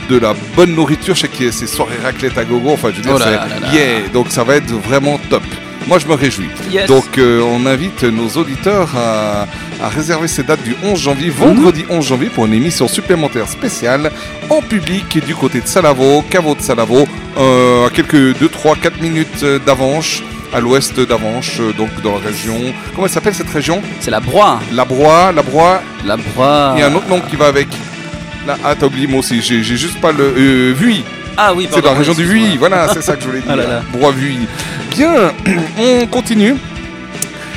de la bonne nourriture. Je sais qu'il y a ces soirées raclette à gogo. Enfin, je veux dire, Oh là c'est là là là. yeah. Donc ça va être vraiment top. Moi, je me réjouis. Yes. Donc, euh, on invite nos auditeurs à, à réserver ces dates du 11 janvier, vendredi 11 janvier, pour une émission supplémentaire spéciale en public du côté de Salavo, caveau de Salavo, euh, à quelques 2, 3, 4 minutes euh, d'Avanches, à l'ouest d'Avanches, euh, donc dans la région. Comment elle s'appelle cette région? C'est la Broye. La Broye, la Broye. La Broye. Il y a un autre nom qui va avec. Là, ah, t'as oublié moi aussi, j'ai juste pas le. Euh, Vuilly. Ah oui, C'est dans la région du. Vuilly, voilà, c'est ça que je voulais dire. Ah là là. Broye-Vuilly. Bien, on continue.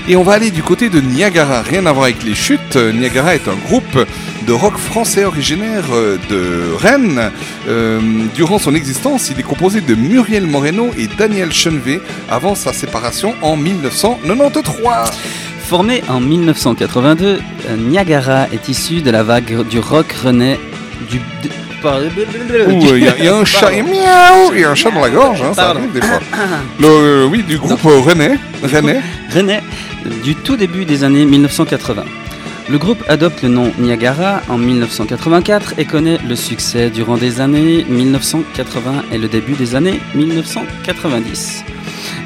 Et on va aller du côté de Niagara, rien à voir avec les chutes. Niagara est un groupe de rock français originaire euh, de Rennes. Euh, durant son existence, il est composé de Muriel Moreno et Daniel Chenevet avant sa séparation en 1993. Formé en 1982, euh, Niagara est issu de la vague du rock rennais du... Ouh, Il y, a- il y a un chat, il y a miaou, il y a un chat dans la gorge, hein, ça arrive des fois. Le, euh, oui, du groupe euh, René. René. Rennais du tout début des années 1980. Le groupe adopte le nom Niagara en 1984 et connaît le succès durant des années 1980 et le début des années 1990.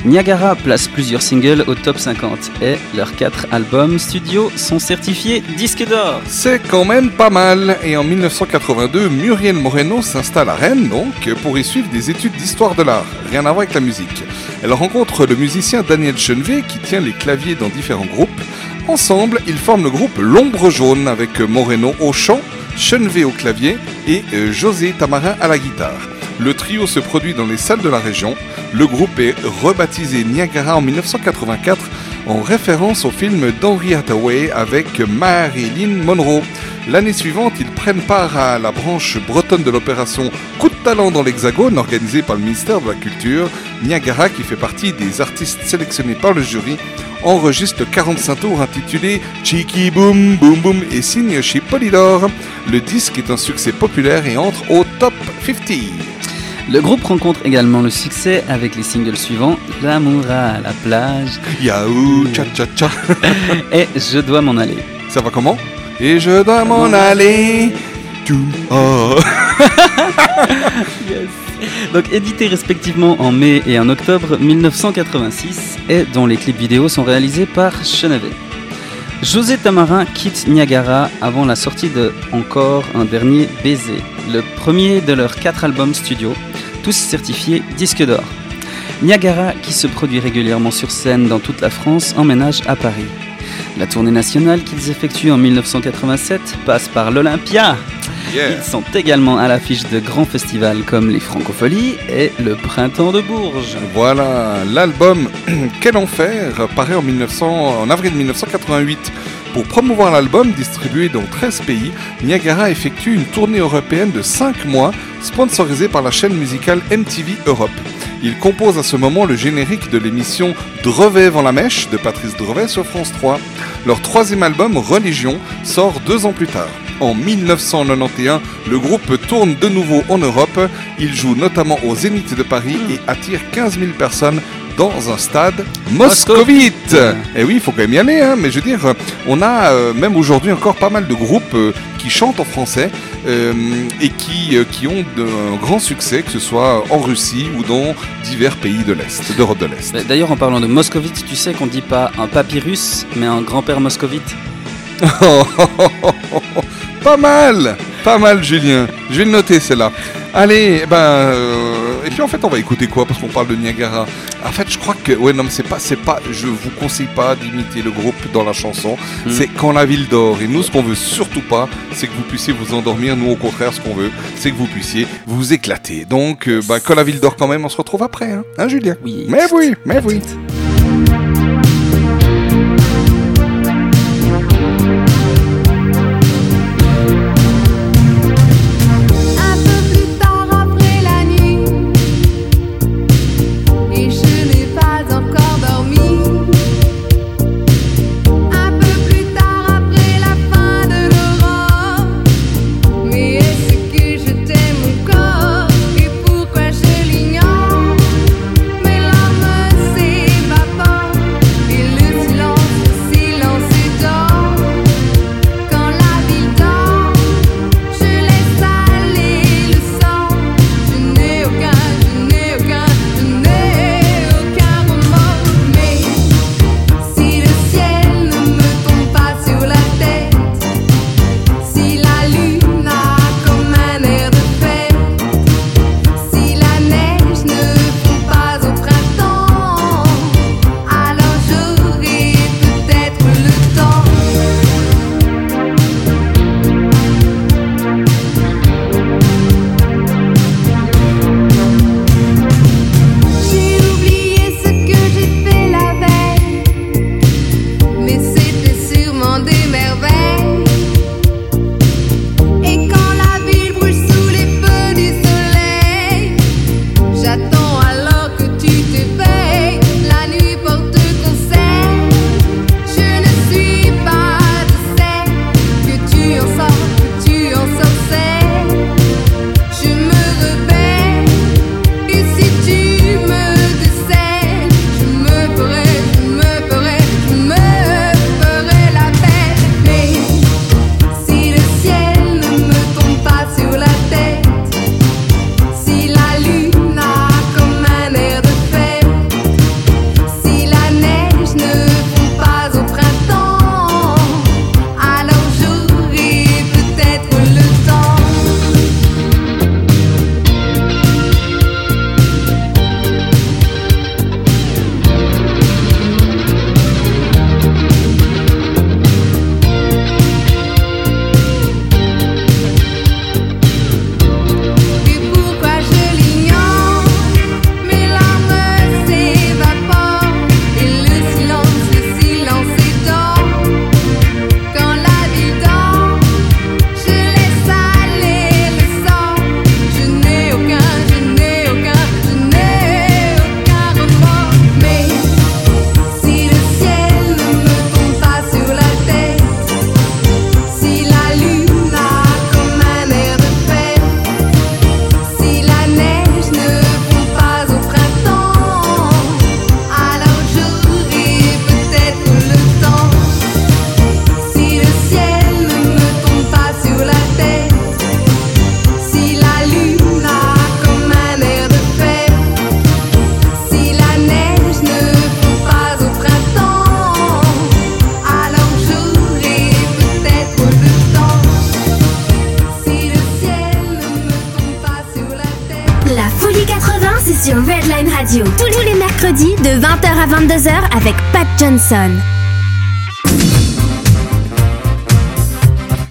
Niagara place plusieurs singles au top 50 et leurs quatre albums studio sont certifiés disque d'or. C'est quand même pas mal. Et en 1982, Muriel Moreno s'installe à Rennes, donc, pour y suivre des études d'histoire de l'art. Rien à voir avec la musique. Elle rencontre le musicien Daniel Chenevet, qui tient les claviers dans différents groupes. Ensemble, ils forment le groupe L'Ombre Jaune, avec Moreno au chant, Chenevet au clavier et euh, José Tamarin à la guitare. Le trio se produit dans les salles de la région. Le groupe est rebaptisé Niagara en 1984 en référence au film d'Henry Hathaway avec Marilyn Monroe. L'année suivante, ils prennent part à la branche bretonne de l'opération Coup de talent dans l'Hexagone organisée par le ministère de la Culture. Niagara, qui fait partie des artistes sélectionnés par le jury, enregistre le 45 tours intitulé Cheeky Boom Boom Boom et signe chez Polydor. Le disque est un succès populaire et entre au top 50. Le groupe rencontre également le succès avec les singles suivants L'amour à la plage Yahoo, cha cha cha. et Je dois m'en aller. Ça va comment? Et je dois m'en aller. Tchoum. Oh. Donc édités respectivement en mai et en octobre 1986 et dont les clips vidéo sont réalisés par Chenevet. José Tamarin quitte Niagara avant la sortie de Encore un dernier baiser, le premier de leurs quatre albums studio, tous certifiés disque d'or. Niagara, qui se produit régulièrement sur scène dans toute la France, emménage à Paris. La tournée nationale qu'ils effectuent en 1987 passe par l'Olympia. Yeah. Ils sont également à l'affiche de grands festivals comme les Francopholies et le Printemps de Bourges. Voilà, l'album Quel enfer paraît en, 1900, en avril 1988. Pour promouvoir l'album, distribué dans 13 pays, Niagara effectue une tournée européenne de 5 mois, sponsorisée par la chaîne musicale MTV Europe. Il compose à ce moment le générique de l'émission Drevet vend la mèche de Patrice Drevet sur France 3. Leur troisième album, Religion, sort deux ans plus tard. En 1991, le groupe tourne de nouveau en Europe. Il joue notamment au Zénith de Paris et attire 15 000 personnes dans un stade moscovite. Et oui, il faut quand même y aller, hein, mais je veux dire, on a euh, même aujourd'hui encore pas mal de groupes euh, qui chantent en français euh, et qui, qui ont de- un grand succès, que ce soit en Russie ou dans divers pays de l'Est, d'Europe de l'Est. D'ailleurs, en parlant de moscovite, tu sais qu'on dit pas un papyrus, mais un grand-père moscovite. pas mal, pas mal, Julien. Je vais le noter, celle-là. Allez, eh ben, euh, et puis en fait, on va écouter quoi Parce qu'on parle de Niagara? En fait, je crois que, ouais, non, mais c'est pas, c'est pas, je vous conseille pas d'imiter le groupe dans la chanson. C'est quand la ville dort. Et nous, ce qu'on veut surtout pas, c'est que vous puissiez vous endormir. Nous, au contraire, ce qu'on veut, c'est que vous puissiez vous éclater. Donc, euh, bah, quand la ville dort quand même, on se retrouve après, hein, hein Julien? Oui. Mais oui, mais oui.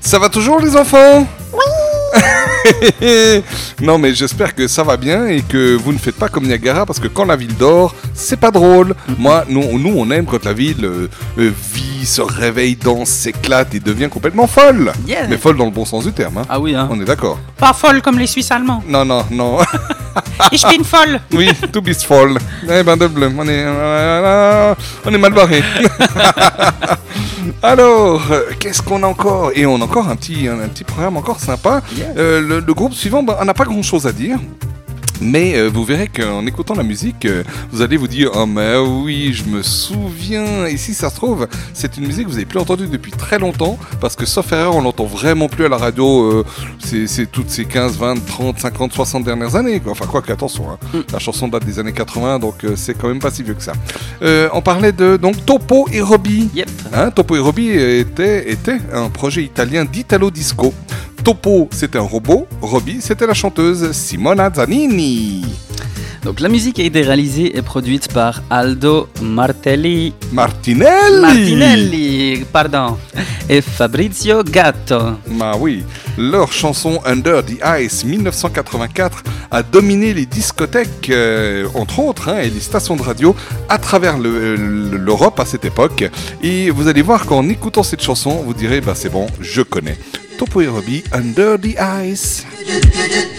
Ça va toujours les enfants? Oui Non, mais j'espère que ça va bien et que vous ne faites pas comme Niagara parce que quand la ville dort, c'est pas drôle. Moi, nous, nous, on aime quand la ville euh, euh, vit, se réveille, danse, s'éclate et devient complètement folle. Yeah. Mais folle dans le bon sens du terme. hein. Ah oui, hein. On est d'accord. Pas folle comme les Suisses allemands. Non, non, non. Ich bin folle. oui, tout bist folle. Eh ben, de bleu. On est, euh, on est mal barré. Alors, qu'est-ce qu'on a encore? Et on a encore un petit, un, un petit programme encore sympa. Euh, le, le groupe suivant, bah, on n'a pas grand-chose à dire. Mais euh, vous verrez qu'en écoutant la musique, euh, vous allez vous dire Oh, mais oui, je me souviens. Et si ça se trouve, c'est une musique que vous n'avez plus entendue depuis très longtemps. Parce que, sauf erreur, on l'entend vraiment plus à la radio euh, c'est toutes ces 15, 20, 30, 50, 60 dernières années. quoi. Enfin, quoi qu'attention, hein. la chanson date des années 80, donc c'est quand même pas si vieux que ça. On parlait de donc Topo et Robbie. Hein, Topo et Robbie était, était un projet italien d'Italo Disco. Topo, c'était un robot. Robbie, c'était la chanteuse Simona Zanini. Donc la musique a été réalisée et produite par Aldo Martelli. Martinelli Martinelli, pardon. Et Fabrizio Gatto. Bah oui, leur chanson Under the Ice 1984 a dominé les discothèques, euh, entre autres, hein, et les stations de radio à travers le- le- l'Europe à cette époque. Et vous allez voir qu'en écoutant cette chanson, vous direz, bah c'est bon, je connais. Topo et Robbie, Under the Ice.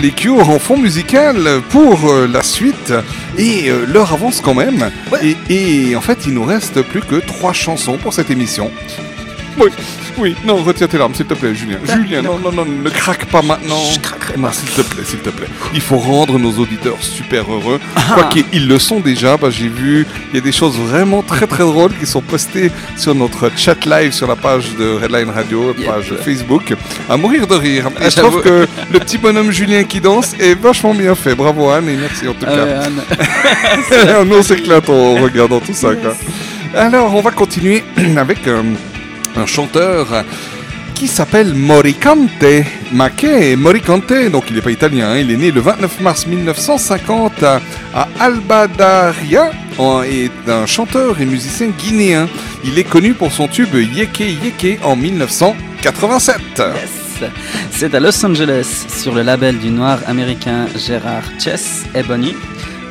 les Cure en fond musical pour euh, la suite. Et euh, l'heure avance quand même. Et, et en fait, il nous reste plus que trois chansons pour cette émission. Oui, oui, non, retiens tes larmes, s'il te plaît, Julien. Julien, non, non, non, ne craque pas maintenant. Je craquerai pas. S'il te plaît, s'il te plaît. Il faut rendre nos auditeurs super heureux. Quoiqu'ils le sont déjà, bah, j'ai vu, il y a des choses vraiment très très drôles qui sont postées sur notre chat live sur la page de Redline Radio, page Facebook, à mourir de rire. Et je trouve que le petit bonhomme Julien qui danse est vachement bien fait. Bravo Anne et merci en tout Ah cas. Anne. Nous on s'éclate en regardant tout ça. Quoi. Alors on va continuer avec euh, un chanteur qui s'appelle Moricante. Mackay Moricante, donc il n'est pas italien, hein, il est né le 29 mars 1950 à, à Albadaria en- est un chanteur et musicien guinéen. Il est connu pour son tube Yeke Yeke en 1987. C'est à Los Angeles, sur le label du noir américain Gérard Chess Ebony,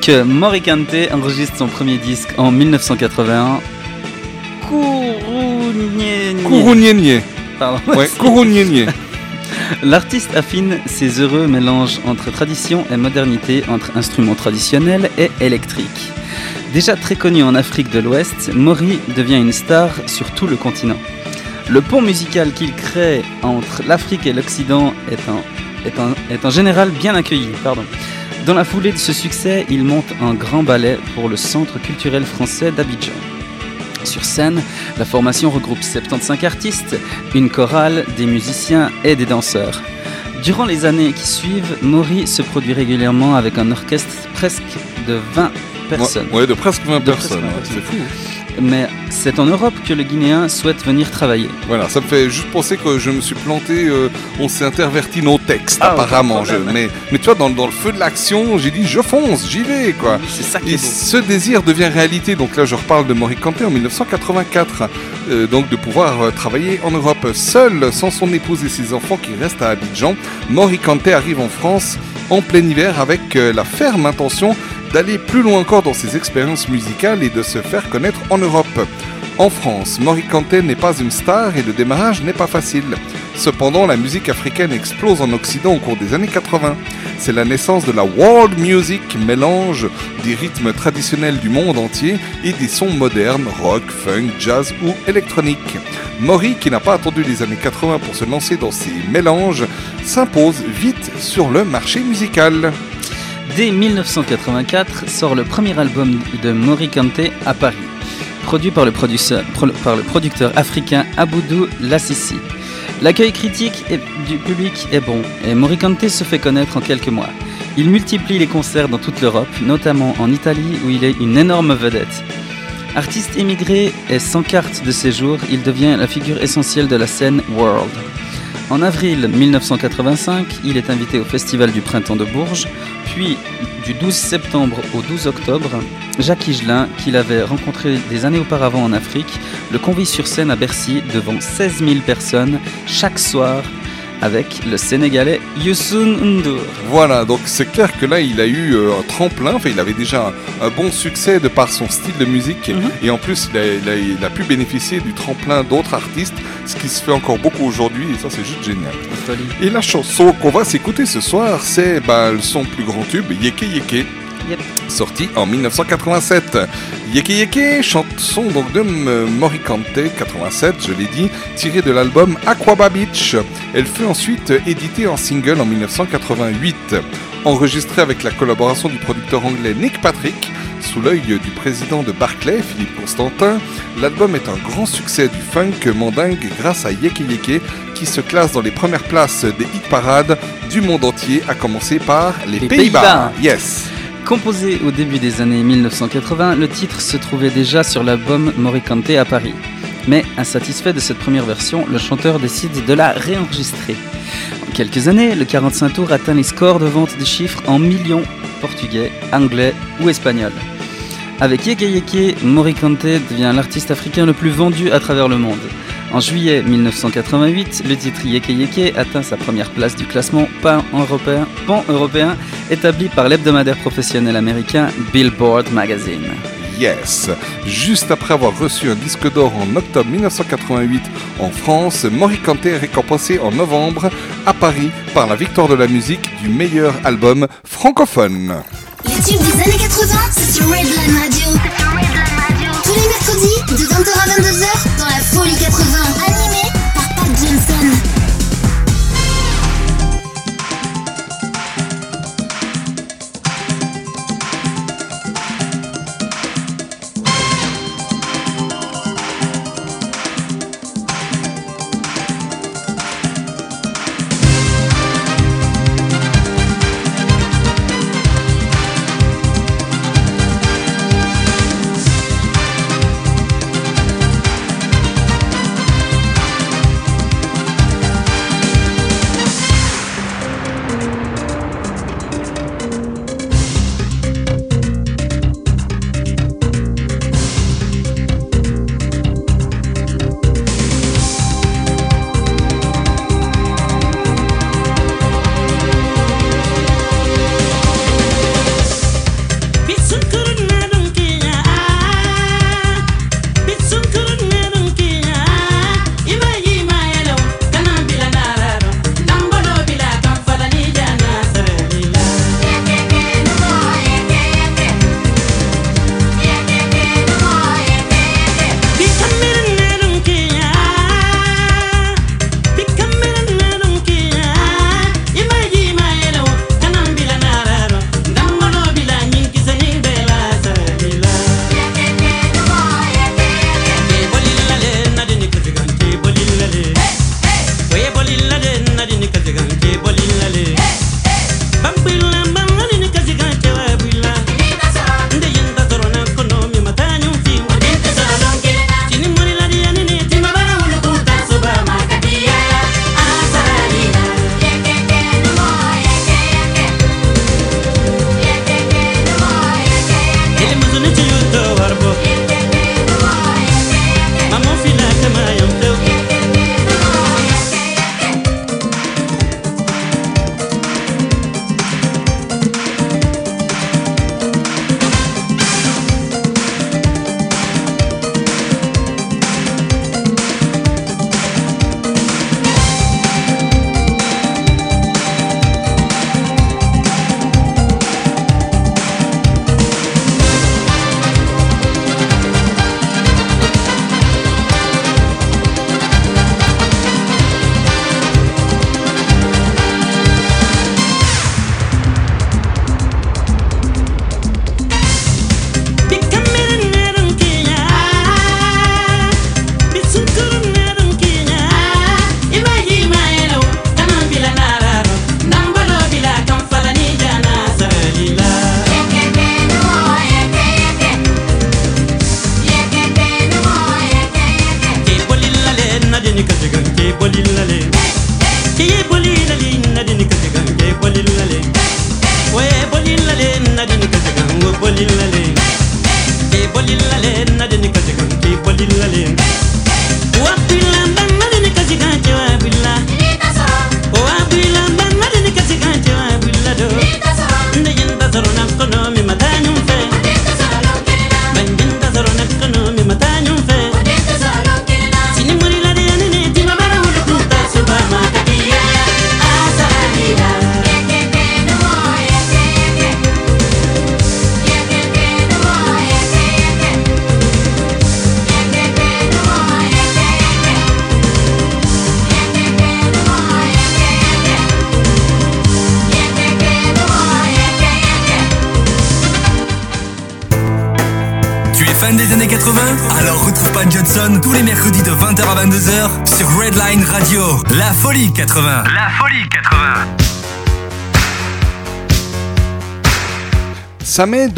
que Moricante enregistre son premier disque en 1981. Kourounienye. Pardon. Ouais. L'artiste affine ses heureux mélanges entre tradition et modernité, entre instruments traditionnels et électriques. Déjà très connu en Afrique de l'Ouest, Mori devient une star sur tout le continent. Le pont musical qu'il crée entre l'Afrique et l'Occident est en, est, est en général bien accueilli. Pardon. Dans la foulée de ce succès, il monte un grand ballet pour le Centre culturel français d'Abidjan. Sur scène, la formation regroupe 75 artistes, une chorale, des musiciens et des danseurs. Durant les années qui suivent, Maury se produit régulièrement avec un orchestre presque de 20 personnes. Ouais, ouais, de presque 20 De personnes. presque 20 ouais, C'est fou. Mais c'est en Europe que le Guinéen souhaite venir travailler. Voilà, ça me fait juste penser que je me suis planté, euh, on s'est interverti nos textes Ah, apparemment. Je, mais, mais tu vois, dans, dans le feu de l'action, j'ai dit je fonce, j'y vais quoi. C'est ça qui Et est beau. ce désir devient réalité. Donc là, je reparle de Moricante en 1984. euh, donc de pouvoir euh, travailler en Europe seul, sans son épouse et ses enfants qui restent à Abidjan. Moricante arrive en France en plein hiver avec la ferme intention d'aller plus loin encore dans ses expériences musicales et de se faire connaître en Europe. En France, Moricante n'est pas une star et le démarrage n'est pas facile. Cependant, la musique africaine explose en Occident au cours des années 80. C'est la naissance de la world music, mélange des rythmes traditionnels du monde entier et des sons modernes, rock, funk, jazz ou électronique. Mori, qui n'a pas attendu les années 80 pour se lancer dans ces mélanges, s'impose vite sur le marché musical. Dès 1984 sort le premier album de Moricante à Paris, produit par le, producteur- africain Aboudou Lassisi. L'accueil critique du public est bon et Moricante se fait connaître en quelques mois. Il multiplie les concerts dans toute l'Europe, notamment en Italie où il est une énorme vedette. Artiste émigré et sans carte de séjour, il devient la figure essentielle de la scène world. En avril 1985, il est invité au Festival du Printemps de Bourges, puis du 12 septembre au 12 octobre, Jacques Higelin, qu'il avait rencontré des années auparavant en Afrique, le convie sur scène à Bercy devant 16 000 personnes chaque soir avec le Sénégalais Youssou N'Dour. Voilà, donc c'est clair que là, il a eu euh, un tremplin. Enfin, il avait déjà un, un bon succès de par son style de musique. Et en plus, il a, il a- il a pu bénéficier du tremplin d'autres artistes, ce qui se fait encore beaucoup aujourd'hui. Et ça, c'est juste génial. Et la chanson qu'on va s'écouter ce soir, c'est bah, son plus grand tube, Yeke Yeke. Sorti en 1987. Yeke Yeke, chanson donc de M- Moricante 87, je l'ai dit, tirée de l'album Aquaba Beach. Elle fut ensuite éditée en single en 1988. Enregistrée avec la collaboration du producteur anglais Nick Patrick, sous l'œil du président de Barclay, Philippe Constantin, l'album est un grand succès du funk mandingue grâce à Yeke Yeke, qui se classe dans les premières places des hit parades du monde entier, à commencer par les, Les Pays-Bas. Pays-Bas. yes. Composé au début des années 1980, le titre se trouvait déjà sur l'album Moricante à Paris. Mais insatisfait de cette première version, le chanteur décide de la réenregistrer. En quelques années, le 45 tours atteint les scores de vente de chiffres en millions portugais, anglais ou espagnol. Avec Yeke Yeke, Moricante devient l'artiste africain le plus vendu à travers le monde. En juillet 1988, le titre Yeke Yeke atteint sa première place du classement pan-européen pan-européen établi par l'hebdomadaire professionnel américain Billboard Magazine. Yes. Juste après avoir reçu un disque d'or en octobre 1988 en France, Moricante est récompensé en novembre à Paris par la victoire de la musique du meilleur album francophone. Les tubes des années 80, c'est sur Redline Radio. Tous les mercredis, de 20h à 22h, dans la folie 80.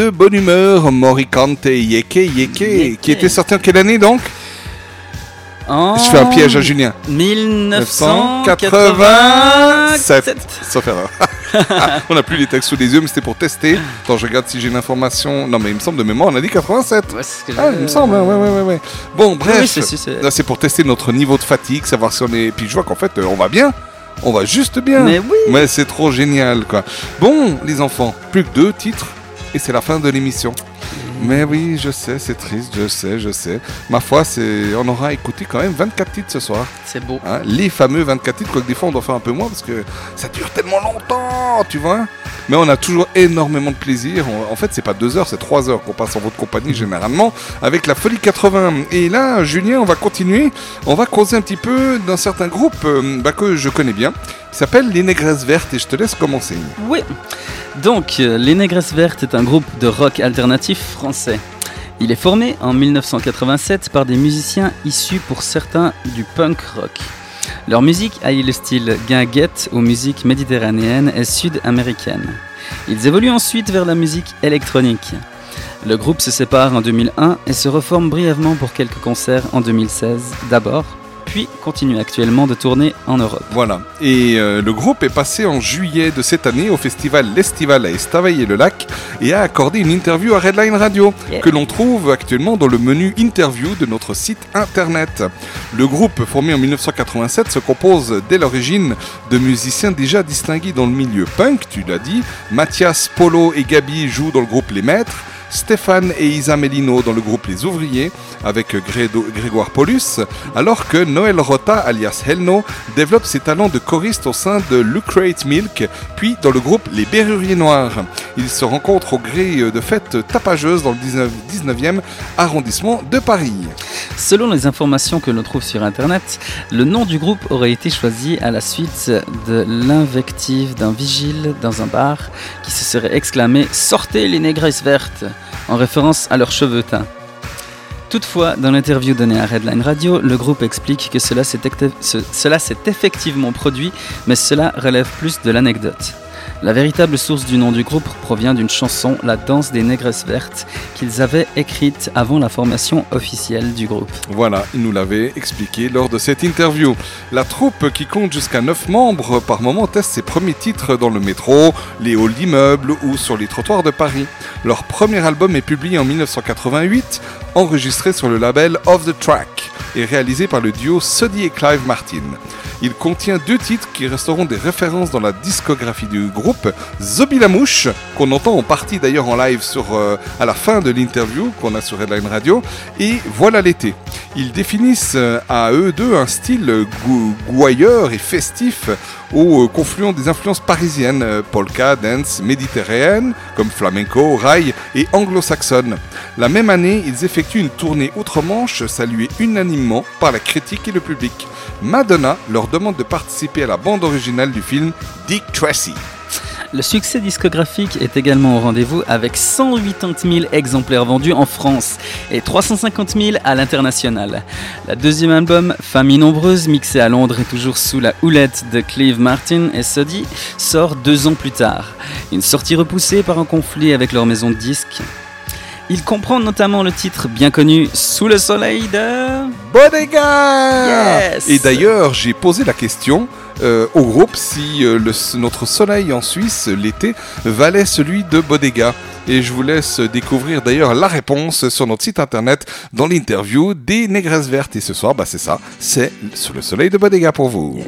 De bonne humeur Morikante Yeke Yeke, qui était sorti en quelle année donc? En Je fais un piège à Julien. 1987. Sauf erreur. on n'a plus les textes sous les yeux, mais c'était pour tester. Attends, je regarde si j'ai l'information. Non, mais il me semble de mémoire, on a dit 87. que ah, il me semble, ouais, ouais, ouais, ouais. Bon, bref. Oui, c'est- pour tester notre niveau de fatigue, savoir si on est. Puis je vois qu'en fait, euh, on va bien. On va juste bien. Mais oui. Ouais, c'est trop génial, quoi. Bon, les enfants, plus que deux titres et c'est la fin de l'émission. Mais oui, je sais, c'est triste, je sais, je sais. Ma foi, c'est, on aura écouté quand même 24 titres ce soir. C'est beau. Hein, les fameux 24 titres, quoique des fois on doit faire un peu moins parce que ça dure tellement longtemps, tu vois. Mais on a toujours énormément de plaisir. En fait, c'est pas deux heures, c'est trois heures qu'on passe en votre compagnie généralement avec la Folie 80. Et là, Julien, on va continuer. On va causer un petit peu d'un certain groupe euh, bah, que je connais bien, qui s'appelle Les Négresses Vertes. Et je te laisse commencer. Oui. Donc, euh, Les Négresses Vertes est un groupe de rock alternatif français. Il est formé en 1987 par des musiciens issus pour certains du punk rock. Leur musique allie le style guinguette aux musiques méditerranéennes et sud-américaines. Ils évoluent ensuite vers la musique électronique. Le groupe se sépare en 2001 et se reforme brièvement pour quelques concerts en 2016 d'abord, puis continue actuellement de tourner en Europe. Voilà. Et euh, le groupe est passé en juillet de cette année au festival L'Estival à Estavayer-le-Lac et a accordé une interview à Redline Radio Yeah. que l'on trouve actuellement dans le menu interview de notre site internet. Le groupe formé en 1987 se compose dès l'origine de musiciens déjà distingués dans le milieu punk, tu l'as dit. Mathias, Polo et Gabi jouent dans le groupe Les Maîtres. Stéphane et Isa Melino dans le groupe Les Ouvriers avec Grégoire Paulus, alors que Noël Rota alias Helno développe ses talents de choriste au sein de Lucrate Milk, puis dans le groupe Les Berruriers Noirs. Ils se rencontrent au gré de fêtes tapageuses dans le 19 19e arrondissement de Paris. Selon les informations que l'on trouve sur Internet, le nom du groupe aurait été choisi à la suite de l'invective d'un vigile dans un bar qui se serait exclamé « Sortez les négresses vertes !» En référence à leurs cheveux teints. Toutefois, dans l'interview donnée à Redline Radio, le groupe explique que cela s'est effectivement produit, mais cela relève plus de l'anecdote. La véritable source du nom du groupe provient d'une chanson, La danse des négresses vertes, qu'ils avaient écrite avant la formation officielle du groupe. Voilà, il nous l'avait expliqué lors de cette interview. La troupe, qui compte jusqu'à 9 membres, par moment teste ses premiers titres dans le métro, les halls d'immeubles ou sur les trottoirs de Paris. Leur premier album est publié en 1988, enregistré sur le label Off the Track et réalisé par le duo Suddy et Clive Martin. Il contient deux titres qui resteront des références dans la discographie du groupe, Zobi la mouche, qu'on entend en partie d'ailleurs en live sur, euh, à la fin de l'interview qu'on a sur Redline Radio, et Voilà l'été. Ils définissent euh, à eux deux un style gou- gouailleur et festif au euh, confluent des influences parisiennes, euh, polka, dance, méditerranéenne, comme flamenco, rail et anglo-saxonne. La même année, ils effectuent une tournée outre-Manche saluée unanimement par la critique et le public. Madonna leur demande de participer à la bande originale du film Dick Tracy. Le succès discographique est également au rendez-vous avec 180 000 exemplaires vendus en France et 350 000 à l'international. La deuxième album, Famille nombreuse, mixé à Londres et toujours sous la houlette de Clive Martin et Soddy, sort deux ans plus tard. Une sortie repoussée par un conflit avec leur maison de disques. Il comprend notamment le titre bien connu Sous le soleil de Bodega Yes Et d'ailleurs, j'ai posé la question euh, au groupe si euh, le- notre soleil en Suisse, l'été, valait celui de Bodega. Et je vous laisse découvrir d'ailleurs la réponse sur notre site internet dans l'interview des Négresses Vertes. Et ce soir, bah, c'est ça, c'est Sous le soleil de Bodega pour vous.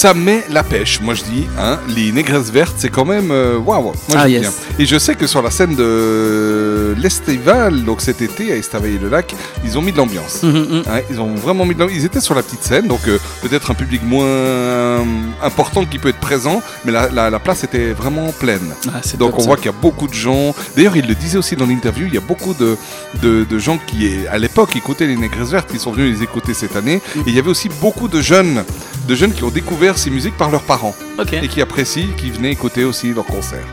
Ça met la pêche, moi je dis. Hein, les négresses vertes, c'est quand même euh, waouh. Moi Ah, yes. bien. Et je sais que sur la scène de l'Estival, donc cet été à Estavayer-le-Lac, ils ont mis de l'ambiance. Mhm, Ouais, ils ont vraiment mis de l'ambiance. Ils étaient sur la petite scène, donc euh, peut-être un public moins euh, important qui peut être présent, mais la, la- la place était vraiment pleine. Ah, donc on ça. voit qu'il y a beaucoup de gens. D'ailleurs, il le disait aussi dans l'interview, il y a beaucoup de, de, de gens qui, à l'époque, écoutaient les Négresses Vertes, qui sont venus les écouter cette année. Mm. Et il y avait aussi beaucoup de jeunes, de jeunes qui ont découvert ces musiques par leurs parents. Et qui apprécient, qui venaient écouter aussi leurs concerts.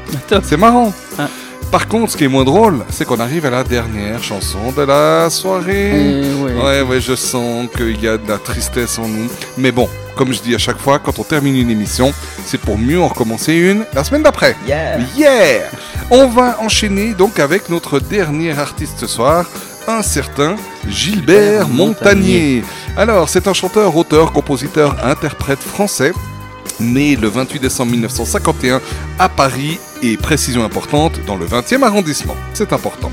C'est marrant. Ah. Par contre, ce qui est moins drôle, c'est qu'on arrive à la dernière chanson de la soirée. Eh ouais. ouais, ouais, je sens qu'il y a de la tristesse en nous. Mais bon, comme je dis à chaque fois, quand on termine une émission, c'est pour mieux en recommencer une la semaine d'après. Yeah. Yeah On va enchaîner donc avec notre dernier artiste ce soir, un certain Gilbert Montagnier. Montagnier. Alors, c'est un chanteur, auteur, compositeur, interprète français. né le 28 décembre 1951 à Paris et précision importante dans le 20e arrondissement. C'est important.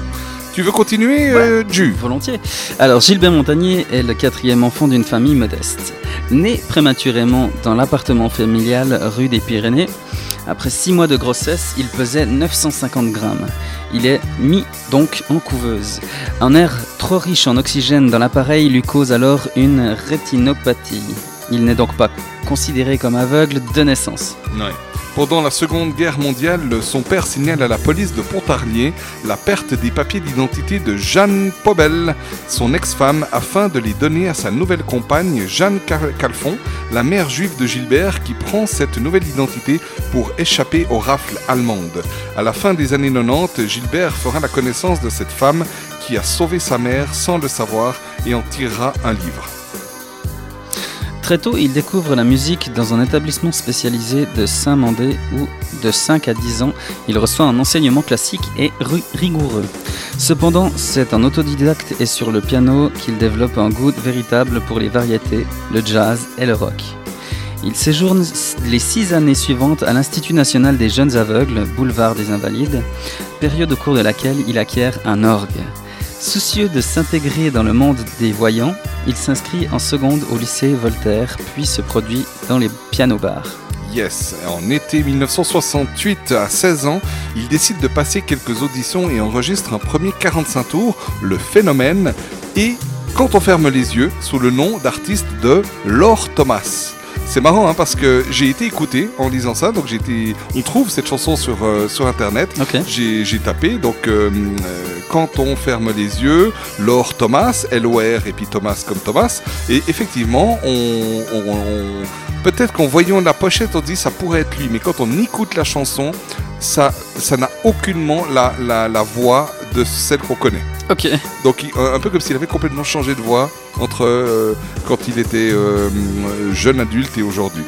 Tu veux continuer, euh, Ju? Volontiers. Alors, Gilbert Montagnier est le quatrième enfant d'une famille modeste. Né prématurément dans l'appartement familial rue des Pyrénées, après six mois de grossesse, il pesait 950 grammes. Il est mis donc en couveuse. Un air trop riche en oxygène dans l'appareil lui cause alors une rétinopathie. Il n'est donc pas considéré comme aveugle de naissance. Pendant la Seconde Guerre mondiale, son père signale à la police de Pontarlier la perte des papiers d'identité de Jeanne Pobel, son ex-femme, afin de les donner à sa nouvelle compagne Jeanne Cal- Calfon, la mère juive de Gilbert, qui prend cette nouvelle identité pour échapper aux rafles allemandes. À la fin des années 90, Gilbert fera la connaissance de cette femme qui a sauvé sa mère sans le savoir et en tirera un livre. Très tôt, il découvre la musique dans un établissement spécialisé de Saint-Mandé où, de 5 à 10 ans, il reçoit un enseignement classique et rigoureux. Cependant, c'est en autodidacte et sur le piano qu'il développe un goût véritable pour les variétés, le jazz et le rock. Il séjourne les six années suivantes à l'Institut national des jeunes aveugles, boulevard des Invalides, période au cours de laquelle il acquiert un orgue. Soucieux de s'intégrer dans le monde des voyants, il s'inscrit en seconde au lycée Voltaire, puis se produit dans les pianos-bars. Yes, en été 1968, à 16 ans, il décide de passer quelques auditions et enregistre un premier 45 tours, Le Phénomène, et Quand on ferme les yeux, sous le nom d'artiste de Laure Thomas. C'est marrant hein, parce que j'ai été écouté en lisant ça, donc j'ai été, on trouve cette chanson sur, euh, sur internet. J'ai j'ai tapé donc euh, euh, quand on ferme les yeux, Laure Thomas, L-O-R et puis Thomas comme Thomas. Et effectivement, on, on- on- peut-être qu'en voyant la pochette, on dit ça pourrait être lui, mais quand on écoute la chanson, ça ça n'a aucunement la, la, la voix de celle qu'on connaît. Ok. Donc un peu comme s'il avait complètement changé de voix entre euh, quand il était euh, jeune adulte et aujourd'hui.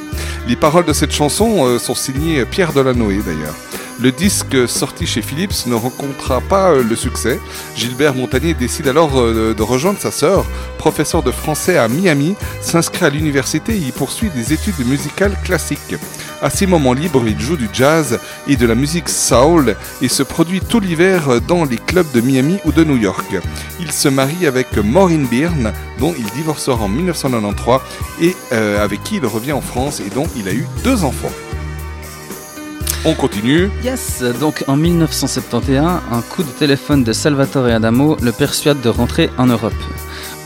Les paroles de cette chanson euh, sont signées Pierre Delanoë d'ailleurs. Le disque sorti chez Philips ne rencontra pas le succès. Gilbert Montagnier décide alors de rejoindre sa sœur, professeur de français à Miami, s'inscrit à l'université et y poursuit des études musicales classiques. À ses moments libres, il joue du jazz et de la musique soul et se produit tout l'hiver dans les clubs de Miami ou de New York. Il se marie avec Maureen Byrne, dont il divorcera en 1993 et euh, avec qui il revient en France et dont il a eu deux enfants. On continue. Yes, donc en 1971, un coup de téléphone de Salvatore Adamo le persuade de rentrer en Europe.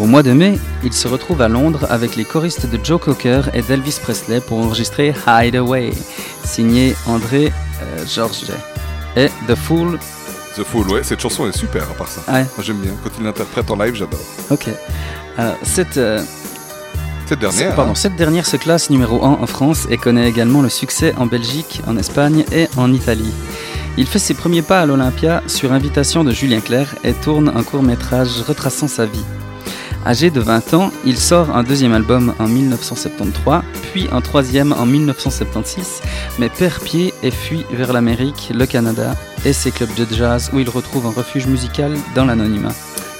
Au mois de mai, il se retrouve à Londres avec les choristes de Joe Cocker et d'Elvis Presley pour enregistrer Hideaway, signé André euh, George et The Fool. The Fool, ouais, cette chanson est super à part ça. Ouais. Moi, J'aime bien. Quand il l'interprète en live, j'adore. Ok. Alors, cette, euh, Cette dernière. Pardon, hein. cette dernière se classe numéro 1 en France et connaît également le succès en Belgique, en Espagne et en Italie. Il fait ses premiers pas à l'Olympia sur invitation de Julien Clerc et tourne un court métrage retraçant sa vie. Âgé de 20 ans, il sort un deuxième album en 1973, puis un troisième en 1976, mais perd pied et fuit vers l'Amérique, le Canada et ses clubs de jazz où il retrouve un refuge musical dans l'anonymat.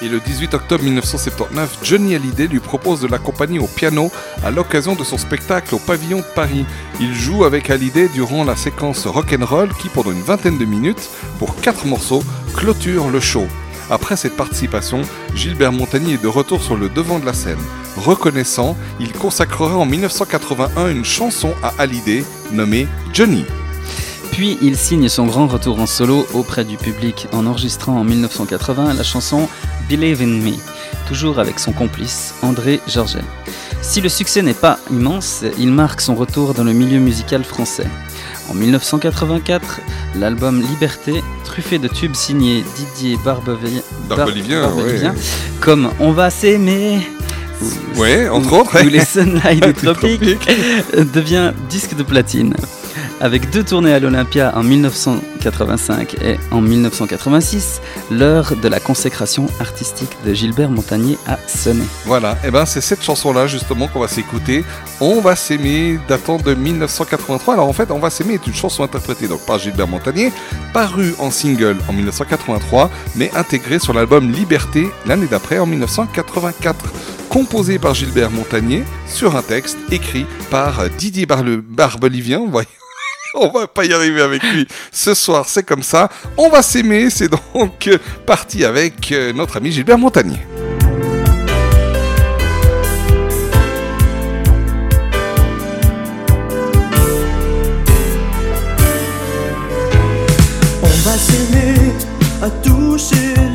Et le 18 octobre 1979, Johnny Hallyday lui propose de l'accompagner au piano à l'occasion de son spectacle au Pavillon de Paris. Il joue avec Hallyday durant la séquence rock'n'roll qui, pendant une vingtaine de minutes, pour quatre morceaux, clôture le show. Après cette participation, Gilbert Montagnier est de retour sur le devant de la scène. Reconnaissant, il consacrera en 1981 une chanson à Hallyday nommée Johnny. Puis il signe son grand retour en solo auprès du public en enregistrant en 1980 la chanson Believe in Me, toujours avec son complice André Georget. Si le succès n'est pas immense, il marque son retour dans le milieu musical français. En 1984, l'album Liberté, truffé de tubes signés Didier Barbelivien, ouais. comme On va s'aimer, ou- Ouais, entre ou- autres. ou les Sunlight Les du Tropique, devient disque de platine. Avec deux tournées à l'Olympia en 1985 et en 1986, l'heure de la consécration artistique de Gilbert Montagnier a sonné. Voilà, et ben c'est cette chanson-là justement qu'on va s'écouter. On va s'aimer, datant de 1983. Alors en fait, On va s'aimer est une chanson interprétée donc par Gilbert Montagnier, parue en single en 1983, mais intégrée sur l'album Liberté l'année d'après en 1984. composé par Gilbert Montagnier sur un texte écrit par Didier Barle- Barbelivien. Voyons. On va pas y arriver avec lui. Ce soir, c'est comme ça. On va s'aimer. C'est donc parti avec euh, notre ami Gilbert Montagnier. On va s'aimer, à toucher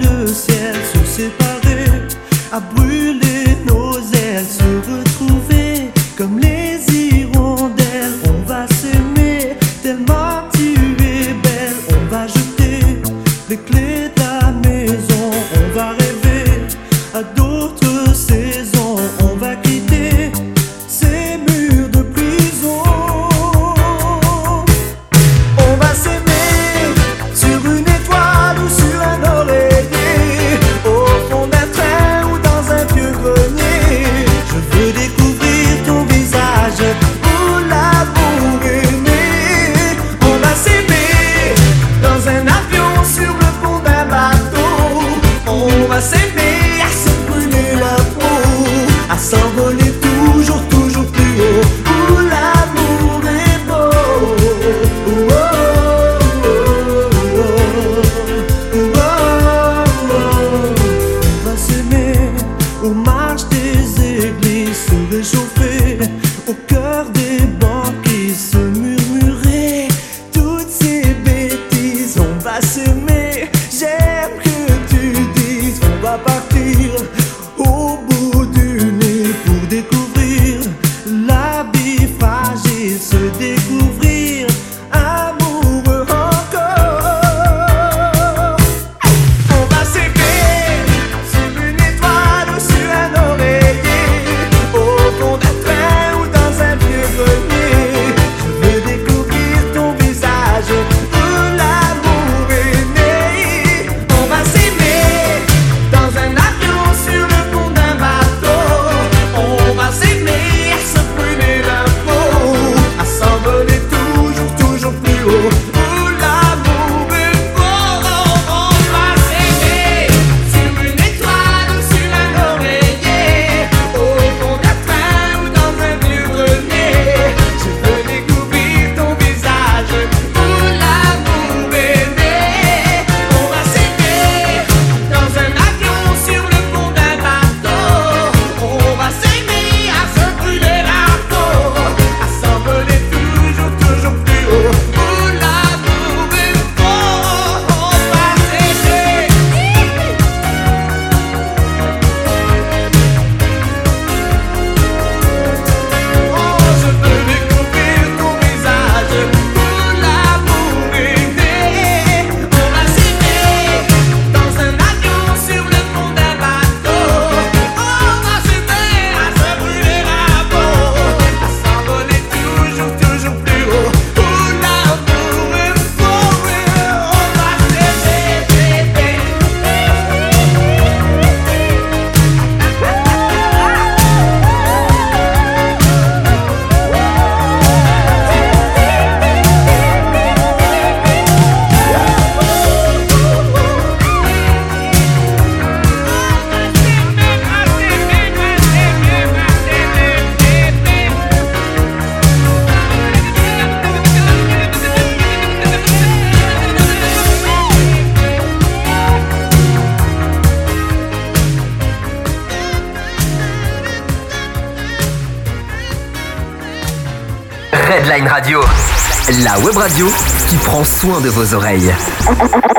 web radio qui prend soin de vos oreilles.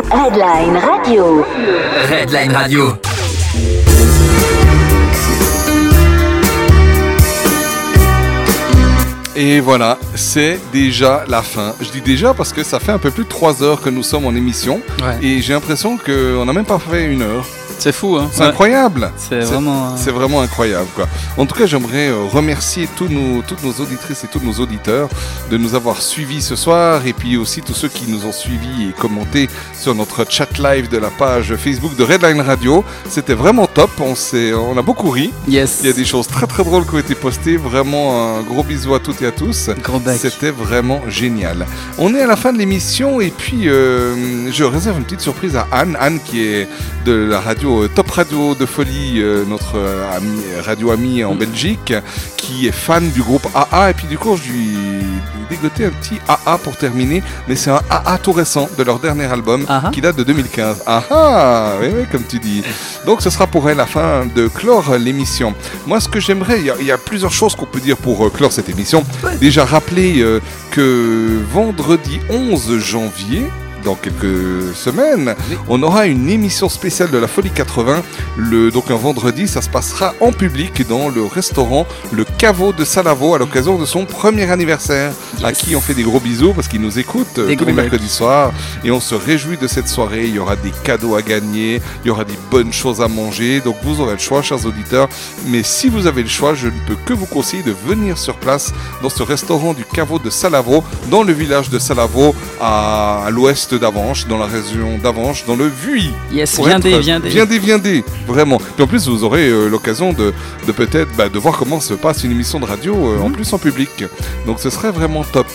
Redline Radio. Redline Radio. Et voilà, c'est déjà la fin. Je dis déjà parce que ça fait un peu plus de 3 heures que nous sommes en émission. Ouais. Et j'ai l'impression qu'on n'a même pas fait une heure. C'est fou, hein C'est Ouais. incroyable. C'est vraiment, euh, C'est vraiment incroyable, quoi. En tout cas, j'aimerais euh, remercier tous nos, toutes nos auditrices et tous nos auditeurs de nous avoir suivis ce soir et puis aussi tous ceux qui nous ont suivis et commenté sur notre chat live de la page Facebook de Redline Radio. C'était vraiment top. On, s'est- on a beaucoup ri. Yes. Il y a des choses très très drôles qui ont été postées. Vraiment un gros bisou à toutes et à tous. C'était vraiment génial. On est à la fin de l'émission et puis euh, je réserve une petite surprise à Anne. Anne qui est de la radio euh, Top Radio de Folie, euh, notre ami, radio ami en Belgique, qui est fan du groupe AA. Et puis du coup, je lui un petit AA pour terminer. Mais c'est un AA tout récent de leur dernier album qui date de 2015. Ah ah Oui, oui, comme tu dis. Donc ce sera pour elle la fin de clore l'émission. Moi, ce que j'aimerais, il y a- il y, a plusieurs choses qu'on peut dire pour euh, clore cette émission. Déjà rappeler euh, que vendredi 11 janvier, dans quelques semaines, on aura une émission spéciale de la Folie 80. Le, donc un vendredi, ça se passera en public dans le restaurant Le Caveau de Salavo à l'occasion de son premier anniversaire, à qui on fait des gros bisous parce qu'il nous écoute euh, tous les mercredis soirs et on se réjouit de cette soirée. Il y aura des cadeaux à gagner, il y aura des bonnes choses à manger. Donc vous aurez le choix, chers auditeurs. Mais si vous avez le choix, je ne peux que vous conseiller de venir sur place dans ce restaurant du Caveau de Salavo, dans le village de Salavo, à, à l'ouest d'Avanches, dans la région d'Avanches, dans le Vuy. Yes, viendez, être- viendez. Viendez, viendez, vraiment. Puis en plus, vous aurez euh, l'occasion de, de peut-être bah, de voir comment se passe une émission de radio, euh, en plus en public. Donc ce serait vraiment top.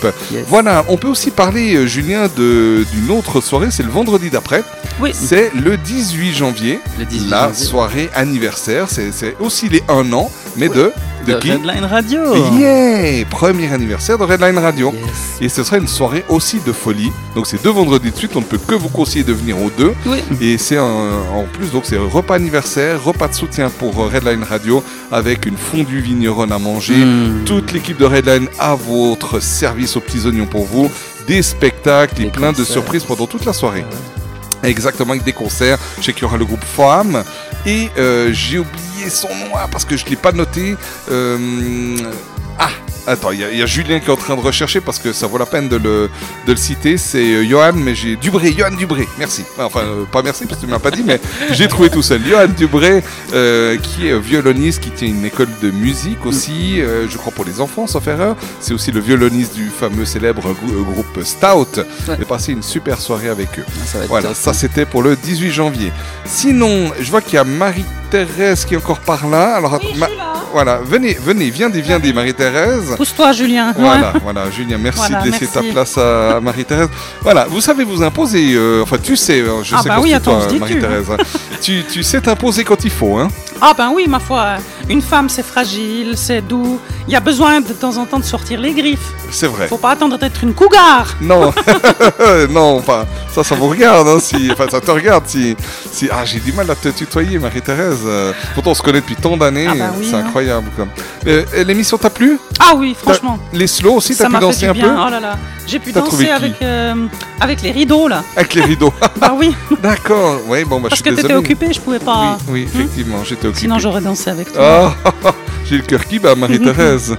Voilà, on peut aussi parler, euh, Julien, d'une autre soirée, c'est le vendredi d'après. Oui. C'est le 18 janvier, Le 18 la janvier. soirée anniversaire. C'est c'est aussi les 1 an, mais de, de, De qui Redline Radio. Yeah Premier anniversaire de Redline Radio. Et ce sera une soirée aussi de folie. Donc c'est deux vendredis de suite, on ne peut que vous conseiller de venir aux deux. Et c'est en plus, donc c'est repas anniversaire, repas de soutien pour euh, Redline Radio, avec une fondue vigneronne à manger. Mm. Toute l'équipe de Redline à votre service aux petits oignons pour vous. Des spectacles et plein de surprises pendant toute la soirée. Exactement, avec des concerts. Je sais qu'il y aura le groupe Femme. Et euh, j'ai oublié son nom ah, parce que je ne l'ai pas noté. Euh, ah, attends, il y, a- il y a Julien qui est en train de rechercher parce que ça vaut la peine de le, de le citer. C'est euh, Johan, mais j'ai Dubré, Johan Dubré. Merci. Enfin, euh, pas merci parce que tu ne m'as pas dit, mais j'ai trouvé tout seul. Johan Dubré, euh, qui est violoniste, qui tient une école de musique aussi, euh, je crois pour les enfants, sauf erreur. C'est aussi le violoniste du fameux célèbre grou- groupe Stout. J'ai passé une super soirée avec eux. va être voilà, top. ça c'était pour le 18 janvier. Sinon, je vois qu'il y a Marie-Thérèse qui est encore par là. Alors, ma- voilà, venez, venez, viendez, viendez, Marie-Thérèse. Pousse-toi, Julien. Voilà, voilà, Julien, merci Voilà, de laisser merci. ta place à Marie-Thérèse. Voilà, vous savez vous imposer, euh, enfin tu sais, euh, je Ah sais bah oui, attends, dit tu, Marie-Thérèse. hein. tu, tu sais t'imposer quand il faut, hein Ah ben oui, ma foi, une femme c'est fragile, c'est doux. Il y a besoin de temps en temps de sortir les griffes. C'est vrai. Faut pas attendre d'être une cougar. Non, non, enfin, ça, ça vous regarde, hein, si, enfin, ça te regarde, si, si, ah, j'ai du mal à te tutoyer, Marie-Thérèse. euh, pourtant, on se connaît depuis tant d'années, Ah bah oui, c'est hein. incroyable. Euh, L'émission t'a plu? Ah oui, franchement. Les slows aussi, t'as pu danser un bien. peu? Oh là là, j'ai pu danser avec euh, avec les rideaux là. Avec les rideaux. bah oui. D'accord, oui, bon, bah, Parce je que suis t'étais désolé. occupé, je pouvais pas. Oui, effectivement, j'étais occupé. Sinon j'aurais dansé avec toi. J'ai le cœur qui bat, Marie-Thérèse.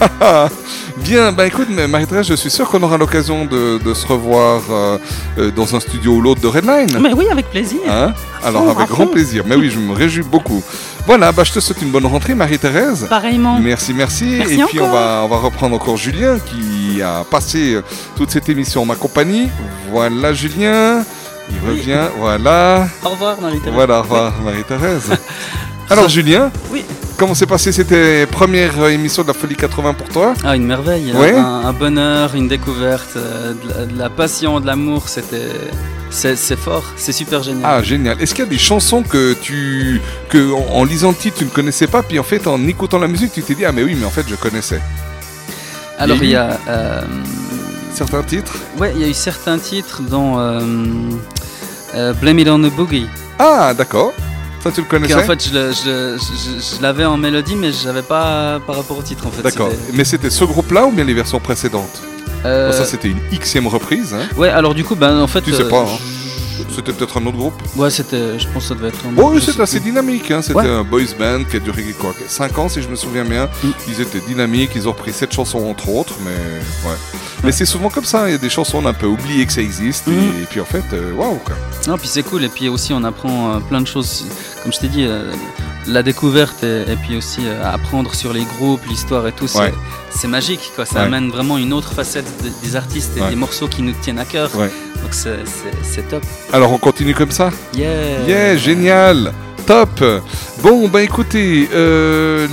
Bien, bah écoute, Marie-Thérèse, je suis sûr qu'on aura l'occasion de, de se revoir euh, euh, dans un studio ou l'autre de Redline. Mais oui, avec plaisir. Hein? Alors, fond, avec grand fond. plaisir. Mais oui, je me réjouis beaucoup. Voilà, bah, je te souhaite une bonne rentrée, Marie-Thérèse. Pareillement. Merci, merci. Merci Et puis, on encore. va, on va reprendre encore Julien qui a passé euh, toute cette émission en ma compagnie. Voilà, Julien. Il revient. Voilà. Au revoir, Marie-Thérèse. Voilà, au revoir, Marie-Thérèse. Alors, Julien Oui. Comment s'est passé cette euh, première euh, émission de la Folie 80 pour toi? Ah, une merveille. Ouais. Un, un bonheur, une découverte, euh, de, la, de la passion, de l'amour. C'était. C'est c'est fort, c'est super génial. Ah, génial. Est-ce qu'il y a des chansons que tu. que en, en lisant le titre, tu ne connaissais pas, puis en fait, en écoutant la musique, tu t'es dit, ah, mais oui, mais en fait, je connaissais Alors, il y a. euh, Certains titres? Ouais, il y a eu certains titres, dont euh, euh, Blame It on the Boogie. Ah, d'accord. Ça, tu le connaissais En fait, je, le- je le- je- je l'avais en mélodie, mais je l'avais pas par rapport au titre. En fait, D'accord. Mais c'était ce groupe-là ou bien les versions précédentes Euh, Bon, Ça, c'était une xème reprise. Hein Ouais, alors du coup, ben en fait. Tu sais euh, pas, hein. C'était peut-être un autre groupe Ouais, c'était. Je pense que ça devait être un. Je sais c'était assez dynamique. Hein. C'était Ouais. un boys band qui a duré quoi 5 ans, si je me souviens bien. Mm. Ils étaient dynamiques, ils ont repris cette chanson entre autres, mais ouais. Mais c'est souvent comme ça. Il y a des chansons, on a un peu oublié que ça existe, et, Mm. et puis en fait, euh, waouh quoi. Non, puis c'est cool, et puis aussi on apprend euh, plein de choses. Comme je t'ai dit, euh, la découverte et, et puis aussi euh, apprendre sur les groupes, l'histoire et tout, c'est Ouais. magique. Quoi. Ça Ouais. amène vraiment une autre facette de- des artistes et Ouais. des morceaux qui nous tiennent à cœur. Donc c'est top. Alors on continue comme ça? Yeah. Yeah, génial Top Bon, bah écoutez, euh,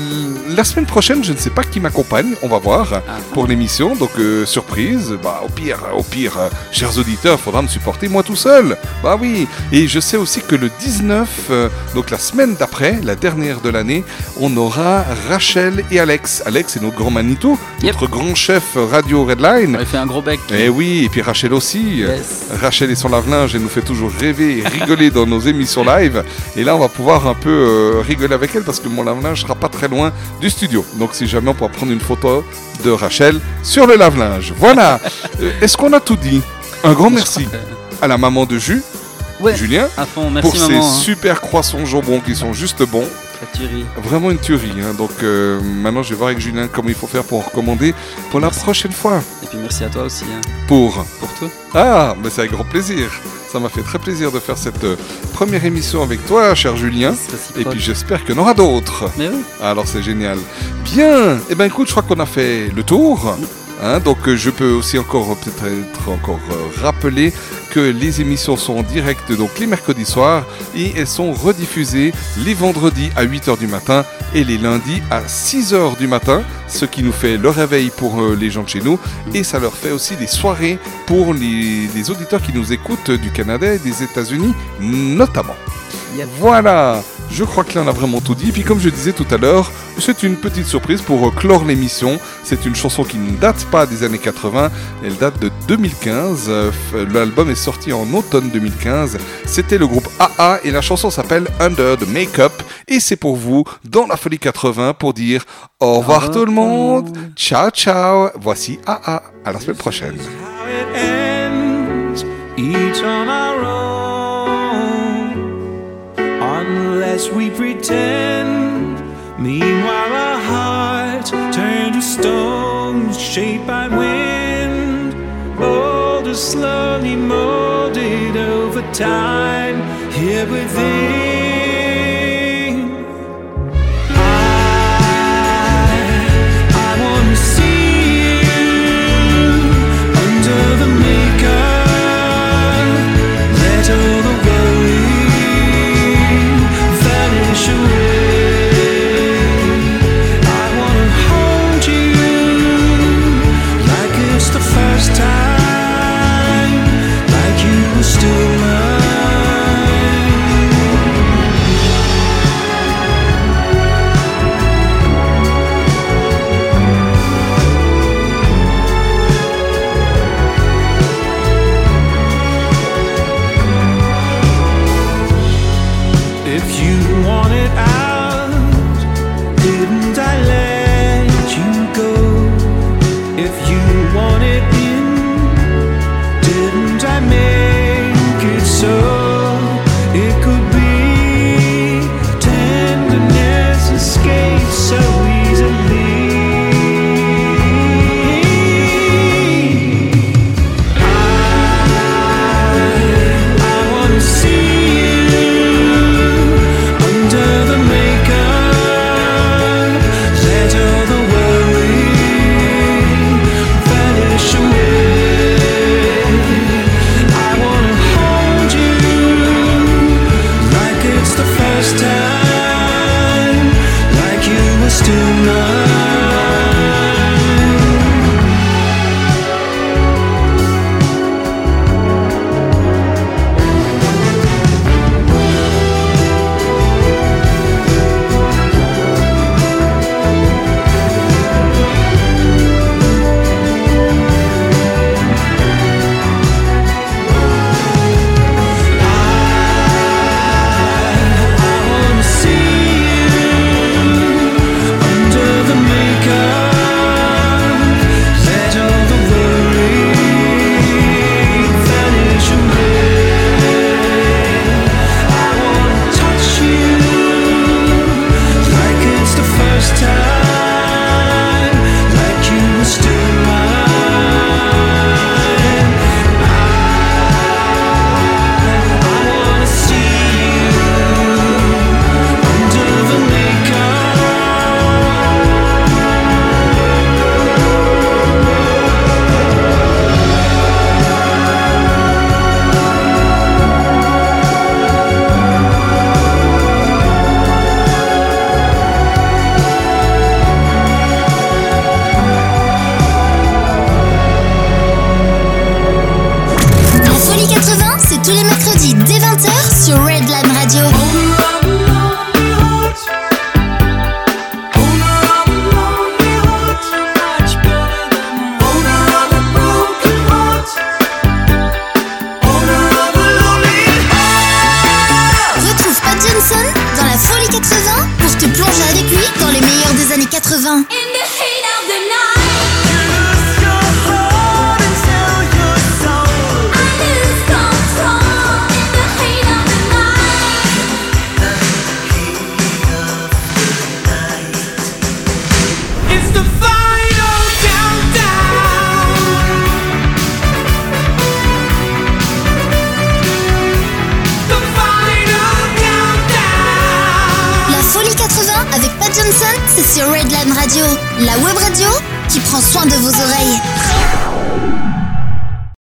la semaine prochaine, je ne sais pas qui m'accompagne, on va voir pour l'émission. Donc euh, surprise, bah au pire, au pire, euh, chers auditeurs, faudra me supporter moi tout seul. Bah oui. Et je sais aussi que le 19, euh, donc la semaine d'après, la dernière de l'année, on aura Rachel et Alex. Alex est notre grand Manitou, notre grand chef radio Redline. Il fait un gros bec. Et oui, et puis Rachel aussi. Rachel et son lave-linge, elle nous fait toujours rêver et rigoler dans nos émissions live. Et là, on va pouvoir un peu rigoler avec elle parce que mon lave-linge sera pas très loin du studio. Donc, si jamais on pourra prendre une photo de Rachel sur le lave-linge. Voilà. Euh, Est-ce qu'on a tout dit? Un grand merci à la maman de Jus, Julien, À fond, merci pour maman. ces hein. super croissants jambon qui sont juste bons. La tuerie. Vraiment une tuerie. hein. Donc, euh, maintenant, je vais voir avec Julien comment il faut faire pour en recommander pour la prochaine fois. Et puis merci à toi aussi. hein. Pour Pour toi. Ah, mais c'est avec grand plaisir. Ça m'a fait très plaisir de faire cette euh, première émission avec toi, cher Julien. Et puis j'espère qu'il y en aura d'autres. Mais oui. Alors c'est génial. Bien. Eh ben écoute, je crois qu'on a fait le tour. Hein, donc euh, je peux aussi encore euh, peut-être encore euh, rappeler que les émissions sont en direct donc les mercredis soirs et elles sont rediffusées les vendredis à 8h du matin et les lundis à 6h du matin, ce qui nous fait le réveil pour les gens de chez nous et ça leur fait aussi des soirées pour les auditeurs qui nous écoutent du Canada et des États-Unis notamment. Voilà, je crois que là on a vraiment tout dit. Et puis comme je disais tout à l'heure, c'est une petite surprise pour euh, clore l'émission. C'est une chanson qui ne date pas des années 80, elle date de 2015. Euh, f- L'album est sorti en automne 2015. C'était le groupe AA et la chanson s'appelle Under the Makeup. Et c'est pour vous, dans la folie 80, pour dire au revoir tout le monde. Ciao ciao. Voici AA. À la semaine prochaine. Unless we pretend. Meanwhile, our hearts turn to stone, shaped by wind, molded slowly, molded over time, here within.